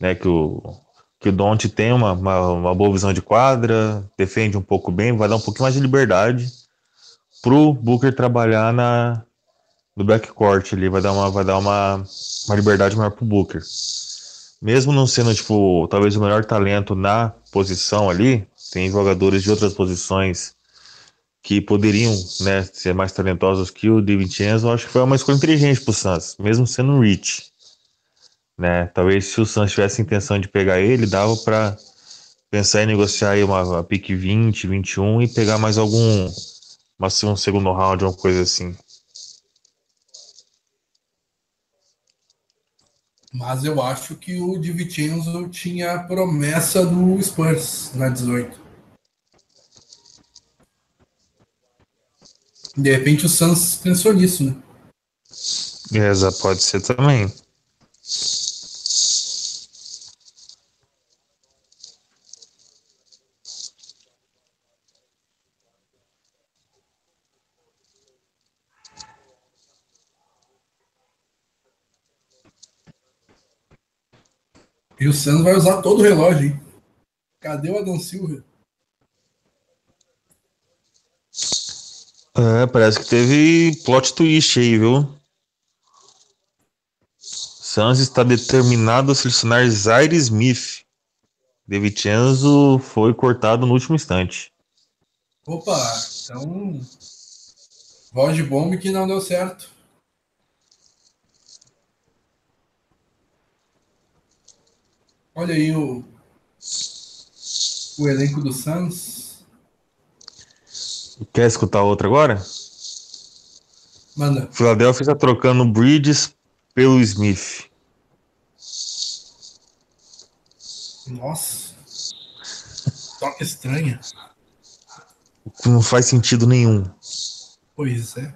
né? Que o, que o Don't tem uma, uma, uma, boa visão de quadra, defende um pouco bem, vai dar um pouquinho mais de liberdade pro Booker trabalhar na no backcourt ali, vai dar uma vai dar uma, uma liberdade maior pro Booker. Mesmo não sendo tipo talvez o melhor talento na posição ali, tem jogadores de outras posições que poderiam né, ser mais talentosos que o Di Vincenzo. Acho que foi uma escolha inteligente pro Suns, mesmo sendo um Rich. Né? Talvez se o Suns tivesse a intenção de pegar ele, dava para pensar em negociar aí uma, uma pick 20, 21 e pegar mais algum, mas um segundo round, uma coisa assim. Mas eu acho que o Divincenzo tinha promessa do Spurs na 18. De repente o Suns pensou nisso, né? Essa pode ser também. E o Santos vai usar todo o relógio, hein? Cadê o Adão Silva? É, parece que teve plot twist aí, viu? Santos está determinado a selecionar Zaire Smith. De Vincenzo foi cortado no último instante. Opa, então. Voz de bomba que não deu certo. Olha aí o, o elenco do Suns. Quer escutar outra agora? Manda. Philadelphia está trocando Bridges pelo Smith. Nossa. Toca estranha. Não faz sentido nenhum. Pois é.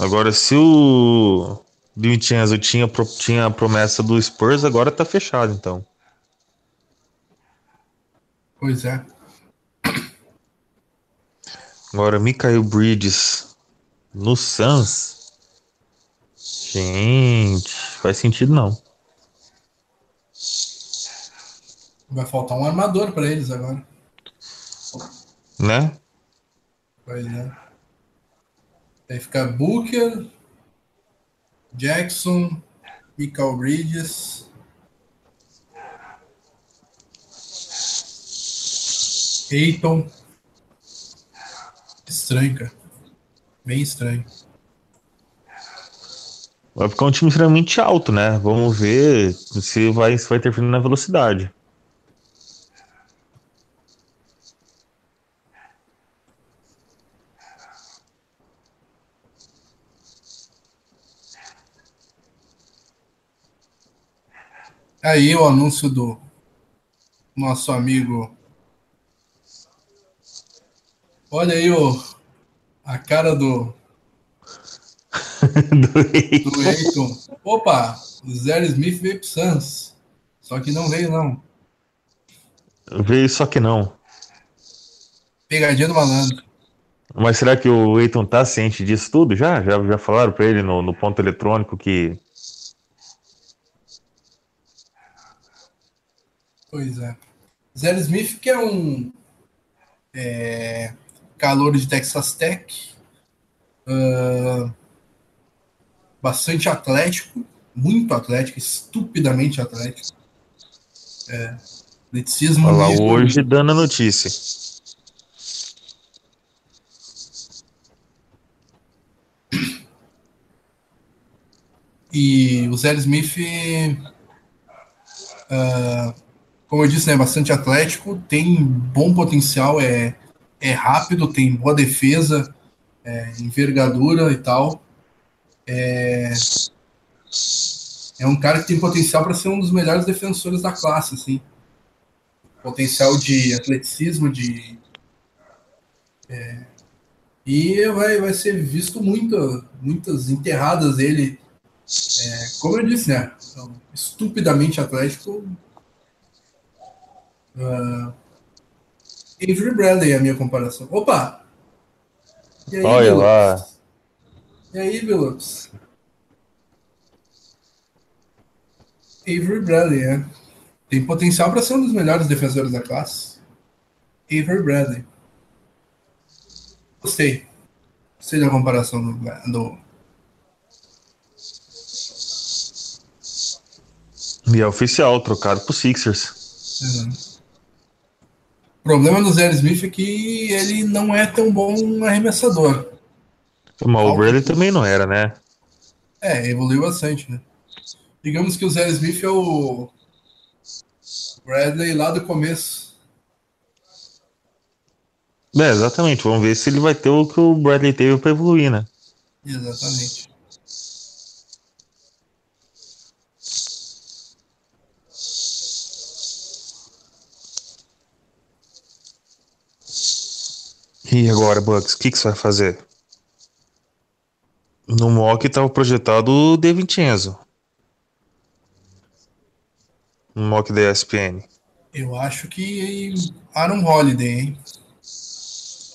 Agora, se o Vincenzo tinha, tinha a promessa do Spurs, agora tá fechado, então. Pois é. Agora, Michael Bridges no Suns. Gente, faz sentido não. Vai faltar um armador para eles agora. Né? Pois é. Aí fica Booker, Jackson, Michael Bridges. Eiton. Estranho, cara. Bem estranho. Vai ficar um time extremamente alto, né? Vamos ver se vai, se vai interferir na velocidade. Aí o anúncio do nosso amigo. Olha aí o, a cara do. do Eiton. Opa, o Zé Smith veio pro Suns. Só que não veio, não. Veio, só que não. Pegadinha do malandro. Mas será que o Eiton tá ciente disso tudo já? Já, já falaram para ele no, no ponto eletrônico que Pois é. Zé Smith, que é um é, calor de Texas Tech, uh, bastante atlético, muito atlético, estupidamente atlético. É, atleticismo. Olha lá, hoje dando a notícia. E o Zé Smith uh, como eu disse, né, bastante atlético, tem bom potencial, é, é rápido, tem boa defesa, é, envergadura e tal. É, é um cara que tem potencial para ser um dos melhores defensores da classe, assim. Potencial de atleticismo, de. É, e vai, vai ser visto muito, muitas enterradas dele. É, como eu disse, né? Estupidamente atlético, Uh, Avery Bradley é a minha comparação. Opa! E aí, Olha lá. E aí, Billups? Avery Bradley, é. Tem potencial para ser um dos melhores defensores da classe. Avery Bradley. Gostei. Gostei da comparação do, do... E é oficial, trocado pro Sixers. Exato. O problema do Zé Smith é que ele não é tão bom arremessador. Mas o Bradley também não era, né? É, evoluiu bastante, né? Digamos que o Zé Smith é o Bradley lá do começo. É, exatamente. Vamos ver se ele vai ter o que o Bradley teve para evoluir, né? Exatamente. E agora, Bucks, o que, que você vai fazer? No mock estava projetado o De Vincenzo. No mock da ESPN. Eu acho que Aaron Holiday, hein?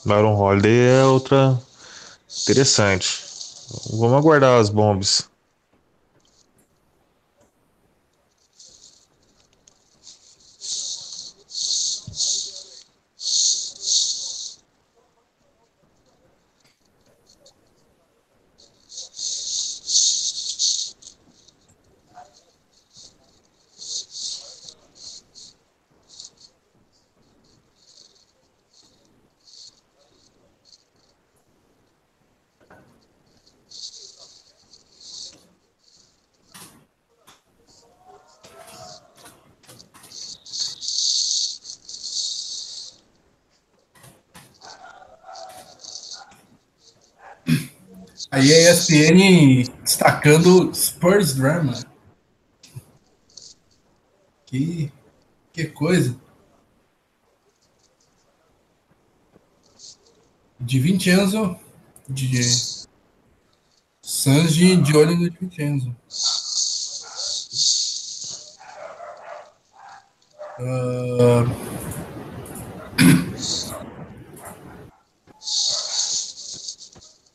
Aaron Holiday é outra interessante. Vamos aguardar as bombas. ESPN destacando Spurs Drama. Que, que coisa. De 20 anos, de Suns de, olho no de 20 anos. Uh,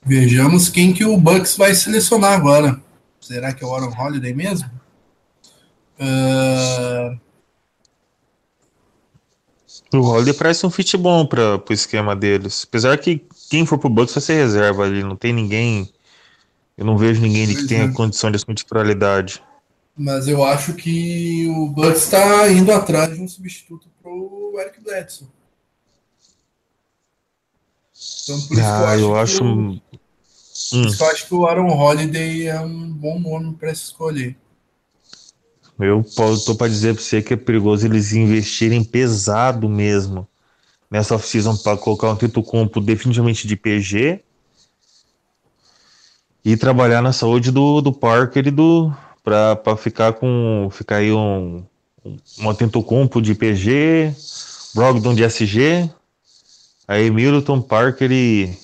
Vejamos quem que o Bucks vai selecionar agora. Será que é o Aaron Holiday mesmo? Uh... O Holiday parece um fit bom para o esquema deles. Apesar que quem for pro Bucks vai ser reserva ali, não tem ninguém. Eu não vejo ninguém que tenha é. condição de assumir titularidade. Mas eu acho que o Bucks está indo atrás de um substituto pro Eric Bledsoe. Então, por isso ah, eu acho. Eu, acho, hum. eu acho que o Aaron Holiday é um bom nome para se escolher. Eu tô para dizer para você que é perigoso eles investirem pesado mesmo nessa off-season para colocar um Tito Compo definitivamente de PG e trabalhar na saúde do, do Parker e do para ficar com ficar aí um um Atento Compo de PG, Brogdon de SG Aí Milton, Parker e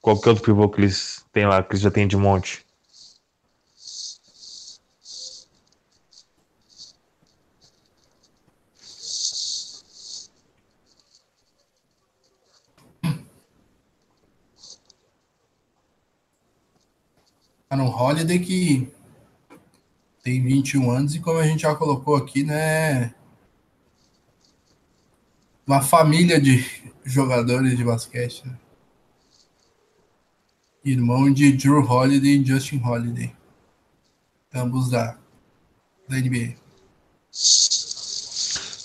qualquer outro pivô que eles têm lá, que eles já têm de monte. Aaron Holiday que tem 21 anos e como a gente já colocou aqui, né? Uma família de jogadores de basquete. Né? Irmão de Drew Holiday e Justin Holiday. Ambos da, da NBA.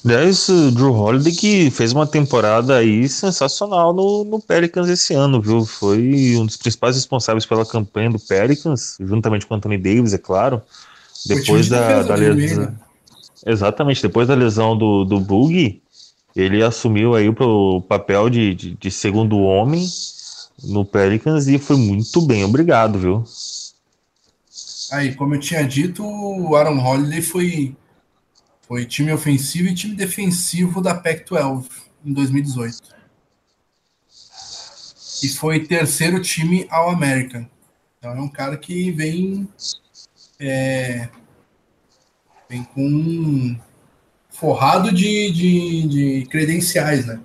Aliás, o Drew Holiday que fez uma temporada aí sensacional no, no Pelicans esse ano, viu? Foi um dos principais responsáveis pela campanha do Pelicans, juntamente com Anthony Davis, é claro. Depois da, da lesão. Exatamente, depois da lesão do, do Boogie, ele assumiu aí o papel de, de, de, segundo homem no Pelicans e foi muito bem, obrigado, viu? Aí, como eu tinha dito, o Aaron Holiday foi, foi time ofensivo e time defensivo da Pac-12 em 2018. E foi terceiro time ao American. Então é um cara que vem, é, vem com forrado de, de, de credenciais, né?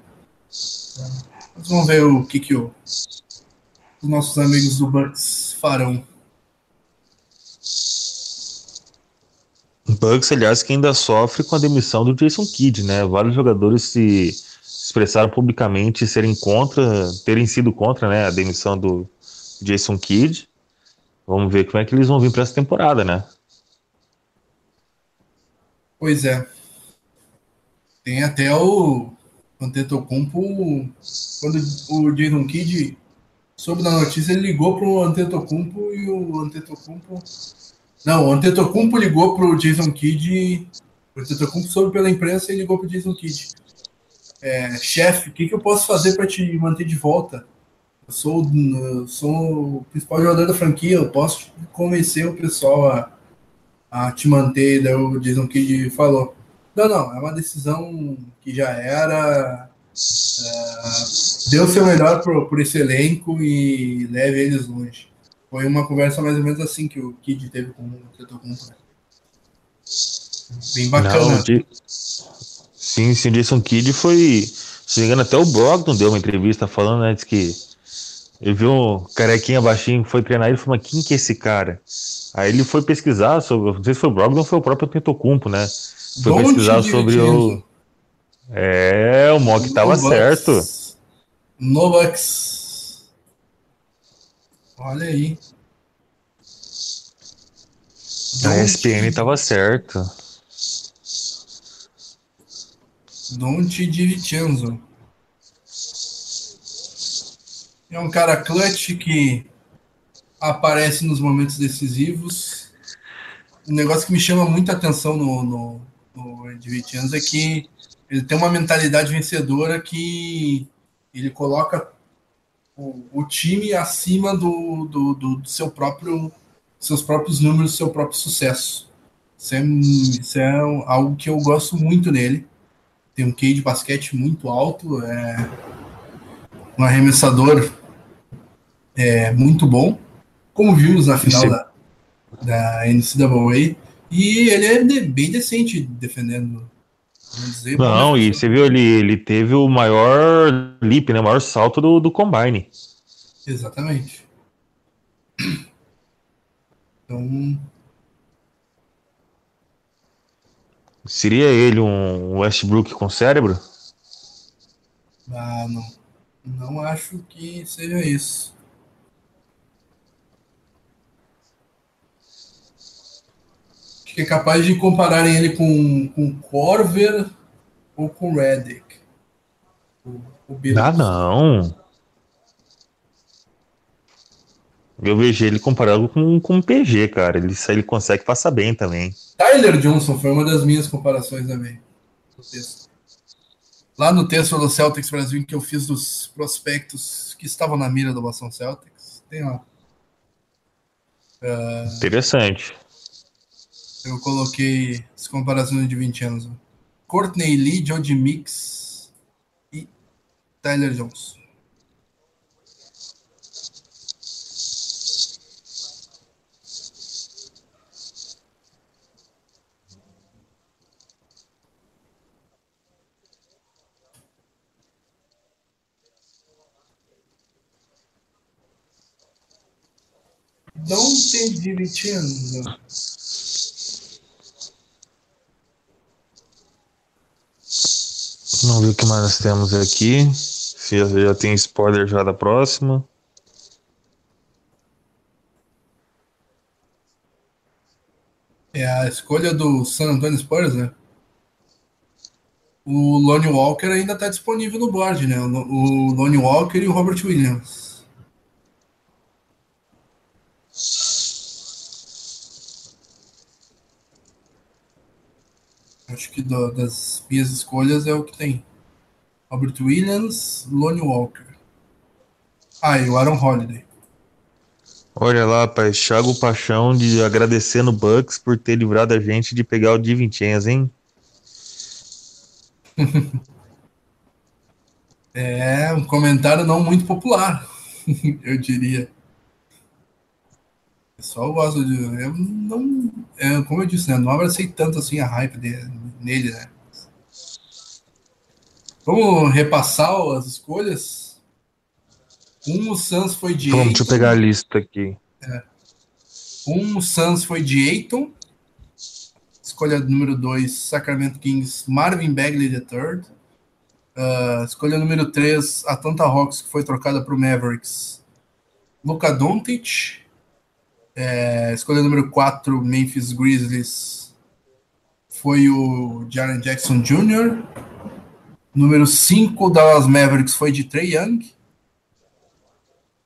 Mas vamos ver o que, que o, os nossos amigos do Bucks farão. Bucks, aliás, que ainda sofre com a demissão do Jason Kidd, né? Vários jogadores se expressaram publicamente serem contra, terem sido contra, né, a demissão do Jason Kidd. Vamos ver como é que eles vão vir para essa temporada, né? Pois é. Tem até o Antetokounmpo, quando o Jason Kidd soube da notícia, ele ligou pro Antetokounmpo e o Antetokounmpo não, o Antetokounmpo ligou pro Jason Kidd. O Antetokounmpo soube pela imprensa e ligou pro Jason Kidd. É, chefe, o que, que eu posso fazer para te manter de volta? Eu sou, eu sou o principal jogador da franquia, eu posso convencer o pessoal a, a te manter. Daí o Jason Kidd falou: Não, não, é uma decisão que já era. É, dê o seu melhor por, esse elenco e leve eles longe. Foi uma conversa mais ou menos assim que o Kid teve com o Tetocumpo. Bem bacana. Não, de... Sim, sim, Jason Kidd foi. Se não me engano, até o Brogdon deu uma entrevista falando né, que ele viu um carequinha baixinho que foi treinar ele e falou, mas quem que é esse cara? Aí ele foi pesquisar sobre. Não sei se foi o Brogdon ou foi o próprio Tetocumpo, né? Foi Don't pesquisar sobre o. É, o Mock tava certo. Novaks. Olha aí. A ESPN estava certo. Don't DiVincenzo. É um cara clutch que aparece nos momentos decisivos. Um negócio que me chama muita atenção no, no, no DiVincenzo é que ele tem uma mentalidade vencedora que ele coloca o, o time acima do, do, do, seu próprio seus próprios números, seu próprio sucesso. Isso é, isso é algo que eu gosto muito nele. Tem um QI de basquete muito alto, é um arremessador é, muito bom, como vimos na final da, da NCAA. E ele é bem decente defendendo. Dizer, Não, e você viu, ele, ele teve o maior leap, né? O maior salto do, do Combine. Exatamente. Então. Seria ele um Westbrook com cérebro? Ah, não. Não acho que seja isso. Que é capaz de compararem ele com, com Corver ou com Redick. O, o ah, não. Eu vejo ele comparado com, com o PG, cara. Ele, ele consegue passar bem também. Tyler Johnson foi uma das minhas comparações também. No Lá no texto do Celtics Brasil, que eu fiz dos prospectos que estavam na mira do Boston Celtics, tem lá. Uh, Interessante. Eu coloquei as comparações de 20 anos. Courtney Lee, George Mix e Tyler Johnson. Não te divertindo. Vamos ver o que mais temos aqui. Já, já tem spoiler já da próxima. É a escolha do San Antonio Spurs, né? O Lonnie Walker ainda está disponível no board, né? O Lonnie Walker e o Robert Williams. Acho que do, das minhas escolhas é o que tem. Robert Williams, Lonnie Walker. Ah, e o Aaron Holiday. Olha lá, pai, Thiago Paixão de agradecendo o Bucks por ter livrado a gente de pegar o Divincenzo, hein? é um comentário não muito popular, eu diria. O pessoal gosta de. Eu não. É, como eu disse, né? Não abracei tanto assim a hype dele, nele, né? Vamos repassar as escolhas? Um, o Suns foi de. Vamos, deixa eu pegar a lista aqui. É. Um, o Suns foi de Aiton. Escolha número 2, Sacramento Kings, Marvin Bagley III. Uh, escolha número 3, Atlanta Hawks, que foi trocada para o Mavericks, Luka Doncic. É, escolha número 4, Memphis Grizzlies, foi o Jaren Jackson Jr. Número 5, Dallas Mavericks, foi de Trey Young.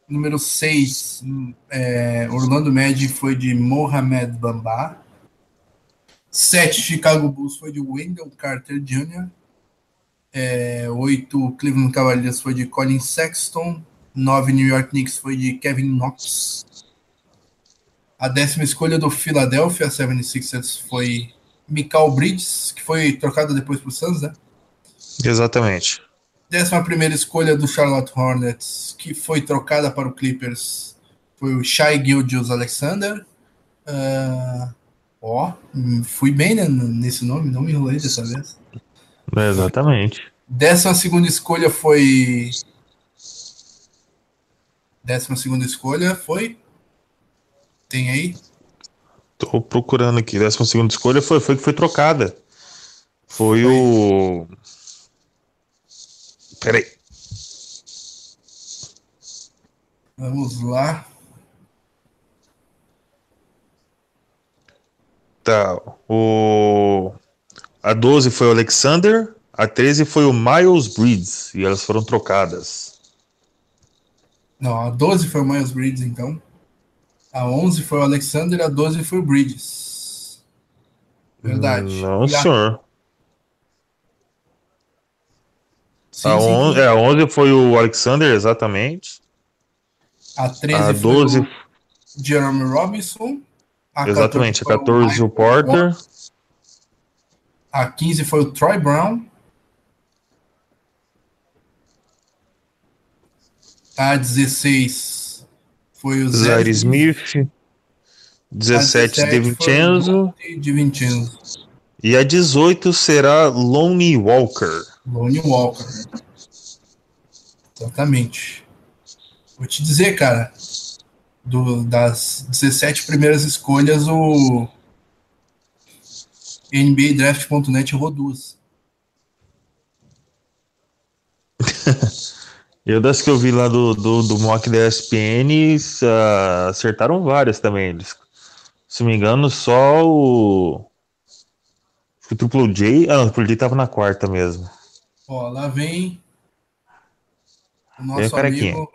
Número 6, é, Orlando Magic, foi de Mohamed Bamba. 7, Chicago Bulls, foi de Wendell Carter Jr. É, 8, Cleveland Cavaliers, foi de Colin Sexton. 9, New York Knicks, foi de Kevin Knox. A décima escolha do Philadelphia 76ers foi Mikal Bridges, que foi trocada depois para o Suns, né? Exatamente. Décima primeira escolha do Charlotte Hornets, que foi trocada para o Clippers, foi o Shai Gilgeous Alexander. Uh, ó, fui bem né, nesse nome, não me enrolei dessa vez. Exatamente. Décima segunda escolha foi. Décima segunda escolha foi tem aí? Tô procurando aqui. Décima segunda escolha foi, foi que foi trocada. Foi, foi. o. Peraí. Vamos lá. Tá. O... A 12 foi o Alexander, a 13 foi o Miles Breeds, e elas foram trocadas. Não, a 12 foi o Miles Breeds, então. A 11 foi o Alexander a 12 foi o Bridges. Verdade. Não, senhor. Sim, a, 11, é, a 11 foi o Alexander, exatamente. A 13 a 12 foi o Jeremy Robinson. A exatamente, 14 a 14 o, o Porter. A 15 foi o Troy Brown. A 16 foi o Zaire Smith. 17, De Vincenzo. De Vincenzo. E a 18 será Lonnie Walker. Lonnie Walker. Exatamente. Vou te dizer, cara, do, das 17 primeiras escolhas, o NBA Draft.net errou duas. Eu das que eu vi lá do, do, do mock da ESPN, uh, acertaram várias também. Eles, se não me engano, só o. O Triple J. Ah, não, o Triple J tava na quarta mesmo. Ó, lá vem o nosso amigo.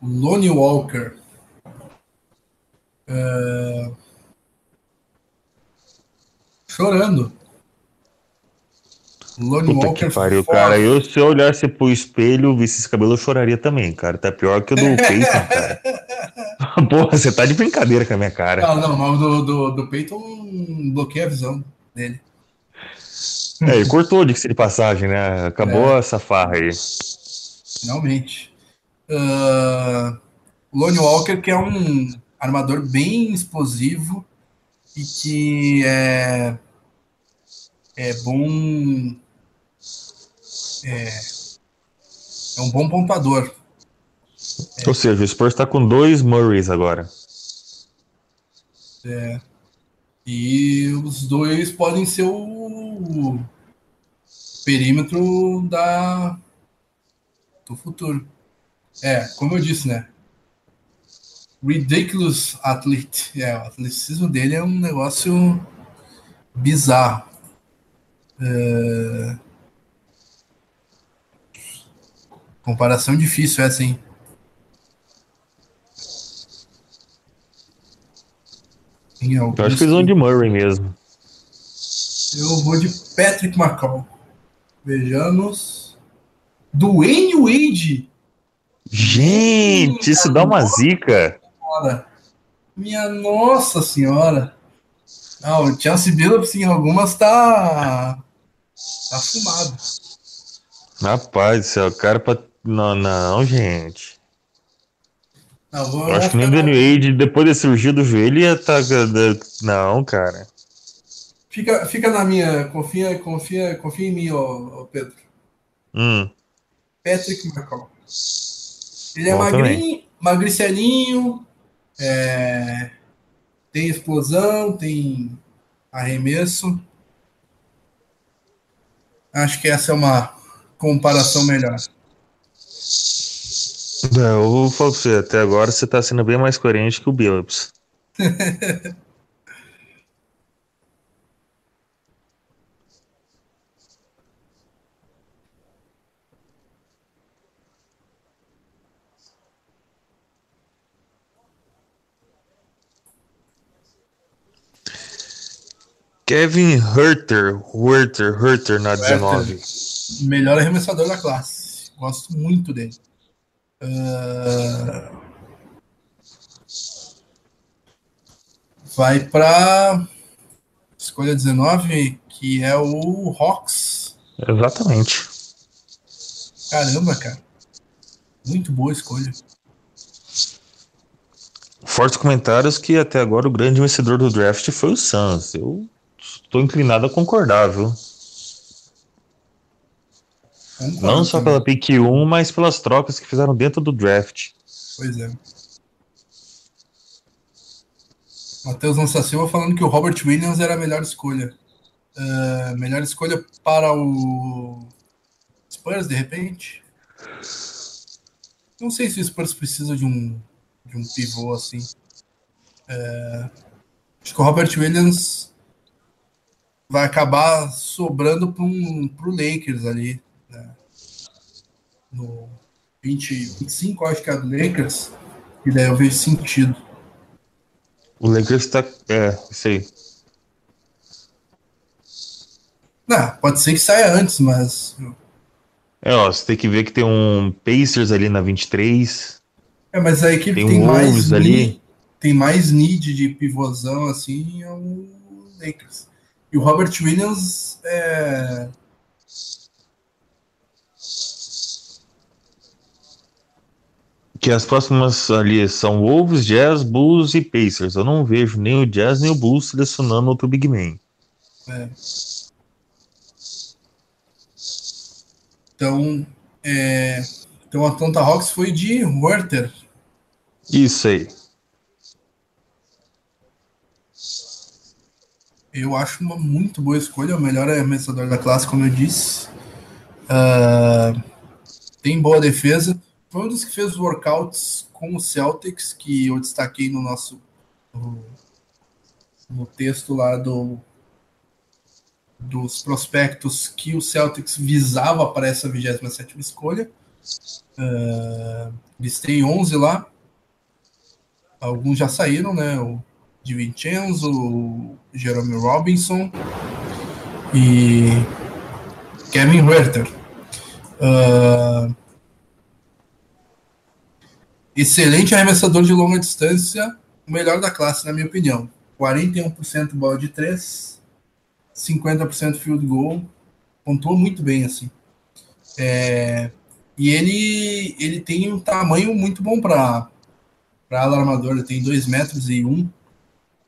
Lonnie Walker. Uh... Chorando. Lone Puta Walker que pariu, cara. Eu, se eu olhasse pro espelho, visse esse cabelo, eu choraria também, cara. Tá pior que o do Peyton, cara. Porra, você tá de brincadeira com a minha cara. Não, não, mas do, do, do Peyton bloqueia a visão dele. É, ele cortou de de passagem, né? Acabou é. essa farra aí. Finalmente. Uh, Lone Walker, que é um armador bem explosivo e que é, é bom é, é um bom pontuador. Ou seja, o Spurs está com dois Murrays agora. É. E os dois podem ser o perímetro da do futuro. É, como eu disse, né? Ridiculous athlete. É, o atleticismo dele é um negócio bizarro. É... Comparação difícil essa, hein? Eu acho que eles vão de Murray mesmo. Eu vou de Patrick McCall. Vejamos. Dwayne Wade. Gente, Minha isso dá uma zica. Senhora. Minha nossa senhora. Não, o Chelsea Billups em algumas tá. tá fumado. Rapaz céu, cara pra não, não, gente. Não, vou, eu acho que nem o Danny Wade, depois de cirurgia do joelho, ia tá. Não, cara. Fica, fica na minha. Confia, confia, confia em mim, ó, ó Pedro. Hum. Patrick McCall. Ele é magrinho, magricelinho, é, tem explosão, tem arremesso. Acho que essa é uma comparação melhor. É, eu falar pra você, até agora você tá sendo bem mais coerente que o Billups. Kevin Herter, Herter, Herter na 19. Melhor arremessador da classe. Gosto muito dele. Uh... Vai para escolha 19, que é o Hawks. Exatamente. Caramba, cara. Muito boa escolha. Fortes comentários que até agora o grande vencedor do draft foi o Suns. Eu estou inclinado a concordar, viu? Concordo Não só também. pela pick 1, mas pelas trocas que fizeram dentro do draft. Pois é. Matheus Lança Silva falando que o Robert Williams era a melhor escolha. Uh, melhor escolha para o Spurs, de repente? Não sei se o Spurs precisa de um, de um pivô assim. Uh, acho que o Robert Williams vai acabar sobrando para um, o Lakers ali no 20, 25, acho que é do Lakers, e daí eu vejo sentido. O Lakers tá. É, isso aí. Não, pode ser que saia antes, mas. É, ó, você tem que ver que tem um Pacers ali na 23. É, mas a equipe tem, tem mais. ali. tem mais need de pivôzão, assim, é o Lakers. E o Robert Williams é que as próximas ali são Wolves, Jazz, Bulls e Pacers. Eu não vejo nem o Jazz nem o Bulls selecionando outro Big Man. É. Então, é... então a Atlanta Hawks foi de Werther. Isso aí. Eu acho uma muito boa escolha, o melhor arremessador da classe, como eu disse. Uh, tem boa defesa foi um dos que fez os workouts com o Celtics, que eu destaquei no nosso no, no texto lá do dos prospectos que o Celtics visava para essa 27 escolha. Uh, eles têm 11 lá. Alguns já saíram, né? O de Vincenzo, o Jerome Robinson e Kevin Herter. Uh, excelente arremessador de longa distância, o melhor da classe, na minha opinião. 41% bola de 3, 50% field goal, pontuou muito bem, assim. É, e ele, ele tem um tamanho muito bom para ala armador, ele tem 2 metros e 1. Um.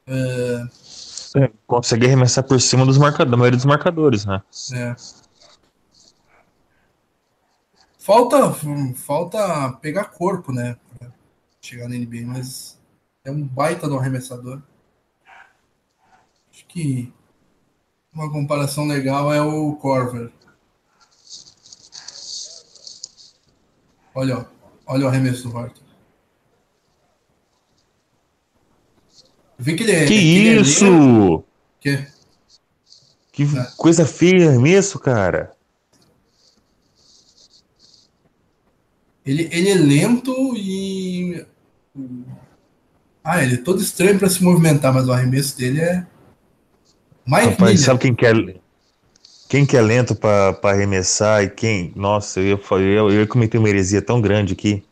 É, consegue arremessar por cima dos marcadores, da maioria dos marcadores, né? É. Falta, falta pegar corpo, né? Chegar na NBA, mas é um baita do arremessador. Acho que uma comparação legal é o Corver. Olha, olha o arremesso do Horton. Vi que ele é. Que, que é isso? que? Que é. coisa feia arremesso, cara. Ele, ele é lento e ah, ele é todo estranho para se movimentar, mas o arremesso dele é. Mike Rapaz, Miller. sabe quem quer, é, quem que é lento para arremessar e quem. Nossa, eu, eu, eu cometi uma heresia tão grande aqui.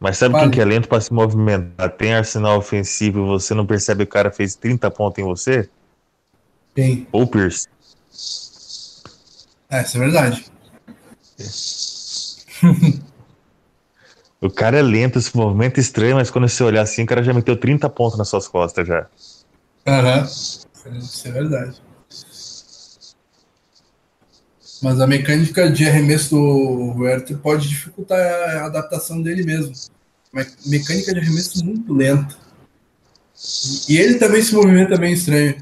Mas sabe vale. quem que é lento para se movimentar? Tem arsenal ofensivo e você não percebe que o cara fez 30 pontos em você? Quem? Ou Pierce. É, isso é verdade. O cara é lento, esse movimento estranho, mas quando você olhar assim, o cara já meteu 30 pontos nas suas costas já. Aham, uhum. Isso é verdade. Mas a mecânica de arremesso do Werther pode dificultar a adaptação dele mesmo. Mecânica de arremesso muito lenta. E ele também se movimenta bem estranho.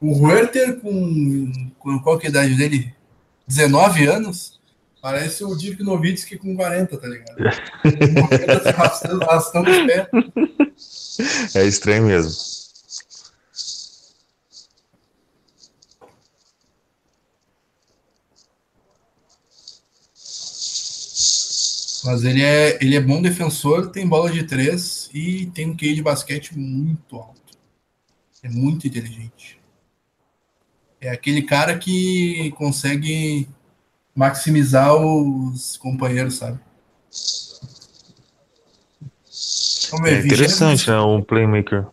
O Werther, com, com qual que é a idade dele? 19 anos? Parece o Dirk Nowitzki com 40, tá ligado? arrastando, arrastando os pés. É estranho mesmo. Mas ele é, ele é bom defensor, tem bola de três e tem um QI de basquete muito alto. É muito inteligente. É aquele cara que consegue maximizar os companheiros, sabe? é interessante, né? Um playmaker.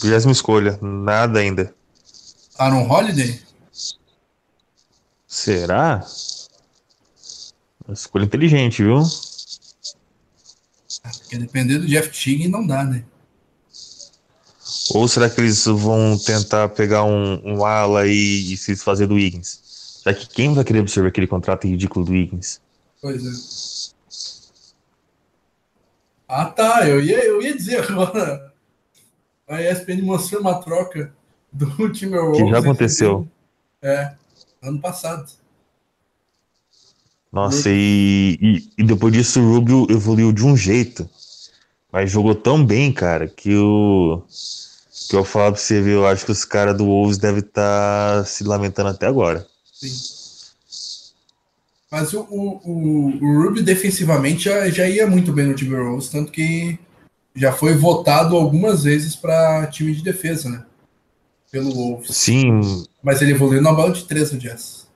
Vigésima escolha, nada ainda. Aaron Holiday? Será? Uma escolha inteligente, viu? Porque depender do Jeff Teague não dá, né? Ou será que eles vão tentar pegar um, um ala e, e se desfazer do Wiggins? Já que quem vai querer absorver aquele contrato ridículo do Wiggins? Pois é. Ah tá, eu ia, eu ia dizer agora. A ESPN mostrou uma troca do Timberwolves. Que já aconteceu. É, ano passado. Nossa, e, e, e, depois disso o Rubio evoluiu de um jeito. Mas jogou tão bem, cara, que o. Que eu falo pra você ver, eu acho que os caras do Wolves devem estar tá se lamentando até agora. Mas o, o, o, Rubio defensivamente já, já ia muito bem no Timberwolves, tanto que já foi votado algumas vezes para time de defesa, né? Pelo Wolves. Sim. Mas ele evoluiu na bola de três no Jazz.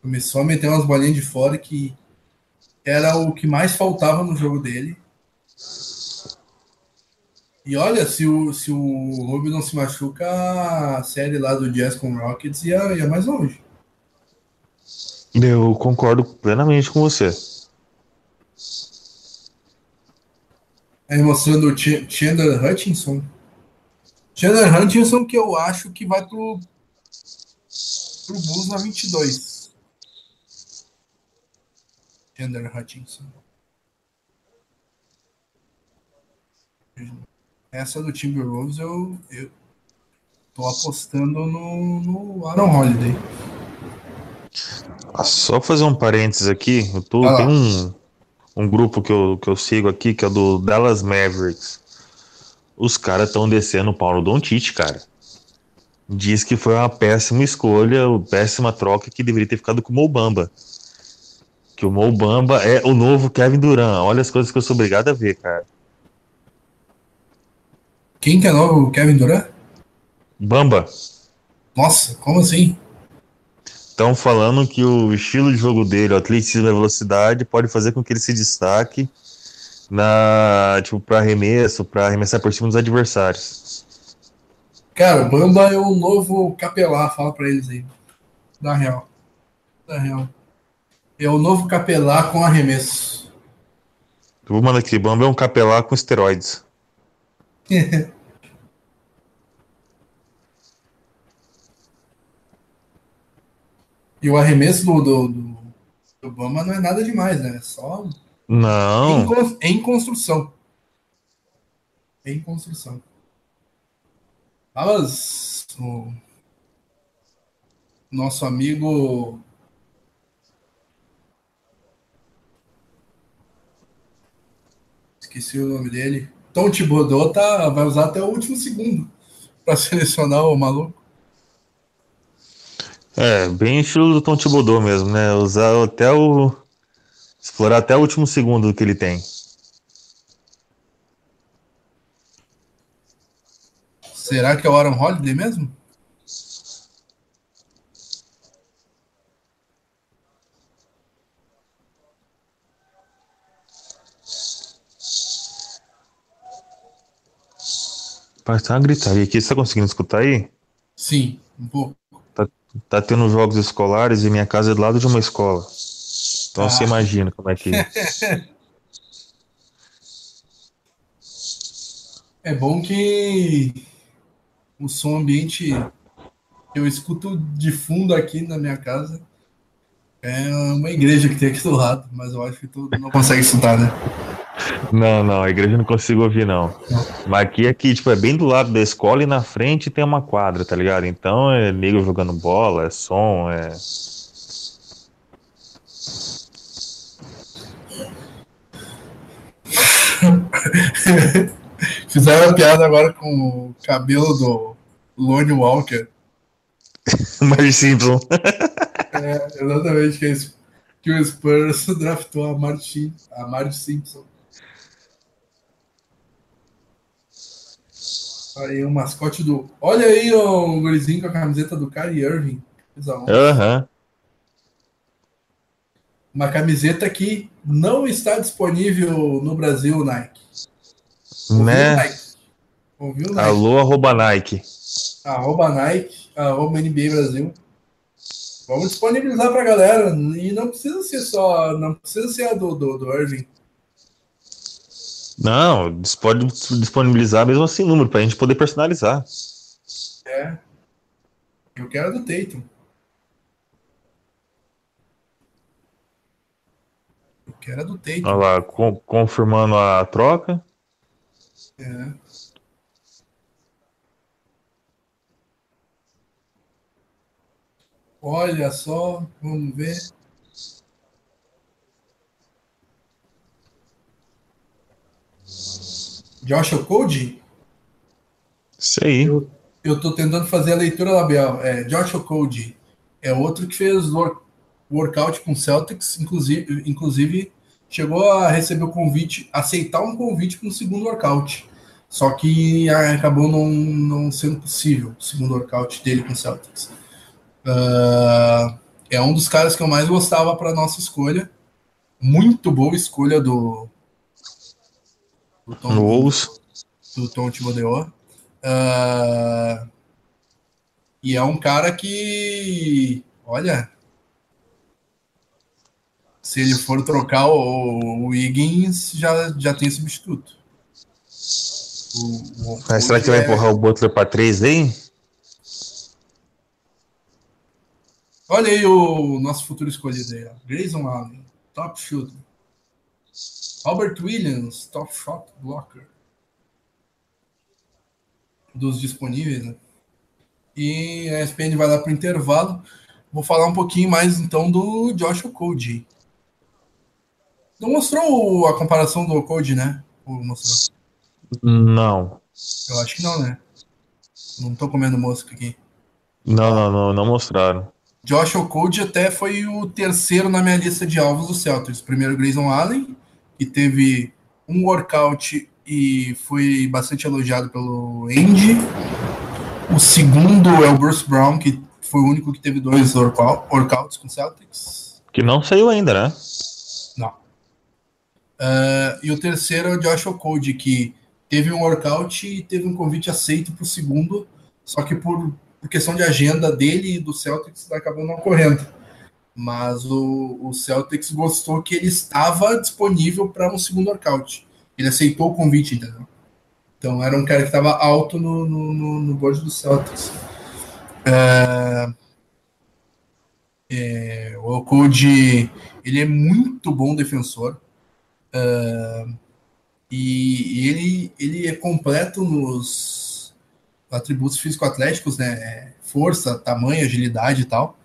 Começou a meter umas bolinhas de fora que era o que mais faltava no jogo dele. E olha, se o, se o Rubio não se machuca, a série lá do Jazz com Rockets ia, ia mais longe. Eu concordo plenamente com você. Aí mostrando o Chandler Hutchinson. Chandler Hutchinson que eu acho que vai pro, pro Bulls na 22. Chandler Hutchinson. Essa do Timberwolves eu, eu tô apostando no, no Aaron Holiday. Ah, só fazer um parênteses aqui, eu tô, tem um, um grupo que eu, que eu sigo aqui, que é do Dallas Mavericks. Os caras estão descendo o Paulo Doncic, cara. Diz que foi uma péssima escolha, péssima troca que deveria ter ficado com o Mobamba que o Mo Bamba é o novo Kevin Durant. Olha as coisas que eu sou obrigado a ver, cara. Quem que é novo Kevin Durant? Bamba. Nossa, como assim? Estão falando que o estilo de jogo dele, o atletismo e a velocidade, pode fazer com que ele se destaque na tipo para arremesso, para arremessar por cima dos adversários. Cara, o Bamba é o novo capelar, fala para eles aí. Da real. Da real. É o novo capelá com arremesso. Eu vou mandar aqui, Bamba é um capelá com esteroides. E o arremesso do, do, do, Bamba não é nada demais, né? É só. Não. Em, em construção. Em construção. Mas o nosso amigo esqueci o nome dele. Tom Thibodeau tá, vai usar até o último segundo para selecionar o maluco. É, bem estilo do Tom Thibodeau mesmo, né? Usar até o. explorar até o último segundo que ele tem. Será que é o Aaron Holiday mesmo? Parece tá uma gritaria aqui. Você tá conseguindo escutar aí? Sim, um pouco. Tá, tá tendo jogos escolares e minha casa é do lado de uma escola. Então ah. você imagina como é que. é bom que o som ambiente que eu escuto de fundo aqui na minha casa é uma igreja que tem aqui do lado, mas eu acho que tu não consegue escutar, né? Não, não, a igreja não consigo ouvir, não. Mas aqui, aqui, tipo, é bem do lado da escola e na frente tem uma quadra, tá ligado? Então é nego jogando bola, é som, é. Fizeram uma piada agora com o cabelo do Lone Walker. Mais Simpson. é, exatamente, que, é que o Spurs draftou a Martin, a Marge Simpson. Aí o mascote do. Olha aí o gurizinho com a camiseta do Kyrie Irving. Aham. Uhum. Uma camiseta que não está disponível no Brasil, Nike. Ouviu, né? Nike? Ouviu, Nike? Alô, arroba Nike. Arroba Nike, arroba NBA Brasil. Vamos disponibilizar para a galera. E não precisa ser só. Não precisa ser a do, do, do Irving. Não, pode disponibilizar mesmo assim número, para a gente poder personalizar. É. Eu quero a do Tatum. Eu quero a do Tatum. Olha lá, com, confirmando a troca. É. Olha só, vamos ver. Joshua Code? Isso aí. Eu, eu tô tentando fazer a leitura labial. É, Joshua Code é outro que fez workout com Celtics, inclusive, inclusive chegou a receber o convite, aceitar um convite para um segundo workout. Só que acabou não, não sendo possível o segundo workout dele com o Celtics. Uh, é um dos caras que eu mais gostava para nossa escolha. Muito boa escolha do, do Tom, Wolves. do Tom Thibodeau. Uh, e é um cara que, olha, se ele for trocar o, o Wiggins, já, já tem substituto. O, o, será que vai é... empurrar o Butler para 3 aí? Olha aí o nosso futuro escolhido aí, ó. Grayson Allen, top shooter. Albert Williams, top shot blocker. Dos disponíveis, né? E a ESPN vai lá para o intervalo. Vou falar um pouquinho mais então do Joshua Code. Não mostrou a comparação do Code, né? Ou mostrou? Não. Eu acho que não, né? Não tô comendo mosca aqui. Não, não, não, não mostraram. Josh Okoji até foi o terceiro na minha lista de alvos do Celtics. Primeiro Grayson Allen, que teve um workout e foi bastante elogiado pelo Andy. O segundo é o Bruce Brown, que foi o único que teve dois workouts com Celtics. Que não saiu ainda, né? Não. Uh, e o terceiro é o Josh Okoji, que teve um workout e teve um convite aceito para o segundo, só que por por questão de agenda dele e do Celtics, acabou não ocorrendo. Mas o, o Celtics gostou que ele estava disponível para um segundo workout. Ele aceitou o convite, entendeu? Então era um cara que estava alto no, no, no, no board do Celtics. É, é, o Code ele é muito bom defensor. É, e ele, ele é completo nos, atributos físico-atléticos, né? Força, tamanho, agilidade e tal.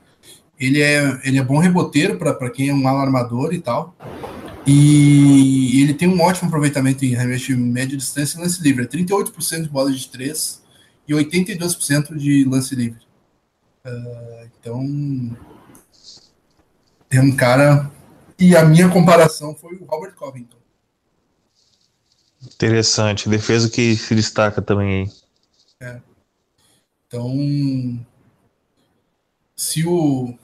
Ele é, ele é bom reboteiro para quem é um alarmador e tal. E ele tem um ótimo aproveitamento em arremesso de média distância e lance livre. É 38% de bola de 3 e 82% de lance livre. Uh, então, é um cara. E a minha comparação foi o Robert Covington. Interessante. Defesa que se destaca também aí. É. Então, se o,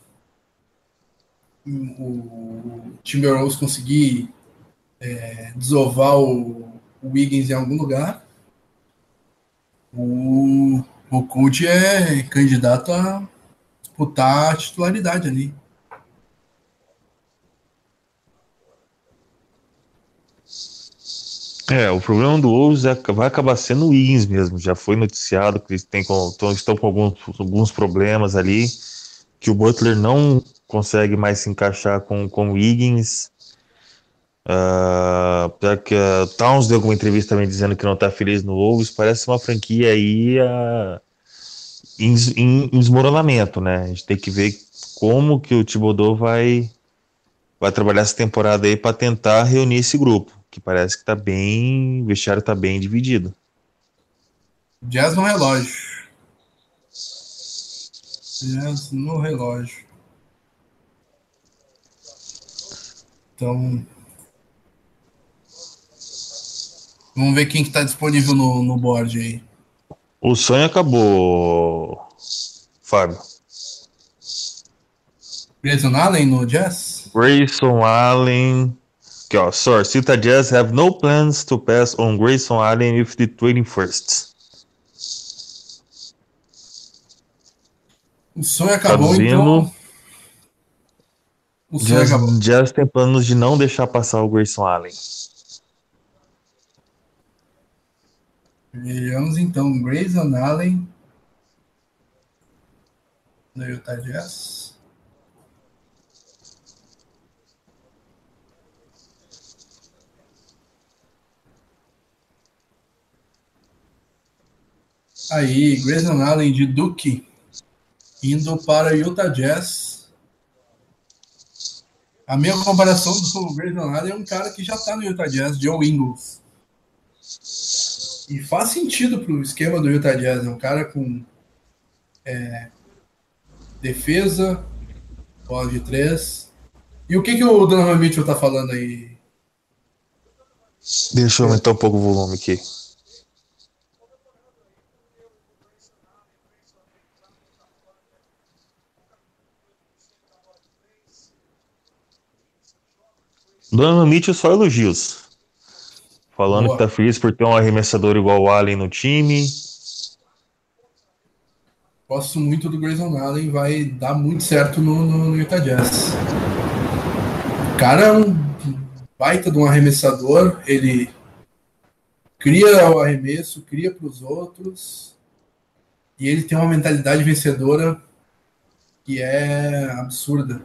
o Timberwolves conseguir é, desovar o, o Wiggins em algum lugar, o, o é candidato a disputar a titularidade ali. É, o problema do Wolves é, vai acabar sendo o Wiggins mesmo. Já foi noticiado que eles têm, estão com alguns, alguns problemas ali, que o Butler não consegue mais se encaixar com, com o Wiggins. Uh, que uh, Towns deu alguma entrevista também dizendo que não está feliz no Wolves. Parece uma franquia aí uh, em, desmoronamento, né? A gente tem que ver como que o Thibodeau vai, vai trabalhar essa temporada aí para tentar reunir esse grupo que parece que tá bem. O vestiário tá bem dividido. Jazz no relógio. Jazz no relógio. Então. Vamos ver quem que tá disponível no, no board aí. O sonho acabou, Fábio. Grayson Allen no Jazz? Grayson Allen Aqui, ó. Source: Utah Jazz have no plans to pass on Grayson Allen with the 21st. O sonho acabou, Traduzindo, então. O Jazz. Jazz tem planos de não deixar passar o Grayson Allen. Vejamos então Grayson Allen no Utah Jazz. Aí, Grayson Allen de Duke indo para Utah Jazz. A minha comparação do Grayson Allen é um cara que já está no Utah Jazz, Joe Ingles. E faz sentido para o esquema do Utah Jazz. É um cara com é, defesa, bola de três. E o que, que o Donovan Mitchell está falando aí? Deixa eu aumentar um pouco o volume aqui. Donovan Mitchell só elogios. Falando Boa. que tá feliz por ter um arremessador igual o Allen no time. Gosto muito do Grayson Allen, vai dar muito certo no, no, no Utah Jazz. O cara é um baita de um arremessador, ele cria o arremesso, cria para os outros, e ele tem uma mentalidade vencedora que é absurda.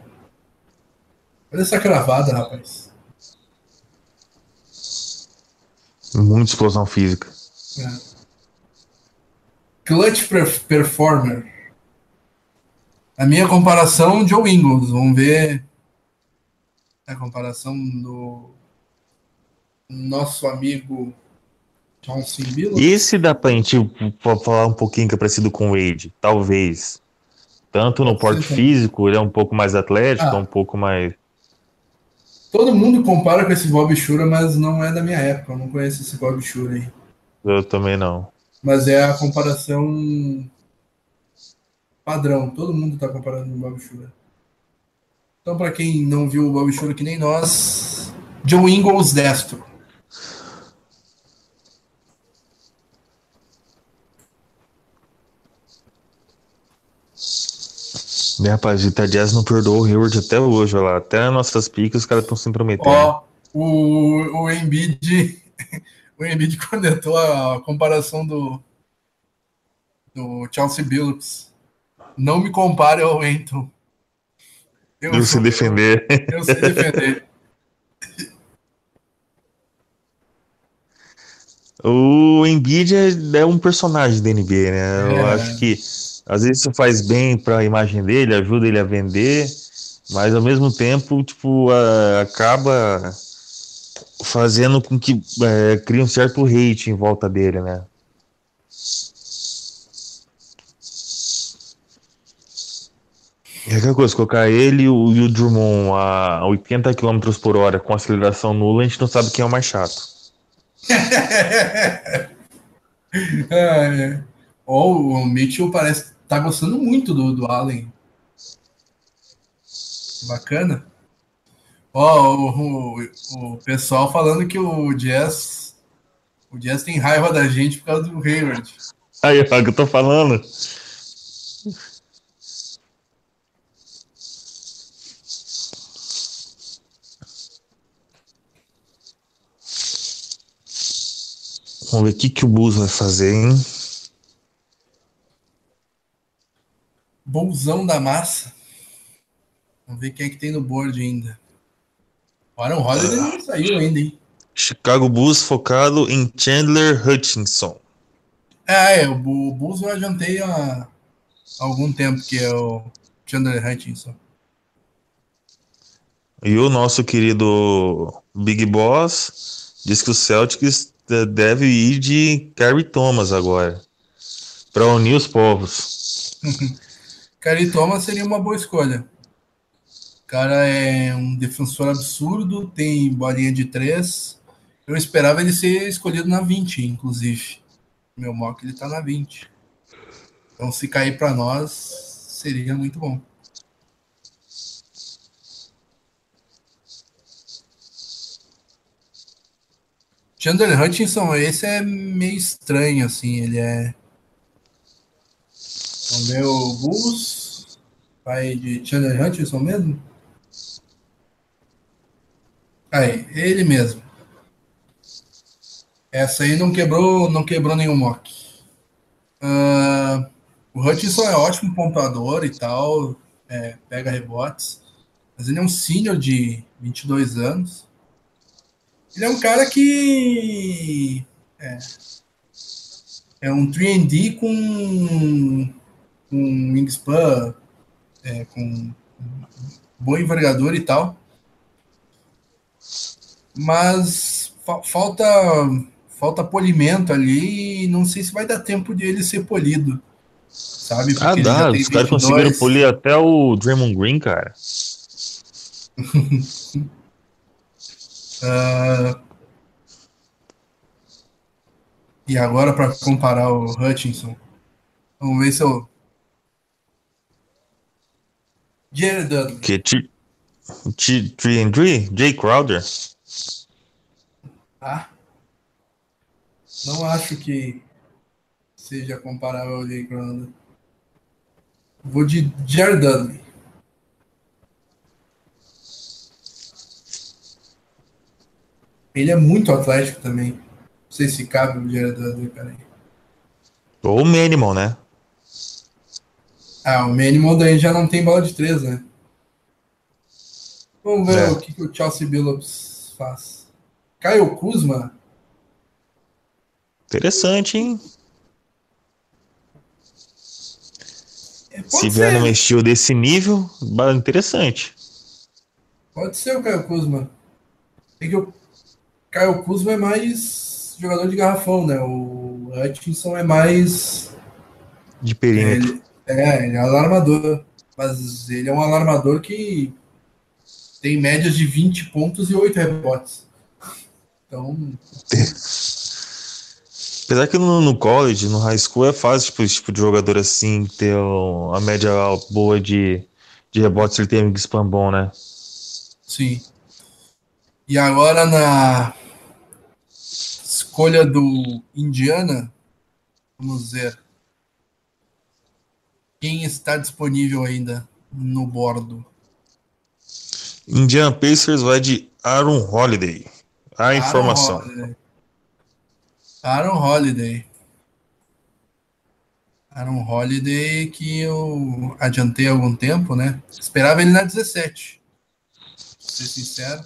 Olha essa cravada, rapaz. Muita explosão física. É. Clutch Performer. A minha comparação, Joe Ingles. Vamos ver a comparação do nosso amigo John Simbila. Esse dá pra gente falar um pouquinho que é parecido com o Wade, talvez. Tanto no porte físico, ele é um pouco mais atlético, ah. um pouco mais Todo mundo compara com esse Bob Shura, mas não é da minha época. Eu não conheço esse Bob Shura aí. Eu também não. Mas é a comparação padrão. Todo mundo está comparando com o Bob Shura. Então, para quem não viu o Bob Shura que nem nós, John Ingles destro. Né, rapaz, o Jazz não perdoou o Hayward até hoje, olha lá. Até nossas picas os caras estão se intrometendo. Ó, o, o Embiid, o Embiid comentou a comparação do, do Chelsea Billups. Não me compare ao Enton. Eu, eu sei defender. Eu, eu sei defender. O Embiid é, é, um personagem da NBA, né? Eu é. acho que às vezes isso faz bem para a imagem dele, ajuda ele a vender, mas ao mesmo tempo, tipo, a, acaba fazendo com que é, crie um certo hate em volta dele, né? É aquela coisa, colocar ele e o, e o Drummond a 80 km por hora com aceleração nula, a gente não sabe quem é o mais chato. é, é. Ou o Mitchell parece tá gostando muito do, do Allen. Bacana. Ó, o, o, pessoal falando que o Jazz. O Jazz tem raiva da gente por causa do Hayward. Aí, é o que eu tô falando. Vamos ver o que, que o Bulls vai fazer, hein? Bolsão da massa. Vamos ver quem é que tem no board ainda. O Aaron Holiday ah. não saiu ainda, hein? Chicago Bulls focado em Chandler Hutchinson. Ah, é, o Bulls eu adiantei há algum tempo, que é o Chandler Hutchinson. E o nosso querido Big Boss diz que o Celtics deve ir de Carrie Thomas agora para unir os povos. Carrie Thomas seria uma boa escolha. O cara é um defensor absurdo, tem bolinha de três. Eu esperava ele ser escolhido na 20, inclusive. Meu mock ele tá na 20. Então se cair para nós, seria muito bom. Chandler Hutchinson, esse é meio estranho, assim, ele é. O meu Bulls vai de Chandler Hutchinson mesmo? Aí, ele mesmo. Essa aí não quebrou, não quebrou nenhum mock. Uh, o Hutchinson é ótimo pontuador e tal, é, pega rebotes, mas ele é um senior de 22 anos. Ele é um cara que é, é um 3D com, com wingspan, é, com boa envergadura e tal. Mas fa falta falta polimento ali e não sei se vai dar tempo de ele ser polido. Sabe? Porque ah, dá. Os caras conseguiram polir até o Draymond Green, cara. Uh, e agora, para comparar o Hutchinson, vamos ver se eu. Jared Dudley. Que 3 and 3? Jay Crowder? Ah. Não acho que seja comparável ao Jay Crowder. Vou de Jared Dudley. Ele é muito atlético também. Não sei se cabe o Jared Dudley, peraí. Ou o Minimal, né? Ah, o Minimal daí já não tem bola de três, né? Vamos ver é. o que, que o Chelsea Billups faz. Caio Kuzma. Interessante, hein? É, Se vier num estilo desse nível, interessante. Pode ser o Caio Kuzma. Tem que eu Caio Kuzma é mais jogador de garrafão, né? O Hutchinson é mais. De perímetro. Ele, é, ele é alarmador. Mas ele é um alarmador que tem médias de 20 pontos e 8 rebotes. Então. Apesar que no, no, college, no high school, é fácil tipo, esse tipo de jogador assim ter a média boa de, de rebotes, ele tem um spam bom, né? Sim. E agora na escolha do Indiana, vamos ver quem está disponível ainda no bordo. Indiana Pacers vai de Aaron Holiday. A informação. Aaron Holiday. Aaron Holiday. Aaron Holiday que eu adiantei há algum tempo, né? Esperava ele na 17. Pra ser sincero.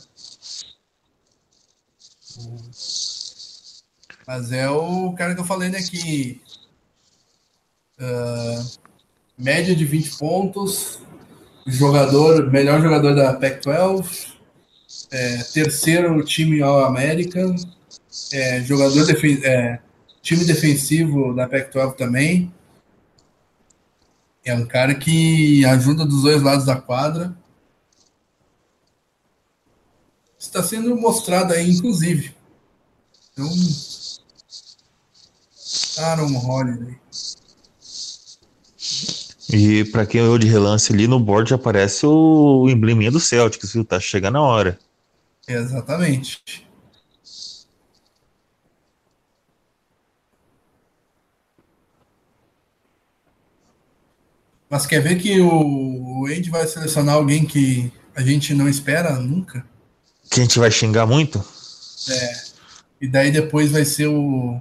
Mas é o cara que eu falei, né? Que uh, média de 20 pontos, jogador, melhor jogador da Pac-12, é, terceiro time All-American, é, jogador defen é, time defensivo da Pac-12 também. É um cara que ajuda dos dois lados da quadra. Está sendo mostrado aí, inclusive. Então, Aaron Holiday. E para quem olhou de relance ali no board aparece o embleminha do Celtics, viu? Tá chegando a hora. Exatamente. Mas quer ver que o Wade vai selecionar alguém que a gente não espera nunca? Que a gente vai xingar muito? É. E daí depois vai ser o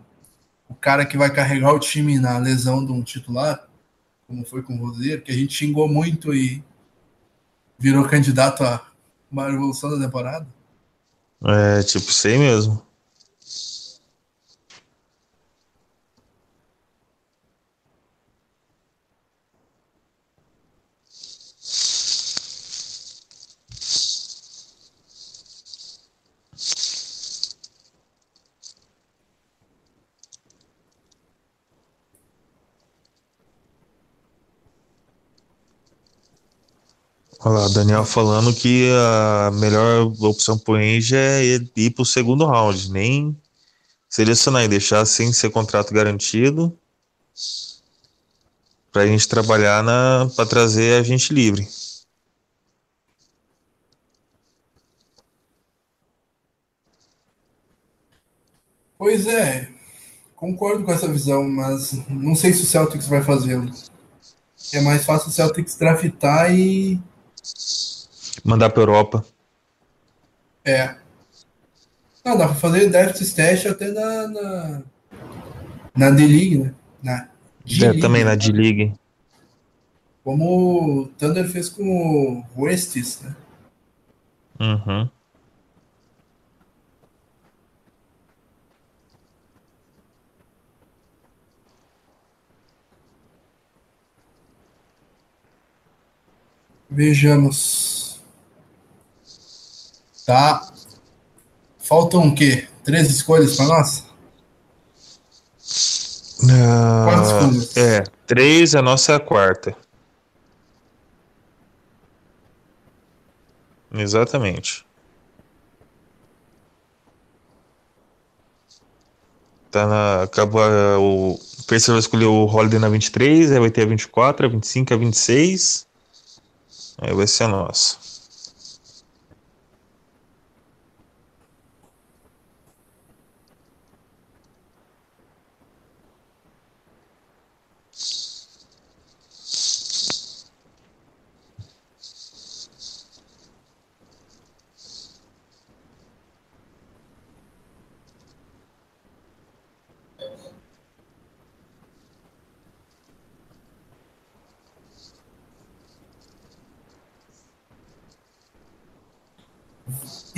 o cara que vai carregar o time na lesão de um titular, como foi com o Roseiro, que a gente xingou muito e virou candidato a uma revolução da temporada. É, tipo, sei mesmo. Olha lá, Daniel falando que a melhor opção pro Enge é ir pro segundo round, nem selecionar e deixar sem ser contrato garantido pra gente trabalhar na para trazer a gente livre. Pois é, concordo com essa visão, mas não sei se o Celtics vai fazê-lo. É mais fácil o Celtics draftar e Mandar para Europa. É. Não, dá para fazer draft teste até na. Na, na D-League, né? Na é, também na D-League. Como o Thunder fez com o Westis, né? Uhum. Vejamos. Tá. Faltam o quê? Três escolhas para nós? Uh, Quantas É, três, a nossa é a quarta. Exatamente. Tá na. Acabou. O Pacers vai escolher o Holiday na 23, aí vai ter a 24, a 25, a 26. Aí vai ser nosso.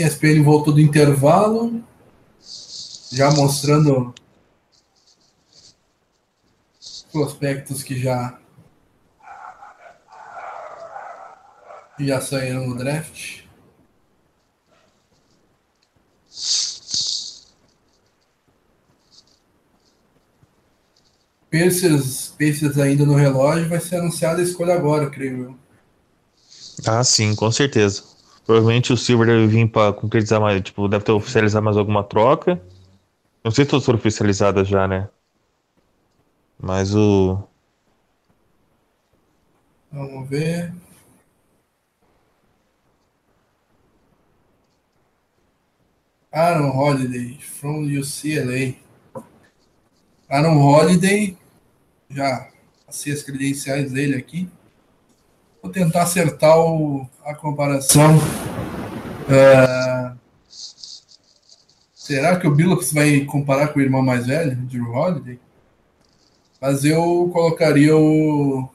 ESPN voltou do intervalo, já mostrando prospectos que já já saíram no draft. Pacers, Pacers ainda no relógio, vai ser anunciada a escolha agora, creio eu. Ah, sim, com certeza. Provavelmente o Silver deve vir para concretizar mais, tipo, deve ter oficializar mais alguma troca. Não sei se todas foram oficializadas já, né? Mas o. Vamos ver. Aaron Holiday, from UCLA. Aaron Holiday, já passei as credenciais dele aqui. Vou tentar acertar o, a comparação. É, será que o Billups vai comparar com o irmão mais velho, Drew Holiday? Mas eu colocaria o.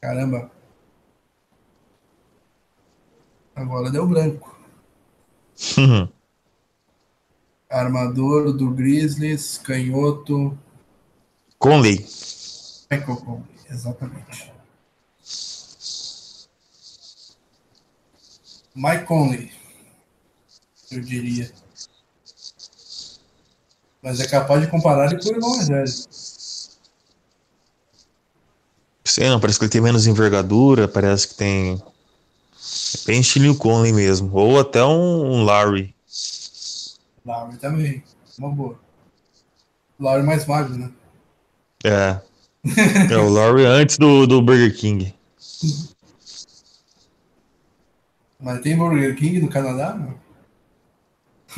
Caramba. Agora deu branco. Armador do Grizzlies, canhoto. Conley. Michael Conley, exatamente. Mike Conley, eu diria. Mas é capaz de comparar ele com o irmão mais velho. Sei não, parece que ele tem menos envergadura, parece que tem. Bem estilo Conley mesmo. Ou até um, Larry. Larry também. Uma boa. Larry mais magro, né? É. É o Larry antes do, do Burger King. Mas tem Burger King no Canadá, não?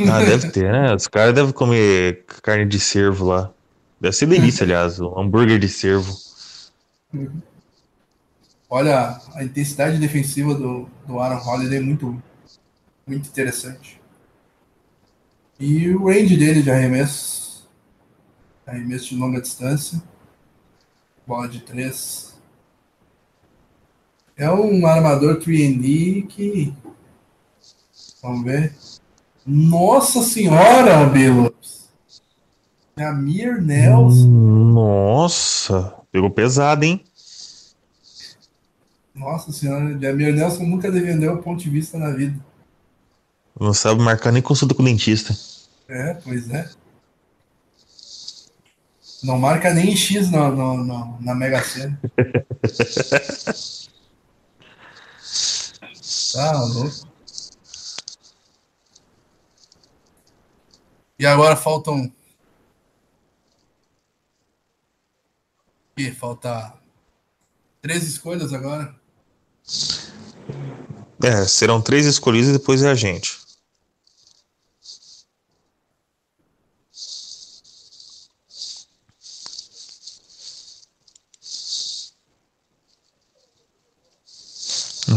Ah, deve ter, né? Os caras devem comer carne de cervo lá. Deve ser delícia, aliás, o hambúrguer de cervo. Olha, a intensidade defensiva do, do Aaron Holiday é muito, muito interessante. E o range dele de arremesso. Arremesso de longa distância. Bola de três. É um armador 3D que. Vamos ver. Nossa senhora, Billups! Amir Nelson. Nossa, pegou pesado, hein? Nossa senhora, Jamir Nelson nunca defendeu o ponto de vista na vida. Não sabe marcar nem consulta com o dentista. É, pois é. Não marca nem X no, no, no, na Mega Sena. tá louco. E agora faltam. E falta três escolhas agora. É, serão três escolhidos e depois é a gente.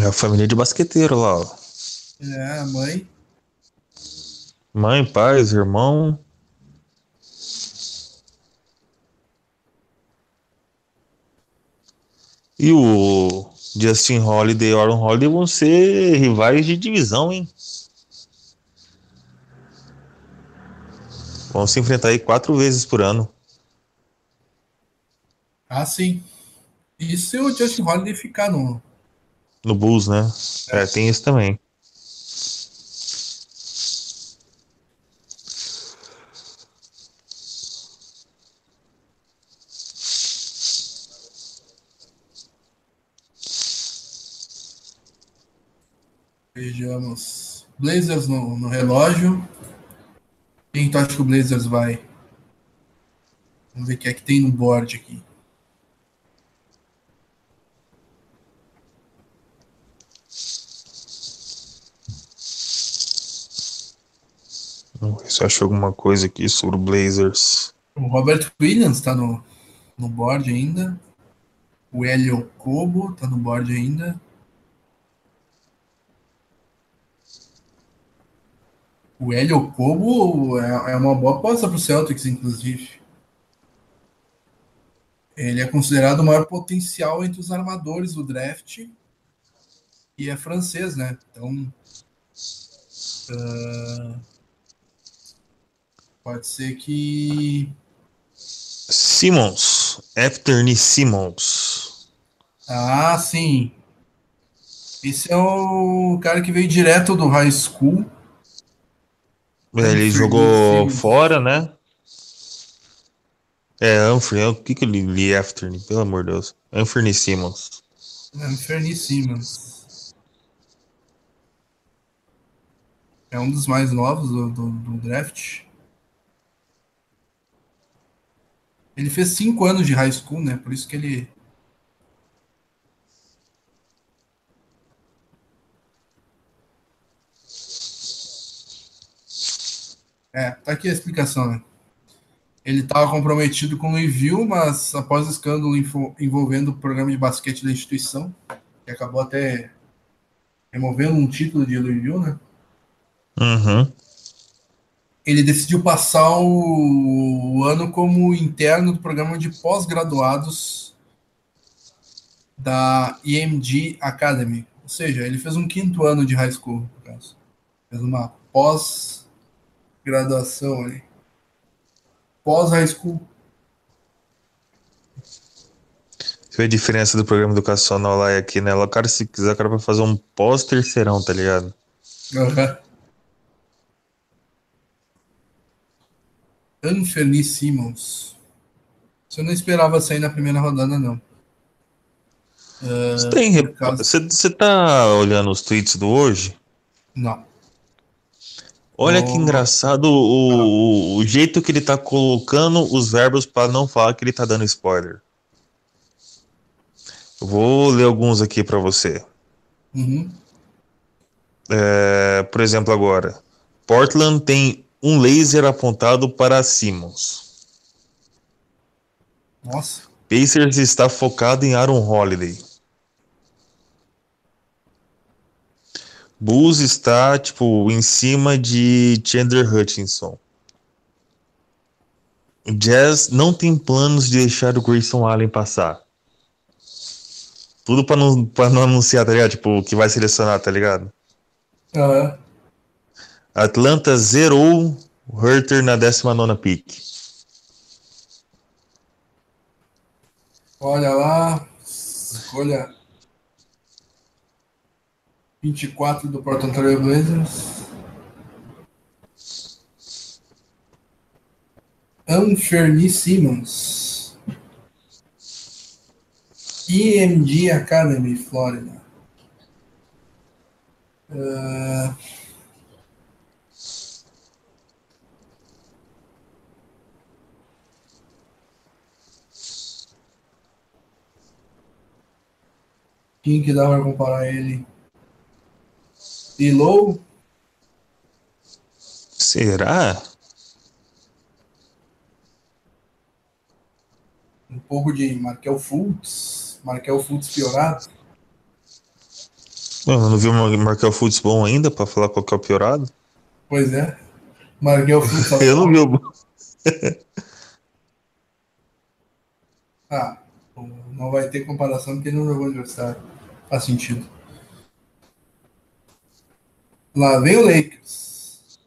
É a família de basqueteiro lá, ó. É, a mãe. Mãe, pais, irmão. E o Justin Holiday e Aaron Holiday vão ser rivais de divisão, hein? Vão se enfrentar aí quatro vezes por ano. Ah, sim. E se o Justin Holiday ficar no. No Bulls, né? É, tem isso também. Vejamos. Blazers no, no relógio. Quem tu acha que o Blazers vai? Vamos ver o que é que tem no board aqui. Você achou alguma coisa aqui sobre o Blazers? O Robert Williams está no, no board ainda. O Helio Kobo está no board ainda. O Hélio Kobo é, é uma boa aposta para o Celtics, inclusive. Ele é considerado o maior potencial entre os armadores do draft e é francês, né? Então uh, pode ser que Simmons, Anthony Simmons. Ah, sim. Esse é o cara que veio direto do high school ele jogou fora, né? É, Humphrey, o que que ele li after, pelo amor de Deus. Anthony Simmons. Anthony Simmons. É um dos mais novos do, do, do draft. Ele fez cinco anos de high school, né? Por isso que ele É, tá aqui a explicação, né? Ele estava comprometido com o Louisville, mas após o escândalo envolvendo o programa de basquete da instituição, que acabou até removendo um título de Louisville, né? Uhum. Ele decidiu passar o, o ano como interno do programa de pós-graduados da EMG Academy. Ou seja, ele fez um quinto ano de high school, no caso. Fez uma pós graduação ali. Pós-high school. Você vê a diferença do programa educacional lá e aqui, né? Lá, cara, se quiser, o cara vai fazer um pós-terceirão, tá ligado? Uhum. Anthony Simmons. Você não esperava sair na primeira rodada, não. Uh, você, tem, caso... você, você tá olhando os tweets do hoje? Não. Olha oh. que engraçado o, o, jeito que ele tá colocando os verbos para não falar que ele tá dando spoiler. Eu vou ler alguns aqui para você. Uhum. É, por exemplo, agora. Portland tem um laser apontado para Simmons. Nossa. Pacers está focado em Aaron Holiday. Bulls está, tipo, em cima de Chandler Hutchinson. O Jazz não tem planos de deixar o Grayson Allen passar. Tudo pra não, pra não anunciar, tá ligado? Tipo, que vai selecionar, tá ligado? Uhum. Atlanta zerou o Herter na 19 pick. Olha lá, escolha 24 do Portland Trail Blazers. Anferni Simmons. EMG Academy, Flórida. Uh... Quem que dá para comparar ele? Low? Será? Um pouco de Markel Fultz. Markel Fultz piorado. Eu não vi o Markel Fultz bom ainda para falar qual que é o piorado? Pois é. Markel Fultz. Eu não vi o bom. ah, não vai ter comparação porque ele não jogou aniversário. Faz sentido. Lá vem o Lakers.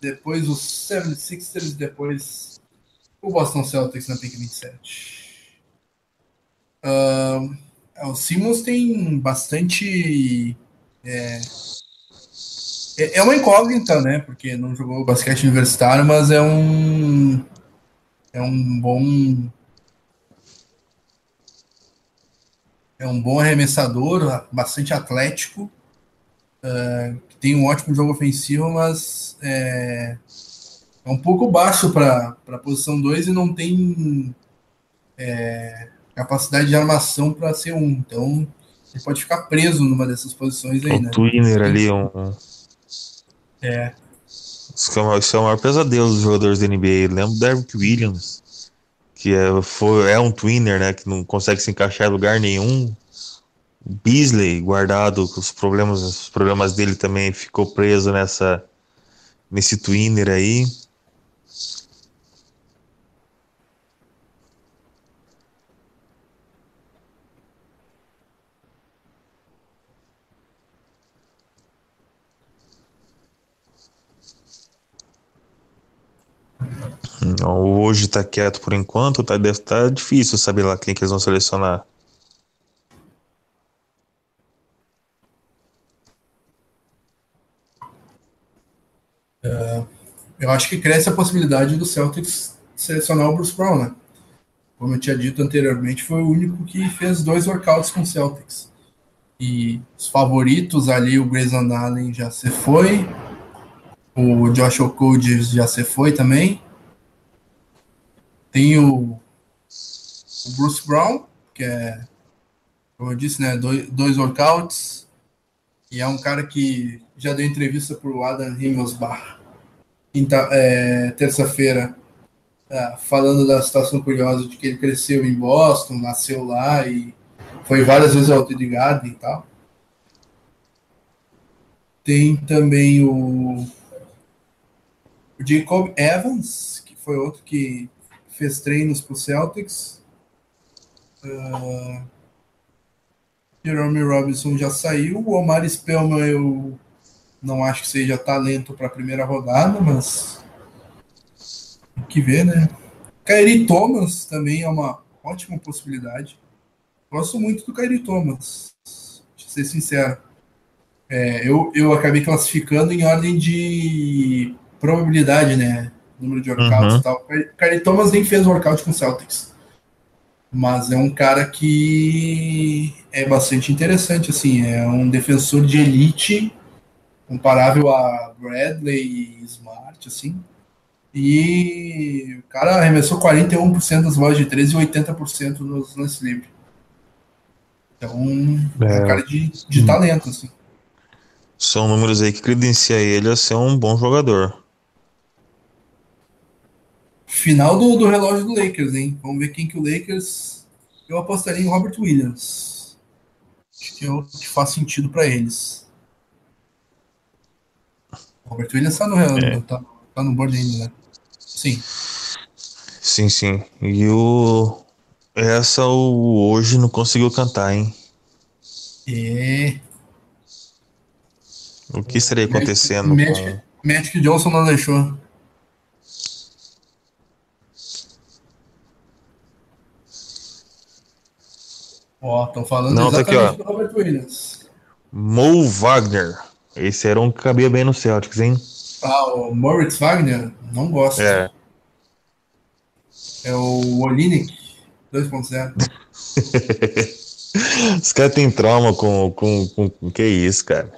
Depois os 76ers, depois o Boston Celtics na pick 27. Uh, o Simmons tem bastante. É, é, é uma incógnita, né? Porque não jogou basquete universitário, mas é um. É um bom. É um bom arremessador, bastante atlético. Uh, tem um ótimo jogo ofensivo, mas é, é um pouco baixo para a posição 2 e não tem é, capacidade de armação para ser um. Então, ele pode ficar preso numa dessas posições aí, o né? Twinner ali, um. É. Isso é, o, isso é o maior pesadelo dos jogadores da NBA. Lembro do Derrick Williams, que é, foi, é um twinner, né? Que não consegue se encaixar em lugar nenhum. Beasley guardado os problemas, os problemas dele também ficou preso nessa nesse twinner aí. Hoje tá quieto por enquanto, tá, deve tá difícil saber lá quem que eles vão selecionar. eu acho que cresce a possibilidade do Celtics selecionar o Bruce Brown, né? Como eu tinha dito anteriormente, foi o único que fez dois workouts com o Celtics. E os favoritos ali, o Grayson Allen já se foi, o Josh Okogie já se foi também. Tem o, o Bruce Brown, que é, como eu disse, né, dois, dois workouts. E é um cara que já deu entrevista para o Adam Himmelsbach quinta, é, terça-feira, é, falando da situação curiosa de que ele cresceu em Boston, nasceu lá e foi várias vezes ao Garden e tal. Tem também o Jacob Evans, que foi outro que fez treinos para o Celtics. Uh, Robinson já saiu. O Omar Spellman eu não acho que seja talento para a primeira rodada, mas tem que ver, né? Kairi Thomas também é uma ótima possibilidade. Gosto muito do Kairi Thomas, de ser sincero. É, eu, eu acabei classificando em ordem de probabilidade, né? Número de workouts uhum. e tal. Kairi Thomas nem fez workout com Celtics. Mas é um cara que é bastante interessante, assim. É um defensor de elite comparável a Bradley e Smart, assim. E o cara arremessou 41% das bolas de 13 e 80% nos lance livre. Então, é, é um cara de, de talento, assim. São números aí que credencia ele a ser um bom jogador. Final do, do relógio do Lakers, hein? Vamos ver quem que o Lakers. Eu apostaria em Robert Williams. Acho que, é o que faz sentido para eles. Robert Williams tá no, é. tá, tá no board ainda, né? Sim. Sim, sim. E o. Essa o hoje não conseguiu cantar, hein? E. O que estaria acontecendo? Magic, com... Magic Johnson não deixou. Ó, estão falando não, tá aqui, ó. do Robert Williams. Mo Wagner. Esse era um que cabia bem no Celtics, hein? Ah, o Moritz Wagner? Não gosto. É. É o Olinick 2.0. Os caras têm trauma com, com, com, com que isso, cara.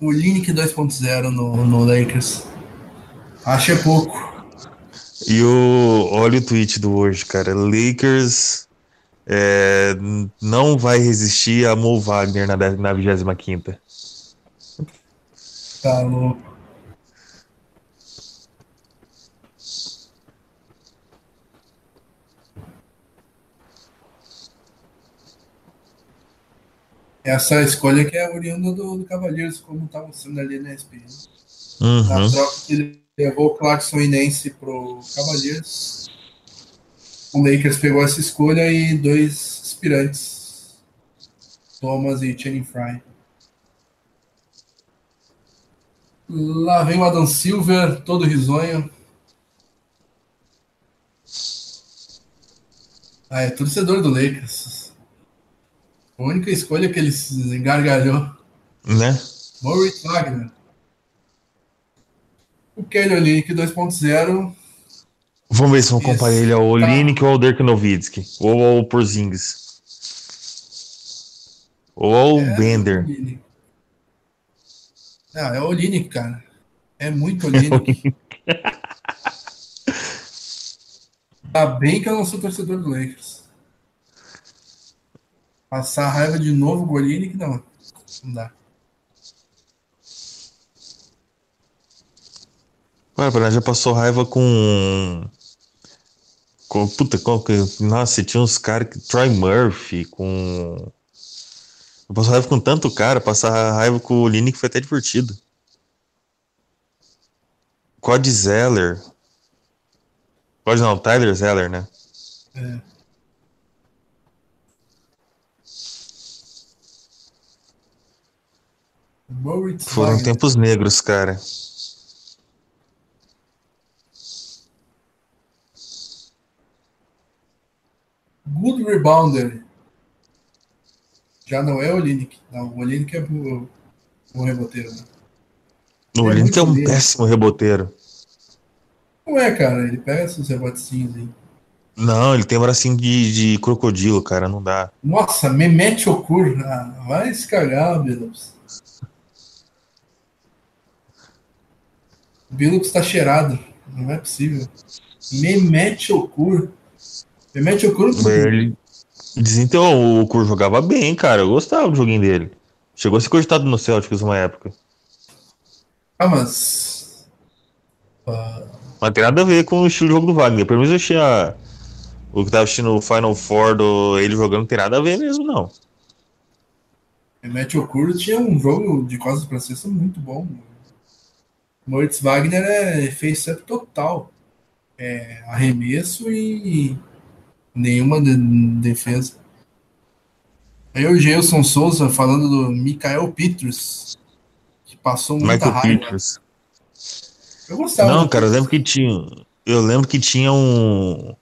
O Linick 2.0 no, no Lakers. Acho é pouco. E o. Olha o tweet do hoje, cara. Lakers é, não vai resistir a Mo Wagner na, na 25. Tá louco. Essa escolha que é oriunda do, do Cavaleiros, como está mostrando ali na ESPN. Uhum. Na troca que ele levou o Clarkson Inense pro Cavaleiros. O Lakers pegou essa escolha e dois aspirantes, Thomas e Channing Fry. Lá vem o Adam Silver, todo risonho. Ah, é torcedor do Lakers. A única escolha que ele se gargalhou. Né? Moritz Wagner. O Kelly Olynyk 2.0. Vamos ver se vão comparar ele ao Olynyk tá. ou ao Dirk Nowitzki. Ou ao Porzingis. Ou ao é, Bender. Não, é o Olynyk, cara. É muito Olynyk. tá bem que eu não sou torcedor do Lakers. Passar raiva de novo, Golini, que não. Não dá. Ué, já passou raiva com. com puta, qual que. Nossa, tinha uns caras que. Troy Murphy, com. Eu passou raiva com tanto cara, passar raiva com o Lini que foi até divertido. Cod Zeller. Pode não, Tyler Zeller, né? É. Foram tempos negros, cara. Good rebounder. Já não é o Olinick. Não, o Olinick é o, o reboteiro. Né? O Olinick é, é um dele. péssimo reboteiro. Não é, cara. Ele pega esses rebotezinhos aí. Não, ele tem bracinho de, de crocodilo, cara. Não dá. Nossa, Mehmet Okur. Ah, vai se cagar, Billups. O Billups está cheirado. Não é possível. Mehmet Mehmet Okur. Ele... Dizem que o Okur jogava bem, cara. Eu gostava do joguinho dele. Chegou a ser cogitado no Celtics uma época. Ah, mas. Uh... Mas tem nada a ver com o estilo de jogo do Wagner. Pelo menos eu achei a... o que tava assistindo o Final Four do ele jogando não tem nada a ver mesmo, não. Mehmet Okur tinha um jogo de costas para cesta muito bom. Moritz Wagner é face-up total. É, arremesso e nenhuma de, defesa. Aí o Gelson Souza falando do Mikael Peters, que passou muita Michael raiva. Eu gostava. Não, cara, eu lembro que tinha. Eu lembro que tinha um,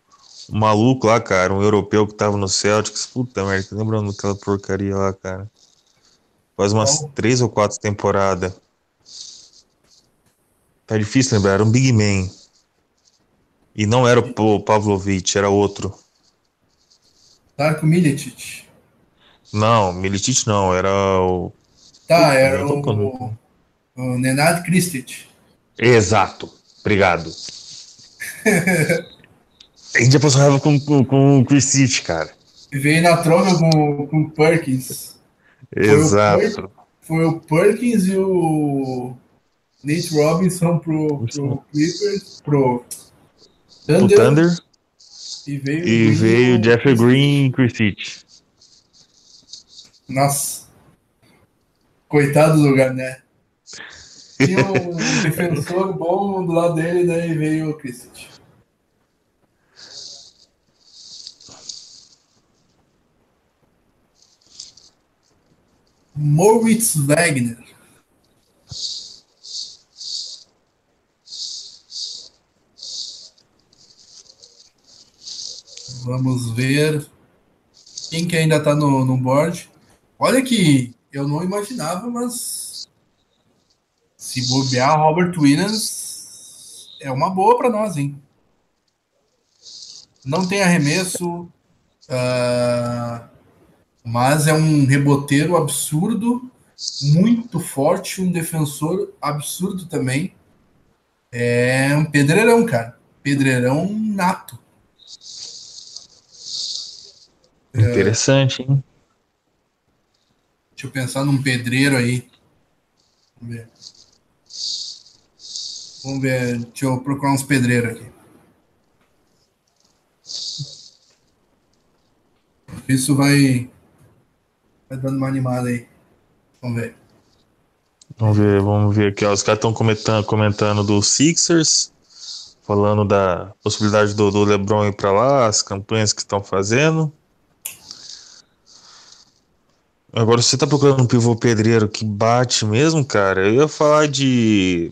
um maluco lá, cara, um europeu que tava no Celtics. Puta merda, lembrando daquela porcaria lá, cara. Faz umas oh. três ou quatro temporadas. Tá difícil lembrar, era um Big Man. E não era o Pavlovich, era outro. Darko Milicic. Não, Milicic não, era o. Tá, era o, o, o Nenad Kristic. Exato, obrigado. A gente já passou raiva com, com, com o Kristic, cara. Veio na troca com, com o Perkins. Exato. Foi o, Perkins e o Nate Robinson pro, pro Clippers, pro Thunder. Thunder. E veio, e veio Jeffrey Green e Chris Hitch. Nossa. Coitado do Garnet. Tinha um defensor bom do lado dele, daí veio o Christie. Moritz Wagner. Vamos ver quem que ainda está no, no board. Olha que eu não imaginava, mas se bobear Robert Williams é uma boa para nós, hein? Não tem arremesso, uh, mas é um reboteiro absurdo, muito forte, um defensor absurdo também. É um pedreirão, cara. Pedreirão nato. Interessante, hein? Deixa eu pensar num pedreiro aí. Vamos ver. Vamos ver. Deixa eu procurar uns pedreiros aqui. Isso vai. Vai dando uma animada aí. Vamos ver. Vamos ver, vamos ver aqui. Ó. Os caras estão comentando, comentando do Sixers, falando da possibilidade do, do LeBron ir para lá, as campanhas que estão fazendo. Agora, você tá procurando um pivô pedreiro que bate mesmo, cara? Eu ia falar de.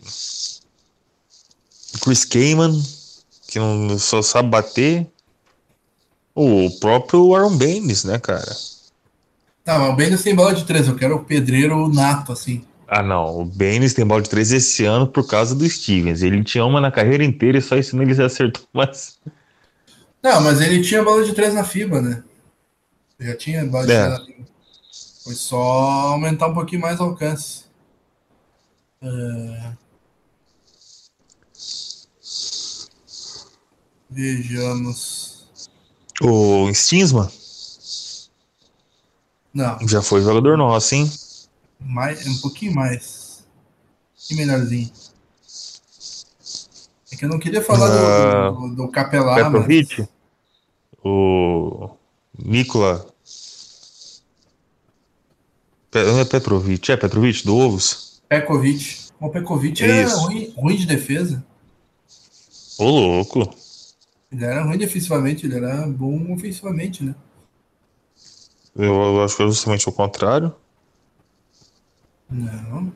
Chris Kaman, que não só sabe bater. O próprio Aaron Baines, né, cara? Tá, mas o Baines tem bola de três. Eu quero o pedreiro nato, assim. Ah, não. O Baines tem bola de três esse ano por causa do Stevens. Ele tinha uma na carreira inteira e só ano ele acertou mais. Não, mas ele tinha bola de três na FIBA, né? Já tinha bola de é. três na FIBA. Foi só aumentar um pouquinho mais o alcance. É... Vejamos. O Stinsma? Não. Já foi jogador nosso, hein? Mais, um pouquinho mais. Que melhorzinho. É que eu não queria falar uh, do, do, do Capelar. Mas... O Nicola não é Petrovic, é Petrovic do Ovos? Pekovic. O Pekovic era ruim, ruim de defesa. Ô, louco. Ele era ruim defensivamente, ele era bom ofensivamente, né? Eu, eu acho que é justamente o contrário. Não.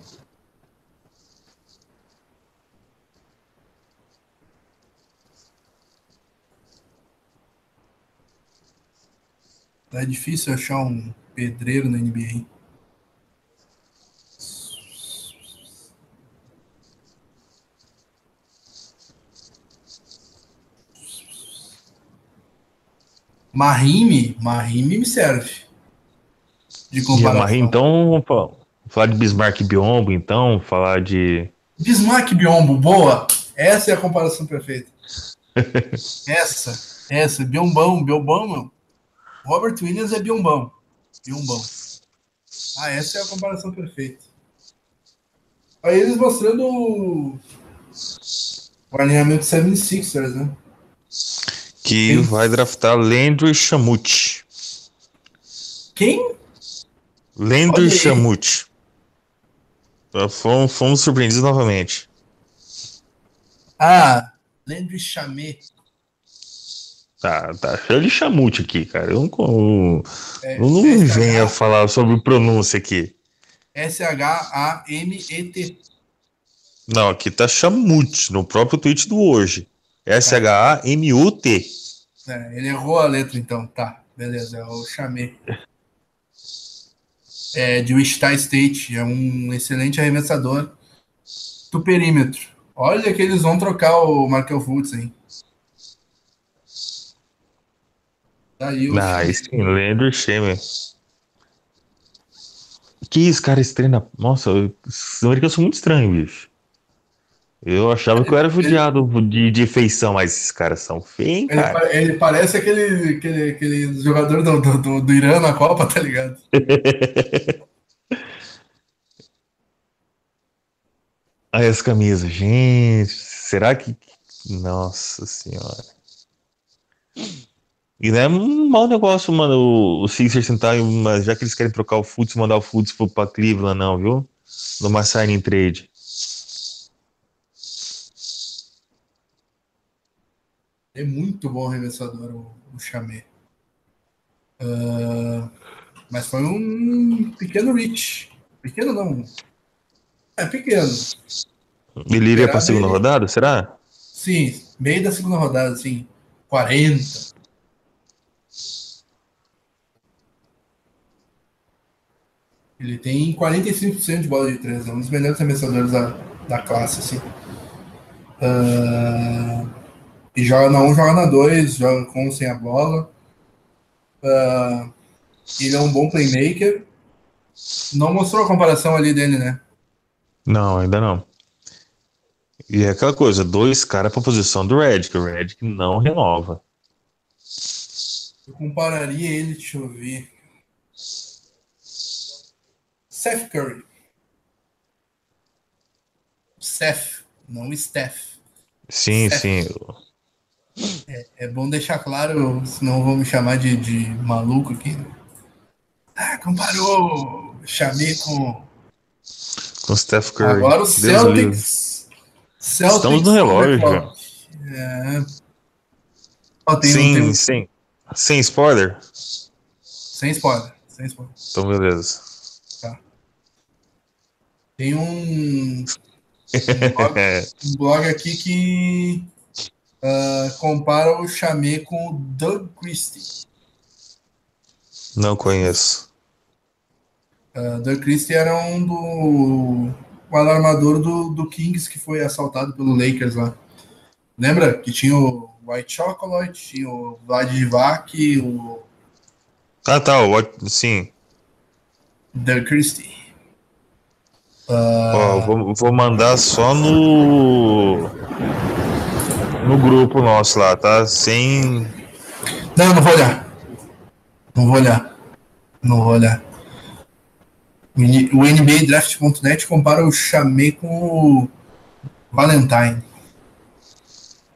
Tá difícil achar um pedreiro na NBA. Mahime, Mahime me serve. De comparação. Mahime, então, vamos falar de Bismarck Biombo, então, falar de. Bismarck Biombo, boa! Essa é a comparação perfeita. essa, essa, Biombão, Biombão, meu. Robert Williams é Biombão. Biombão. Ah, essa é a comparação perfeita. Aí eles mostrando o, o alinhamento 76ers, né? Que Quem? vai draftar Landry Chamute. Quem? Landry Chamute. Fomos, fomos surpreendidos novamente. Ah, Landry Chamé. Tá, tá cheio de chamute aqui, cara. Eu não, é, eu não venha falar sobre pronúncia aqui. S-H-A-M-E-T. Não, aqui tá chamute, no próprio tweet do hoje. S-H-A-M-U-T. É, ele errou a letra, então. Tá, beleza, eu chamei. É, de Wichita State, é um excelente arremessador do perímetro. Olha que eles vão trocar o Markel Fultz, hein? Daí o nice, Schemer. Que isso, cara, estranho. Nossa, os americanos são muito estranhos, bicho. Eu achava que eu era judiado de, de feição, mas esses caras são feios, cara. Ele, ele, parece aquele, aquele, aquele jogador do, do, do, Irã na Copa, tá ligado? Aí as camisas, gente, será que. Nossa senhora. E não é um mau negócio, mano, o, Sixers tentar, mas já que eles querem trocar o Fultz, mandar o Fultz pra Cleveland, não, viu? Numa signing trade. É muito bom arremessador o, o Chamé. Uh, mas foi um pequeno reach. Pequeno não. É pequeno. Ele iria para a segunda rodada, será? Sim, meio da segunda rodada, assim. 40. Ele tem 45% de bola de três, é um dos melhores arremessadores da, da classe, assim. Uh, e joga na 1, um, joga na 2, joga com sem a bola. Uh, ele é um bom playmaker. Não mostrou a comparação ali dele, né? Não, ainda não. E é aquela coisa, dois caras para posição do Red, que o Red não renova. Eu compararia ele, deixa eu ver. Seth Curry. Seth, não Steph. Sim, Seth. sim. É, é, bom deixar claro, senão vão me chamar de, de maluco aqui. Ah, comparou. Chamei com. Com Steph Curry. Agora o Celtics. Celtics. Estamos no relógio. É. Oh, tem, sim, tem... sim. Sem spoiler? Sem spoiler. Sem spoiler. Então, beleza. Tem um, um, blog, um blog aqui que uh, compara o Chamé com o Doug Christie. Não conheço. Uh, Doug Christie era um do o alarmador do, do Kings que foi assaltado pelo Lakers lá. Lembra que tinha o White Chocolate, tinha o Vlad Divac, o. Ah, tá, o sim. Doug Christie. Uh... vou, vou mandar só no. No grupo nosso lá, tá? Sem. Não, não vou olhar. Não vou olhar. Não vou olhar. O NBA Draft.net compara o Chamé com o Valentine.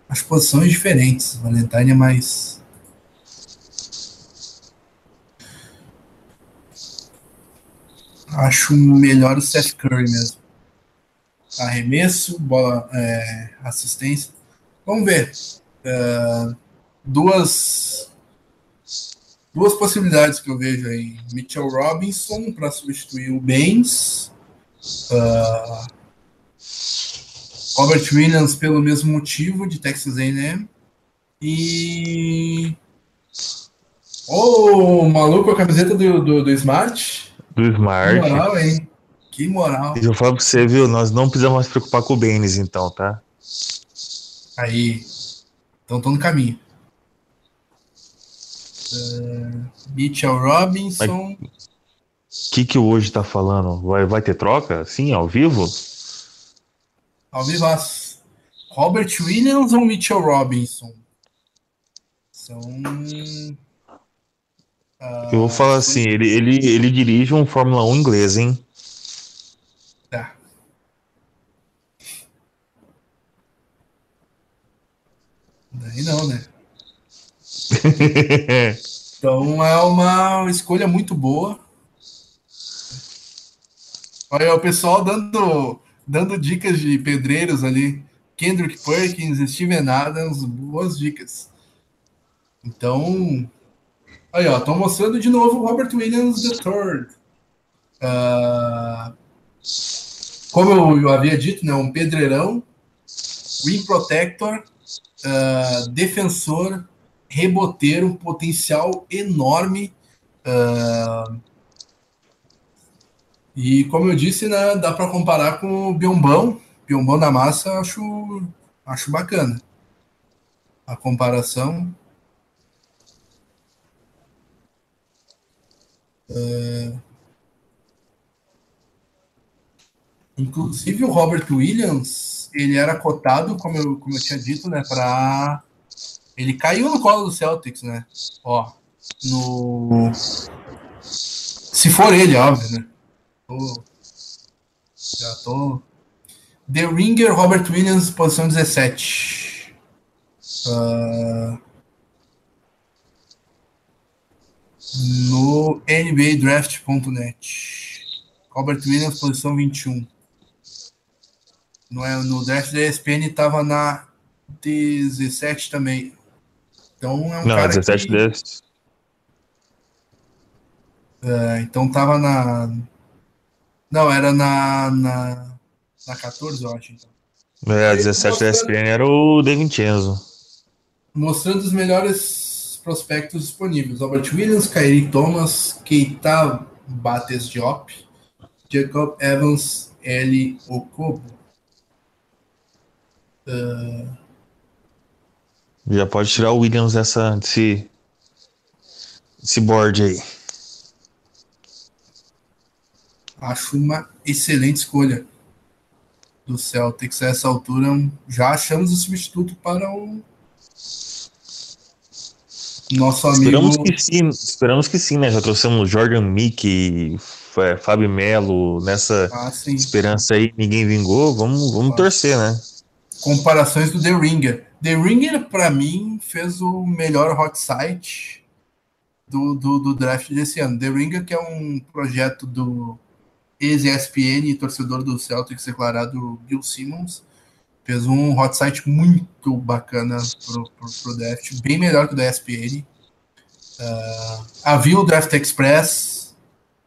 As posições diferentes. O Valentine é mais. Acho melhor o Seth Curry mesmo. Arremesso, bola, é, assistência. Vamos ver. Uh, duas duas possibilidades que eu vejo aí. Mitchell Robinson para substituir o Baines. Uh, Robert Williams pelo mesmo motivo de Texas A&M. E... O oh, maluco a camiseta do, do, do Smart. Do Smart. Que moral, hein? Que moral. Eu falo pra você, viu? Nós não precisamos mais preocupar com o Baines, então, tá? Aí. Então tô no caminho. Uh, Mitchell Robinson. O que que hoje tá falando? Vai, vai ter troca? Sim, ao vivo? Ao vivo. Robert Williams ou Mitchell Robinson? São. Uh, Eu vou falar assim, ele, ele, ele dirige um Fórmula 1 inglês, hein? Daí não, né? então é uma escolha muito boa. Olha o pessoal dando, dando dicas de pedreiros ali. Kendrick Perkins, Steven Adams, boas dicas. Então, aí ó, estão mostrando de novo o Robert Williams III. Uh, como eu, havia dito, né, um pedreirão, rim protector, uh, defensor, reboteiro, um potencial enorme. Uh, e como eu disse, né, dá para comparar com o Biombão. Biombão da massa, acho, acho bacana. A comparação. Uh, inclusive o Robert Williams, ele era cotado, como eu, como eu tinha dito, né, para ele caiu no colo do Celtics, né? Ó, no. Se for ele, óbvio, né? Tô... Já tô. The Ringer, Robert Williams, posição 17. Uh... no NBADraft.net. Robert Williams, posição 21. No, é, no draft da ESPN estava na 17 também. Então é um Não, cara 17 que, desses. é, então tava na. Não, era na, na, na 14, eu acho. Então. É, 17 da ESPN era o De Vincenzo. Mostrando os melhores prospectos disponíveis: Robert Williams, Kyrie Thomas, Keita Bates Diop, Jacob Evans, L. Okobo. Uh, Já pode tirar o Williams dessa, desse, desse board aí. acho uma excelente escolha do Celtics a essa altura. Já achamos o substituto para o nosso amigo. Esperamos que sim, esperamos que sim, né? Já trouxemos Jordan Mickey, F- Fábio Melo nessa Ah, sim. esperança aí, ninguém vingou. Vamos, vamos Ah. torcer, né? Comparações do The Ringer. The Ringer, para mim, fez o melhor hot site do, do, do draft desse ano. The Ringer, que é um projeto do ex-ESPN torcedor do Celtics declarado Bill Simmons, fez um hot site muito bacana pro, pro, pro draft, bem melhor que o da ESPN. Ah, havia o Draft Express,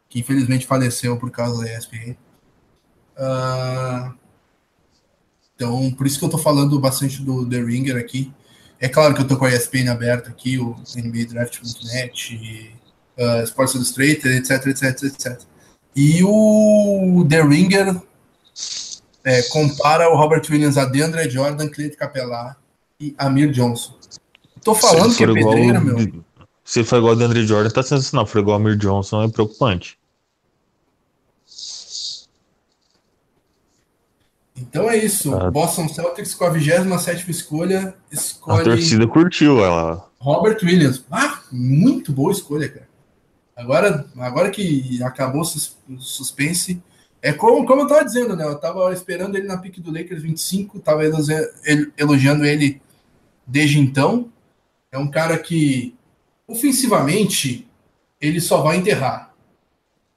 que infelizmente faleceu por causa da ESPN. Ah, então, por isso que eu tô falando bastante do The Ringer aqui. É claro que eu tô com a ESPN aberta aqui, o NBA Draft.net, e, uh, Sports Illustrated, etc, etc, etc. E o The Ringer é, compara o Robert Williams a DeAndre Jordan, Cleide Capelá e Amir Johnson. Tô falando que é for igual meu. Se for igual o DeAndre Jordan, tá sensacional. Se for igual o Amir Johnson, é preocupante. Então é isso. Ah. Boston Celtics com a 27 escolha A escolhe torcida curtiu ela. Robert Williams. Ah, muito boa escolha, cara. Agora, agora que acabou o sus- o suspense, é como, como eu tava dizendo, né? Eu tava esperando ele na pique do Lakers 25, tava elogiando ele desde então. É um cara que, ofensivamente, ele só vai enterrar.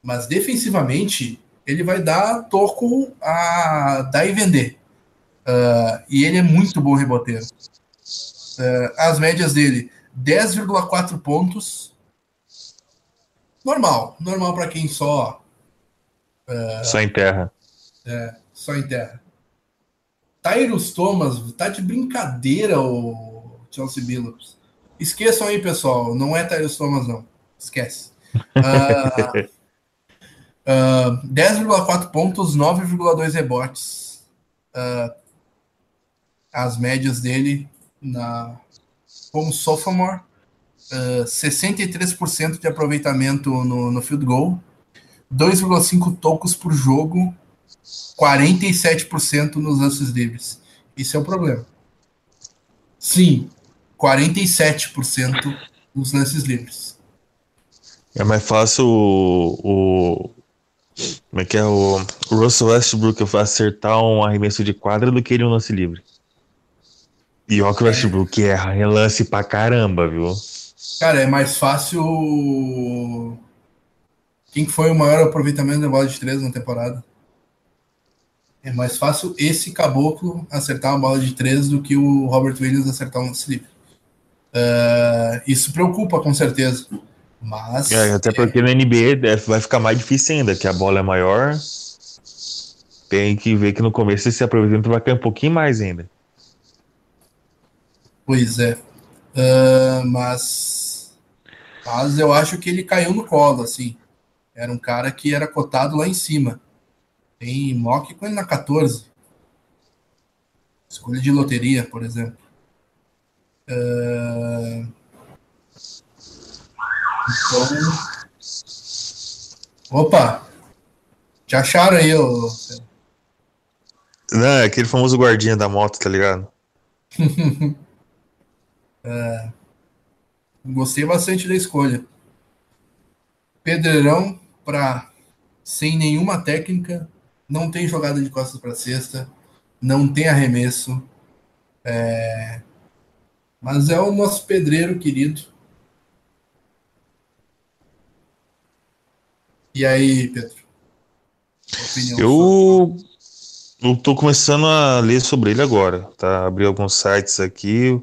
Mas defensivamente, ele vai dar toco a dar e vender. Ah, e ele é muito bom reboteiro. Ah, as médias dele, 10,4 pontos. Normal, normal para quem só Só em terra. só em terra. Tyrus Thomas, tá de brincadeira o Chelsea Billups. Esqueçam aí, pessoal, não é Tyrus Thomas, não. Esquece. Ah, ah, 10,4 pontos, 9,2 rebotes. Ah, as médias dele na como sophomore, ah, 63% de aproveitamento no, no field goal, 2,5 tocos por jogo, 47% nos lances livres. Isso é o problema. Sim, 47% nos lances livres. É mais fácil o, o- como é que é o, Russell Westbrook acertar um arremesso de quadra do que ele um lance livre. E o Westbrook erra relance pra caramba, viu? Cara, é mais fácil. Quem que foi o maior aproveitamento da bola de três na temporada? É mais fácil esse caboclo acertar uma bola de três do que o Robert Williams acertar um lance livre. Ah, isso preocupa, com certeza. Mas. É, até porque na NBA é, vai ficar mais difícil ainda, que a bola é maior. Tem que ver que no começo esse aproveitamento vai cair um pouquinho mais ainda. Pois é. Ah, mas. Mas eu acho que ele caiu no colo, assim. Era um cara que era cotado lá em cima. Tem mock com ele na 14. Escolha de loteria, por exemplo. Ah, Então. Opa! Já acharam aí o. Não, é aquele famoso guardinha da moto, tá ligado? Gostei bastante da escolha. Pedreirão para sem nenhuma técnica, não tem jogada de costas para cesta, não tem arremesso. É, Mas é o nosso pedreiro querido. E aí, Pedro? Eu eu tô começando a ler sobre ele agora, tá? Abri alguns sites aqui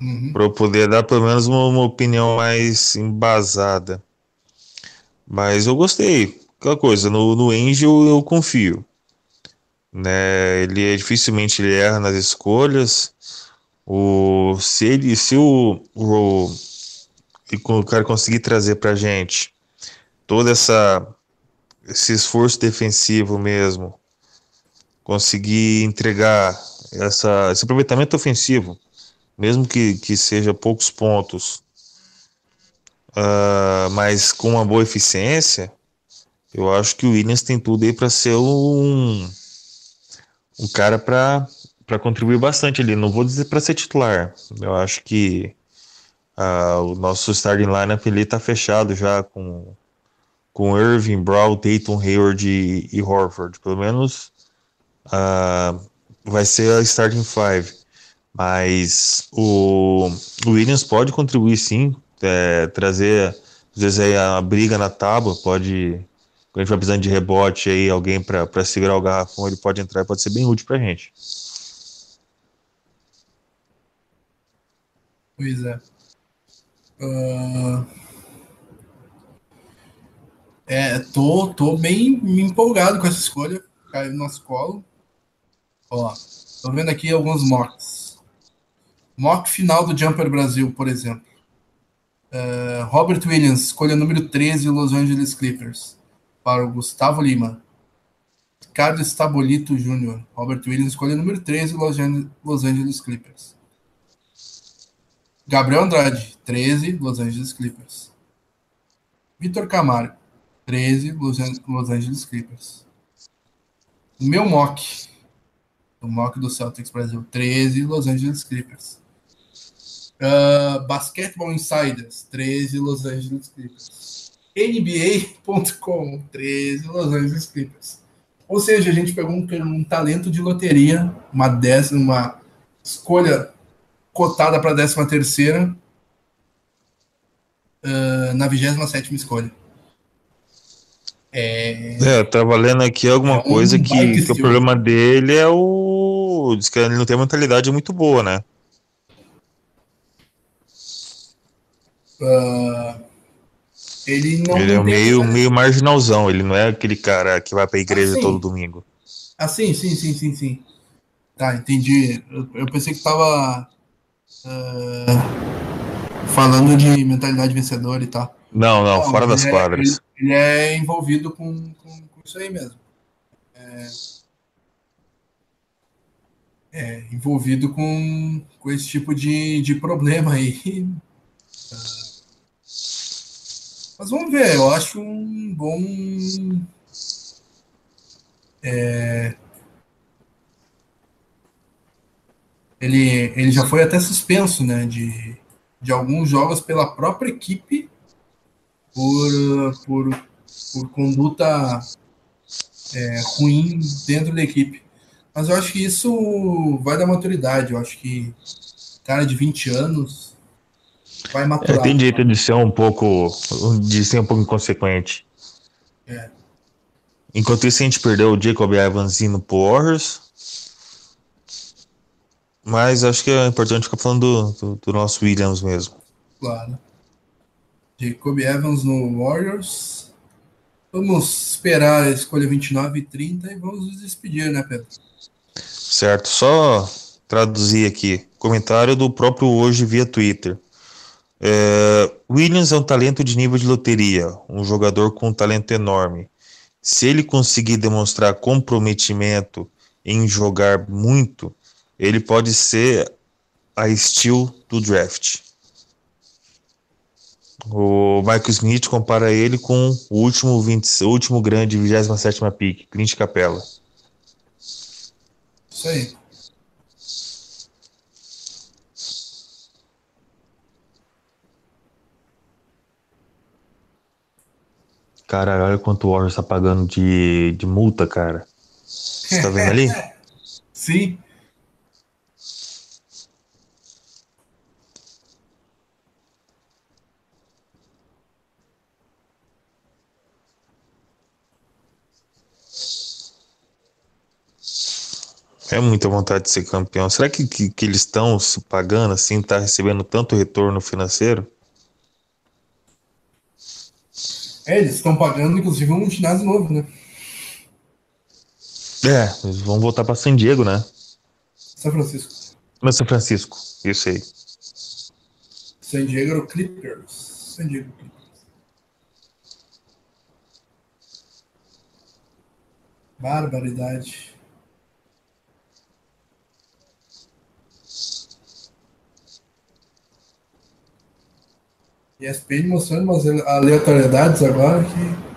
uhum. para eu poder dar pelo menos uma, uma, opinião mais embasada. Mas eu gostei. Aquela coisa, no, no Angel eu confio. Né? Ele é, dificilmente ele erra nas escolhas. O, se ele, se o, o, o cara conseguir trazer pra gente toda essa esse esforço defensivo mesmo, conseguir entregar essa, esse aproveitamento ofensivo, mesmo que, que seja poucos pontos, uh, mas com uma boa eficiência, eu acho que o Williams tem tudo aí para ser um, um cara para contribuir bastante ali. Não vou dizer para ser titular, eu acho que uh, o nosso starting lineup ele está fechado já com com Irving, Brown, Tatum, Hayward e, e Horford. Pelo menos uh, vai ser a starting five. Mas o, o Williams pode contribuir sim, é, trazer às vezes aí a briga na tábua, pode. Quando a gente vai precisando de rebote aí, alguém para segurar o garrafão, ele pode entrar e pode ser bem útil pra gente. Pois é. Uh, é, tô, tô bem empolgado com essa escolha. Caiu no nosso colo. Ó, tô vendo aqui alguns mocks. Mock final do Jumper Brasil, por exemplo. Uh, Robert Williams, escolha número 13, Los Angeles Clippers. Para o Gustavo Lima. Ricardo Estabolito Jr. Robert Williams, escolha número 13, Los Los Angeles Clippers. Gabriel Andrade, 13, Los Angeles Clippers. Vitor Camargo, 13, Los Angeles Clippers. O meu mock, o mock do Celtics Brasil, 13, Los Angeles Clippers. Uh, Basketball Insiders, 13, Los Angeles Clippers. NBA.com, 13, Los Angeles Clippers. Ou seja, a gente pegou um, um talento de loteria, uma, décima, uma escolha cotada para a décima terceira, uh, na 27 escolha. É, é tava lendo aqui alguma é coisa que, que o problema dele é o. Diz que ele não tem mentalidade muito boa, né? Uh, ele não. Ele é meio, meio marginalzão, ele não é aquele cara que vai pra igreja ah, todo domingo. Ah, sim, sim, sim, sim, sim. Tá, entendi. Eu, eu pensei que tava. Uh, falando de mentalidade vencedora e tal. Não, não, não fora das é, quadras. Ele, ele, é envolvido com, com, com, isso aí mesmo. É, é, envolvido com, com esse tipo de, de problema aí. Mas vamos ver, eu acho um bom. É, ele, ele já foi até suspenso né, de, de alguns jogos pela própria equipe por, por, por conduta é, ruim dentro da equipe. Mas eu acho que isso vai da maturidade. Eu acho que cara de 20 anos vai maturar. É, tem jeito de ser um pouco de ser um pouco inconsequente. É. Enquanto isso, a gente perdeu o Jacob Evans indo pro Warriors. Mas acho que é importante ficar falando do, do, do nosso Williams mesmo. Claro. Jacob Evans no Warriors. Vamos esperar a escolha 29 e 30 e vamos nos despedir, né, Pedro? Certo, só traduzir aqui. Comentário do próprio hoje via Twitter. É, Williams é um talento de nível de loteria, um jogador com um talento enorme. Se ele conseguir demonstrar comprometimento em jogar muito, ele pode ser a estilo do draft. O Michael Smith compara ele com o último, 20, o último grande 27 pick, Clint Capella. Isso aí. Cara, olha quanto o Warriors tá pagando de, de multa, cara. Você tá vendo ali? Sim. É muita vontade de ser campeão. Será que, que, que eles estão se pagando assim, tá recebendo tanto retorno financeiro? É, eles estão pagando, inclusive, um ginásio novo, né? É, eles vão voltar para San Diego, né? São Francisco. Não, São Francisco, isso aí. San Diego Clippers. San Diego Clippers. Barbaridade. ESPN mostrando umas aleatoriedades agora que.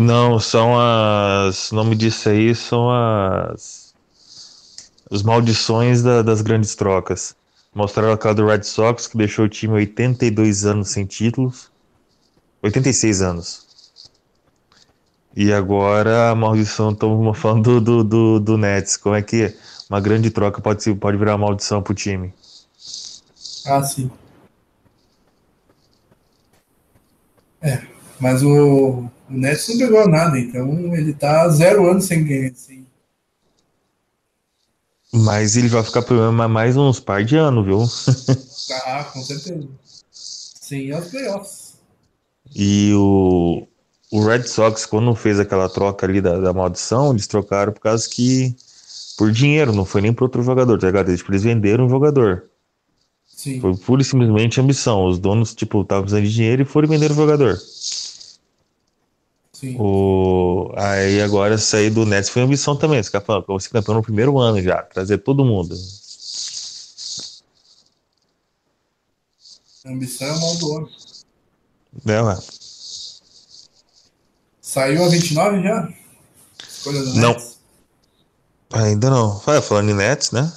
Não, são as. O nome disso aí são as. As maldições da, das grandes trocas. Mostraram a cara do Red Sox, que deixou o time 82 anos sem títulos. 86 anos. E agora a maldição, estamos falando do, do, do, do, Nets. Como é que uma grande troca pode, pode virar maldição pro time? Ah, sim. É, mas o, o Nets não pegou nada, então ele tá zero anos sem ganhar. Mas ele vai ficar problema mais uns par de anos, viu? ah, com certeza. Sim, os playoffs. E o, o Red Sox, quando fez aquela troca ali da, da maldição, eles trocaram por causa que. Por dinheiro, não foi nem para outro jogador, tá ligado? Eles, tipo, eles venderam o jogador. Sim. Foi pura e simplesmente ambição. Os donos, tipo, estavam precisando de dinheiro e foram vender o jogador. Sim. O... Aí agora sair do Nets foi ambição também. Esse falando, vou ser campeão no primeiro ano já, trazer todo mundo. Ambição é o mal do homem. É, ué. Saiu a 29 já? Escolha do Não. Nets? Ainda não. Falando em Nets, né?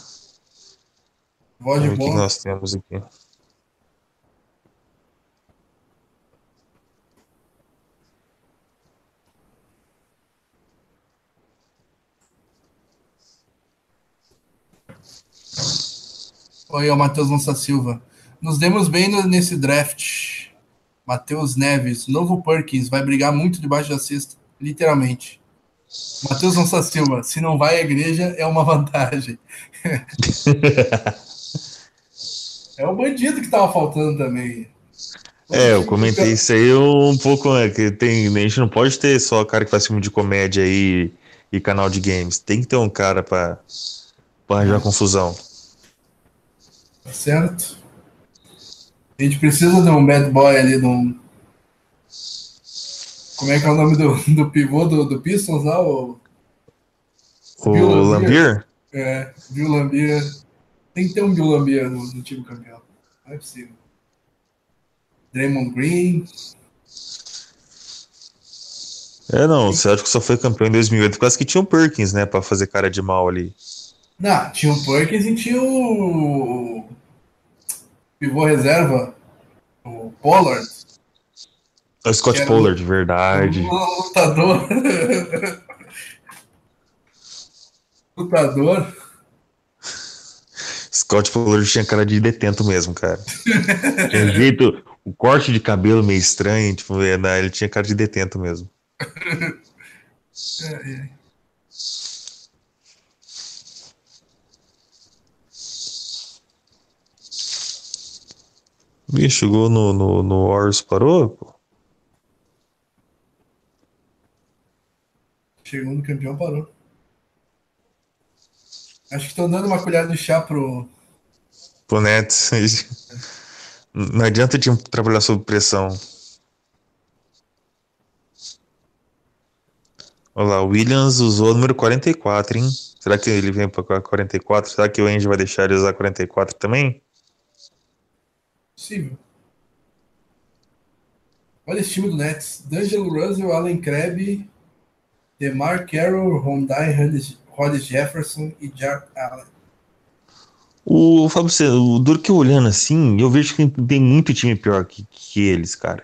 Voz de o que nós temos aqui. Oi, é o Matheus Lança Silva. Nos demos bem nesse draft. Matheus Neves, novo Perkins, vai brigar muito debaixo da cesta, literalmente. Matheus Lança Silva, se não vai à igreja, é uma vantagem. É o bandido que tava faltando também. É, eu comentei isso aí um pouco, né? Que tem, a gente não pode ter só cara que faz filme de comédia aí e canal de games. Tem que ter um cara pra, pra arranjar confusão. Tá certo? A gente precisa de um bad boy ali, de um. Como é que é o nome do, do pivô do, do Pistons lá? O, O Bill. Lambier? é, Bill Lambier. Tem que ter um Bill Lambier no, no time campeão. Não é possível. Draymond Green. É, não, o Celtic só foi campeão em 2008 por causa que tinha o Perkins, né? Pra fazer cara de mal ali. Não, tinha o Perkins e tinha o. Pivô reserva. O Pollard. O Scott Pollard, verdade. O lutador. lutador. Scott Pollard tinha cara de detento mesmo, cara. tinha jeito, o corte de cabelo meio estranho, tipo, é, né, ele tinha cara de detento mesmo. É, é. Ih, chegou no, no, no Warriors, parou? pô. Chegou no campeão, parou. Acho que estão dando uma colher de chá pro. Pro Nets. Não adianta o time trabalhar sob pressão. Olha lá, o Williams usou o número 44, hein? Será que ele vem para 44? Será que o Andy vai deixar ele usar 44 também? Possível. Olha esse time do Nets. D'Angelo Russell, Allen Crabbe, DeMar Carroll, Rondai Hollis Jefferson e Jar Allen. O Fábio, você- o duro que eu olhando assim, eu vejo que tem muito time pior que, que eles, cara.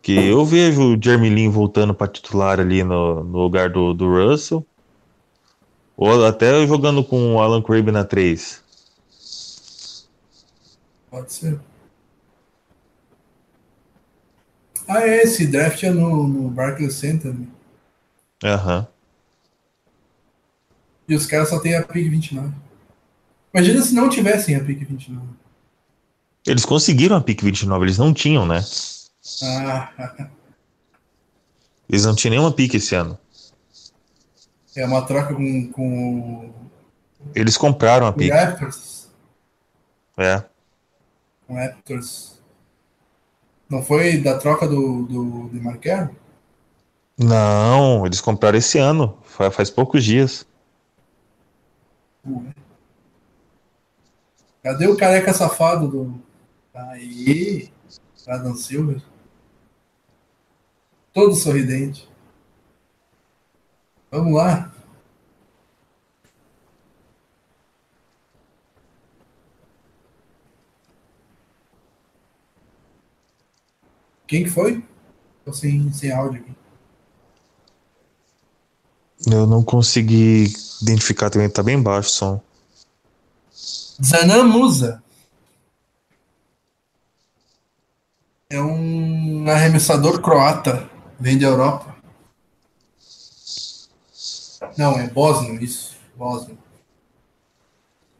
Que eu vejo o Jeremy Lin voltando para titular ali no, no lugar do, do Russell. Ou até jogando com o Alan Crabb na 3. Pode ser. Ah, é, esse draft é no, no Barclays Center. né? Aham. E os caras só têm a PIC 29. Imagina se não tivessem a PIC 29. Eles conseguiram a PIC 29, eles não tinham, né? Ah, Eles não tinham nenhuma PIC esse ano. é uma troca com, com Eles compraram a PIC. Raptors. É. Com Raptors. Não foi da troca do, do de Marquero? Não, eles compraram esse ano. Fa- Faz poucos dias. Ué. Cadê o careca safado do. Aí. Adam Silver. Todo sorridente. Vamos lá. Quem que foi? Tô sem, sem áudio aqui. Eu não consegui identificar também, tá bem baixo o som. Zanan Musa. É um arremessador croata. Vem da Europa. Não, é Bósnio, isso. Bósnio.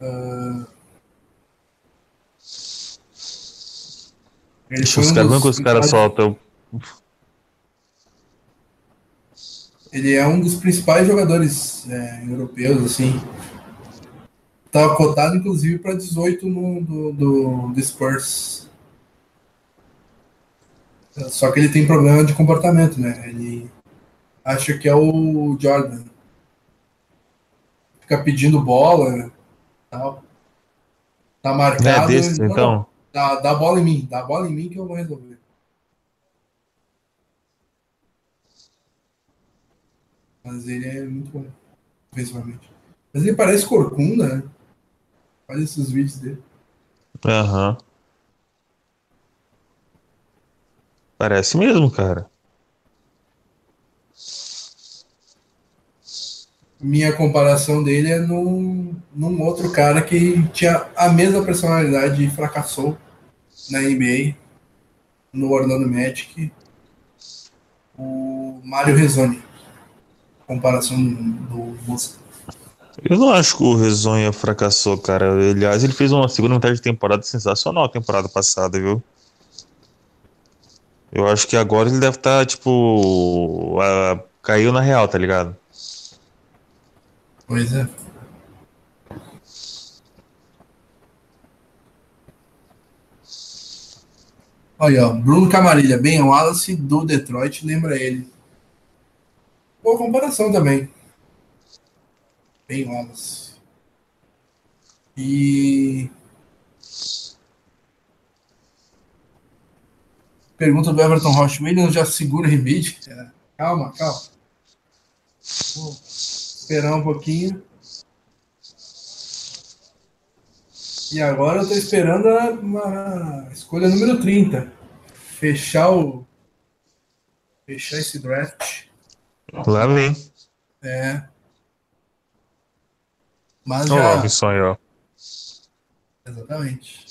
Ah, Ele os um caras, dos como que os caras soltam. Ele é um dos principais jogadores é, europeus, assim. Tá cotado, inclusive, para 18 no, do, do, do Spurs. Só que ele tem problema de comportamento, né? Ele acha que é o Jordan. Fica pedindo bola tal. Tá É marcado. desse, Não, então. Dá, dá bola em mim, dá bola em mim que eu vou resolver. Mas ele é muito bom, principalmente. Mas ele parece corcunda, né? Olha esses vídeos dele. Aham. Parece mesmo, cara. Minha comparação dele é num, num outro cara que tinha a mesma personalidade e fracassou na NBA, no Orlando Magic, o Mário Rezoni. Comparação do Busca. Eu não acho que o Rezonha fracassou, cara. Aliás, ele fez uma segunda metade de temporada sensacional a temporada passada, viu? Eu acho que agora ele deve estar, tipo. a- caiu na real, tá ligado? Pois é. Olha, Bruno Camarilha, bem, o Wallace do Detroit, lembra ele. Boa comparação também. Bem, Wallace. E. Pergunta do Everton Rocha. Williams já segura o Embiid? É, Calma, calma. Vou esperar um pouquinho. E agora eu tô esperando a, uma escolha número 30. Fechar o. Fechar esse draft. Lá vem. É. Mas Olha já. Exatamente.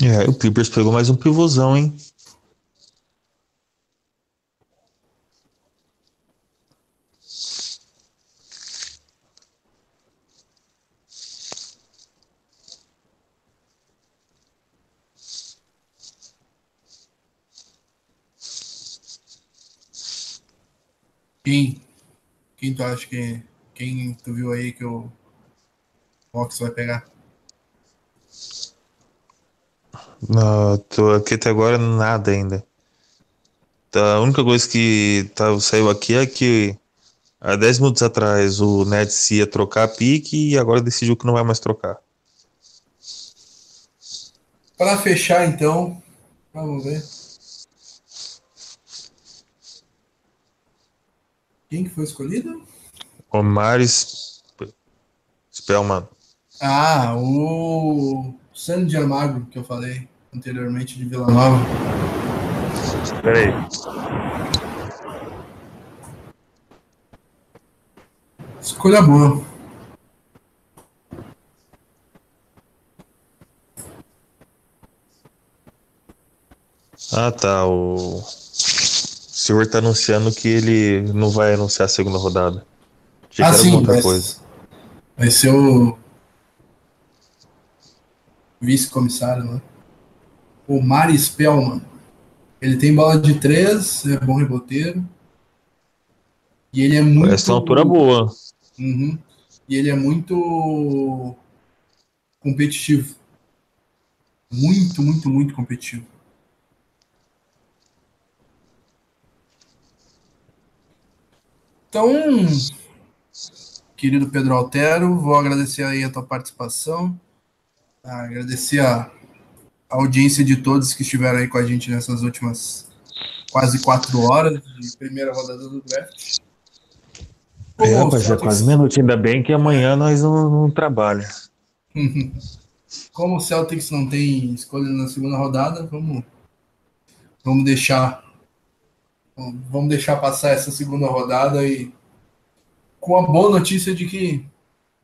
É, o Clippers pegou mais um pivôzão, hein? Quem? Quem tu acha que. Quem tu viu aí que o Hawks vai pegar? Não, tô aqui até agora nada ainda. Tá, A única coisa que tá, saiu aqui é que há 10 minutos atrás o Nets ia trocar a pique e agora decidiu que não vai mais trocar. Para fechar, então, vamos ver. Quem que foi escolhido? Omar Sp- Spellman. Ah, o Sandy Almagro, que eu falei anteriormente de Vila Nova. Espera aí. Escolha boa. Ah, tá. O senhor está anunciando que ele não vai anunciar a segunda rodada. Achei ah, sim, outra vai, coisa. Vai ser o vice-comissário, né? O Mari Spellman. Ele tem bola de três, é bom reboteiro. E ele é muito. Essa é altura boa. Uhum. E ele é muito competitivo. Muito, muito, muito competitivo. Então, querido Pedro Altero, vou agradecer aí a tua participação, agradecer a audiência de todos que estiveram aí com a gente nessas últimas quase quatro horas de primeira rodada do draft. É, rapaz, já quase minuto, ainda bem que amanhã nós não, não trabalhamos. Como o Celtics não tem escolha na segunda rodada, vamos, vamos deixar vamos deixar passar essa segunda rodada e com a boa notícia de que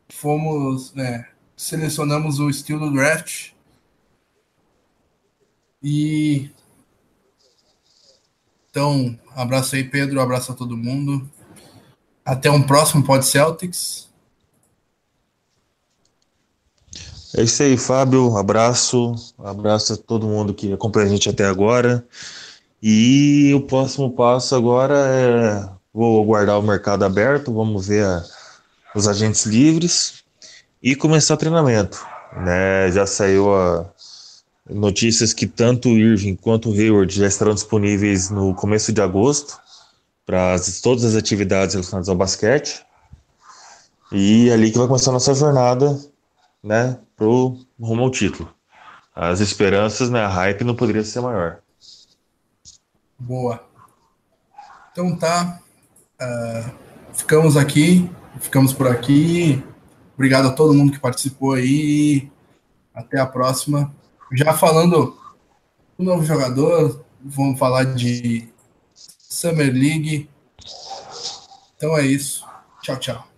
fomos, né, selecionamos o estilo do draft e então abraço aí Pedro, abraço a todo mundo, até um próximo Pod Celtics. É isso aí, Fábio. Abraço, abraço a todo mundo que acompanha a gente até agora. E o próximo passo agora é vou guardar o mercado aberto, vamos ver a, os agentes livres e começar o treinamento. Né? Já saiu a notícias que tanto o Irving quanto o Hayward já estarão disponíveis no começo de agosto para todas as atividades relacionadas ao basquete. E é ali que vai começar a nossa jornada, né, pro rumo ao título. As esperanças, né, a hype não poderia ser maior. Boa. Então tá. Uh, ficamos aqui, ficamos por aqui. Obrigado a todo mundo que participou aí. Até a próxima. Já falando do novo jogador, vamos falar de Summer League. Então é isso. Tchau, tchau.